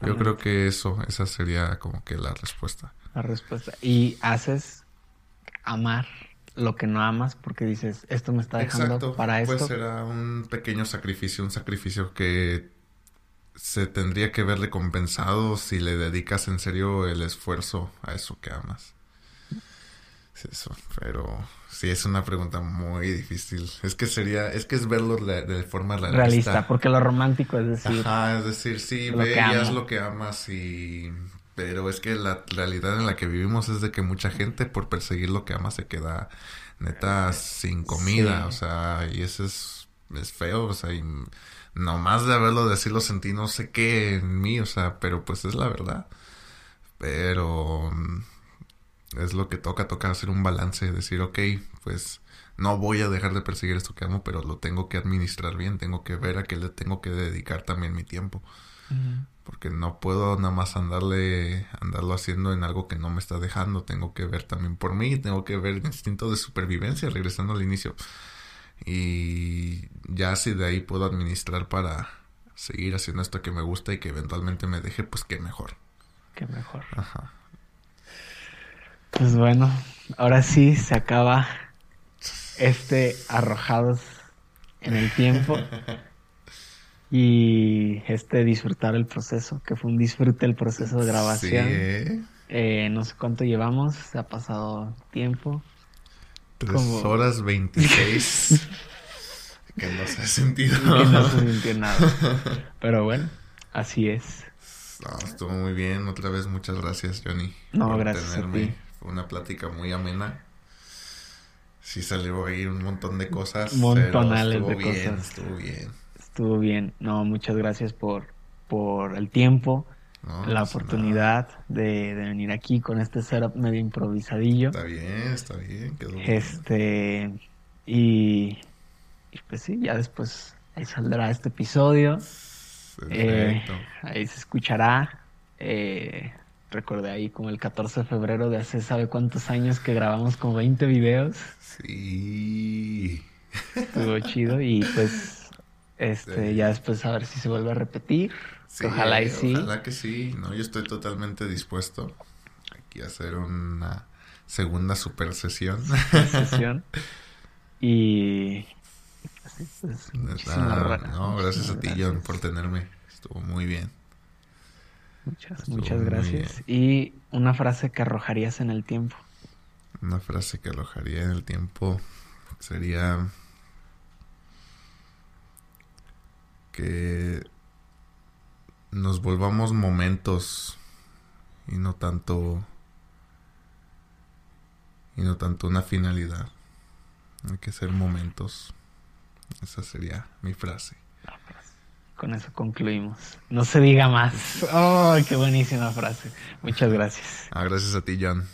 Yo creo que eso, esa sería como que la respuesta.
La respuesta. ¿Y haces amar lo que no amas porque dices, esto me está dejando para esto.
Pues será un pequeño sacrificio, un sacrificio que se tendría que ver recompensado si le dedicas en serio el esfuerzo a eso que amas. Es eso, pero sí es una pregunta muy difícil. Es que sería, es que es verlo de, forma realista. Realista,
porque lo romántico es decir.
Ajá, es decir, sí, ve y haz lo que amas y pero es que la realidad en la que vivimos es de que mucha gente por perseguir lo que ama se queda neta sin comida, o sea, y eso es, es feo, o sea, y nomás de haberlo decirlo sentí no sé qué en mí, o sea, pero pues es la verdad. Pero mm, es lo que toca, toca hacer un balance, decir, ok, pues no voy a dejar de perseguir esto que amo, pero lo tengo que administrar bien, tengo que ver a qué le tengo que dedicar también mi tiempo porque no puedo nada más andarle andarlo haciendo en algo que no me está dejando. Tengo que ver también por mí tengo que ver el instinto de supervivencia regresando al inicio. Y ya si de ahí puedo administrar para seguir haciendo esto que me gusta y que eventualmente me deje pues qué mejor.
Qué mejor. Ajá. pues bueno ahora sí se acaba este arrojados en el tiempo (laughs) y este disfrutar el proceso, que fue un disfrute el proceso de grabación. Sí. Eh, no sé cuánto llevamos, se ha pasado tiempo.
Tres horas veintiséis. (laughs) que no se ha sentido.
que no se sintió nada. Pero bueno, así es.
estuvo muy bien. Otra vez, muchas gracias, Johnny.
No, gracias a ti.
Fue una plática muy amena. Sí salió ahí un montón de cosas.
Montonales
de
bien,
cosas. Estuvo bien
estuvo bien. No, muchas gracias por, por el tiempo, la oportunidad de, venir aquí con este setup medio improvisadillo.
Está bien, está bien.
este, y, pues sí, ya después ahí saldrá este episodio. Eh, ahí se escuchará. Eh, recordé ahí como el 14 de febrero de hace sabe cuántos años que grabamos como 20 videos.
Sí.
Estuvo chido y pues este, ya después a ver si se vuelve a repetir. ojalá y sí.
Ojalá que sí. No, yo estoy totalmente dispuesto aquí a hacer una segunda super sesión. (laughs)
sesión. y
pues, no, gracias a ti, John, por tenerme. Estuvo muy bien.
Muchas, muchas gracias. Y una frase que arrojarías en el tiempo.
Una frase que arrojaría en el tiempo sería que nos volvamos momentos y no tanto y no tanto una finalidad. Hay que ser momentos. Esa sería mi frase.
Con eso concluimos. No se diga más. ¡Oh, qué buenísima frase! Muchas gracias.
Ah, gracias a ti, John.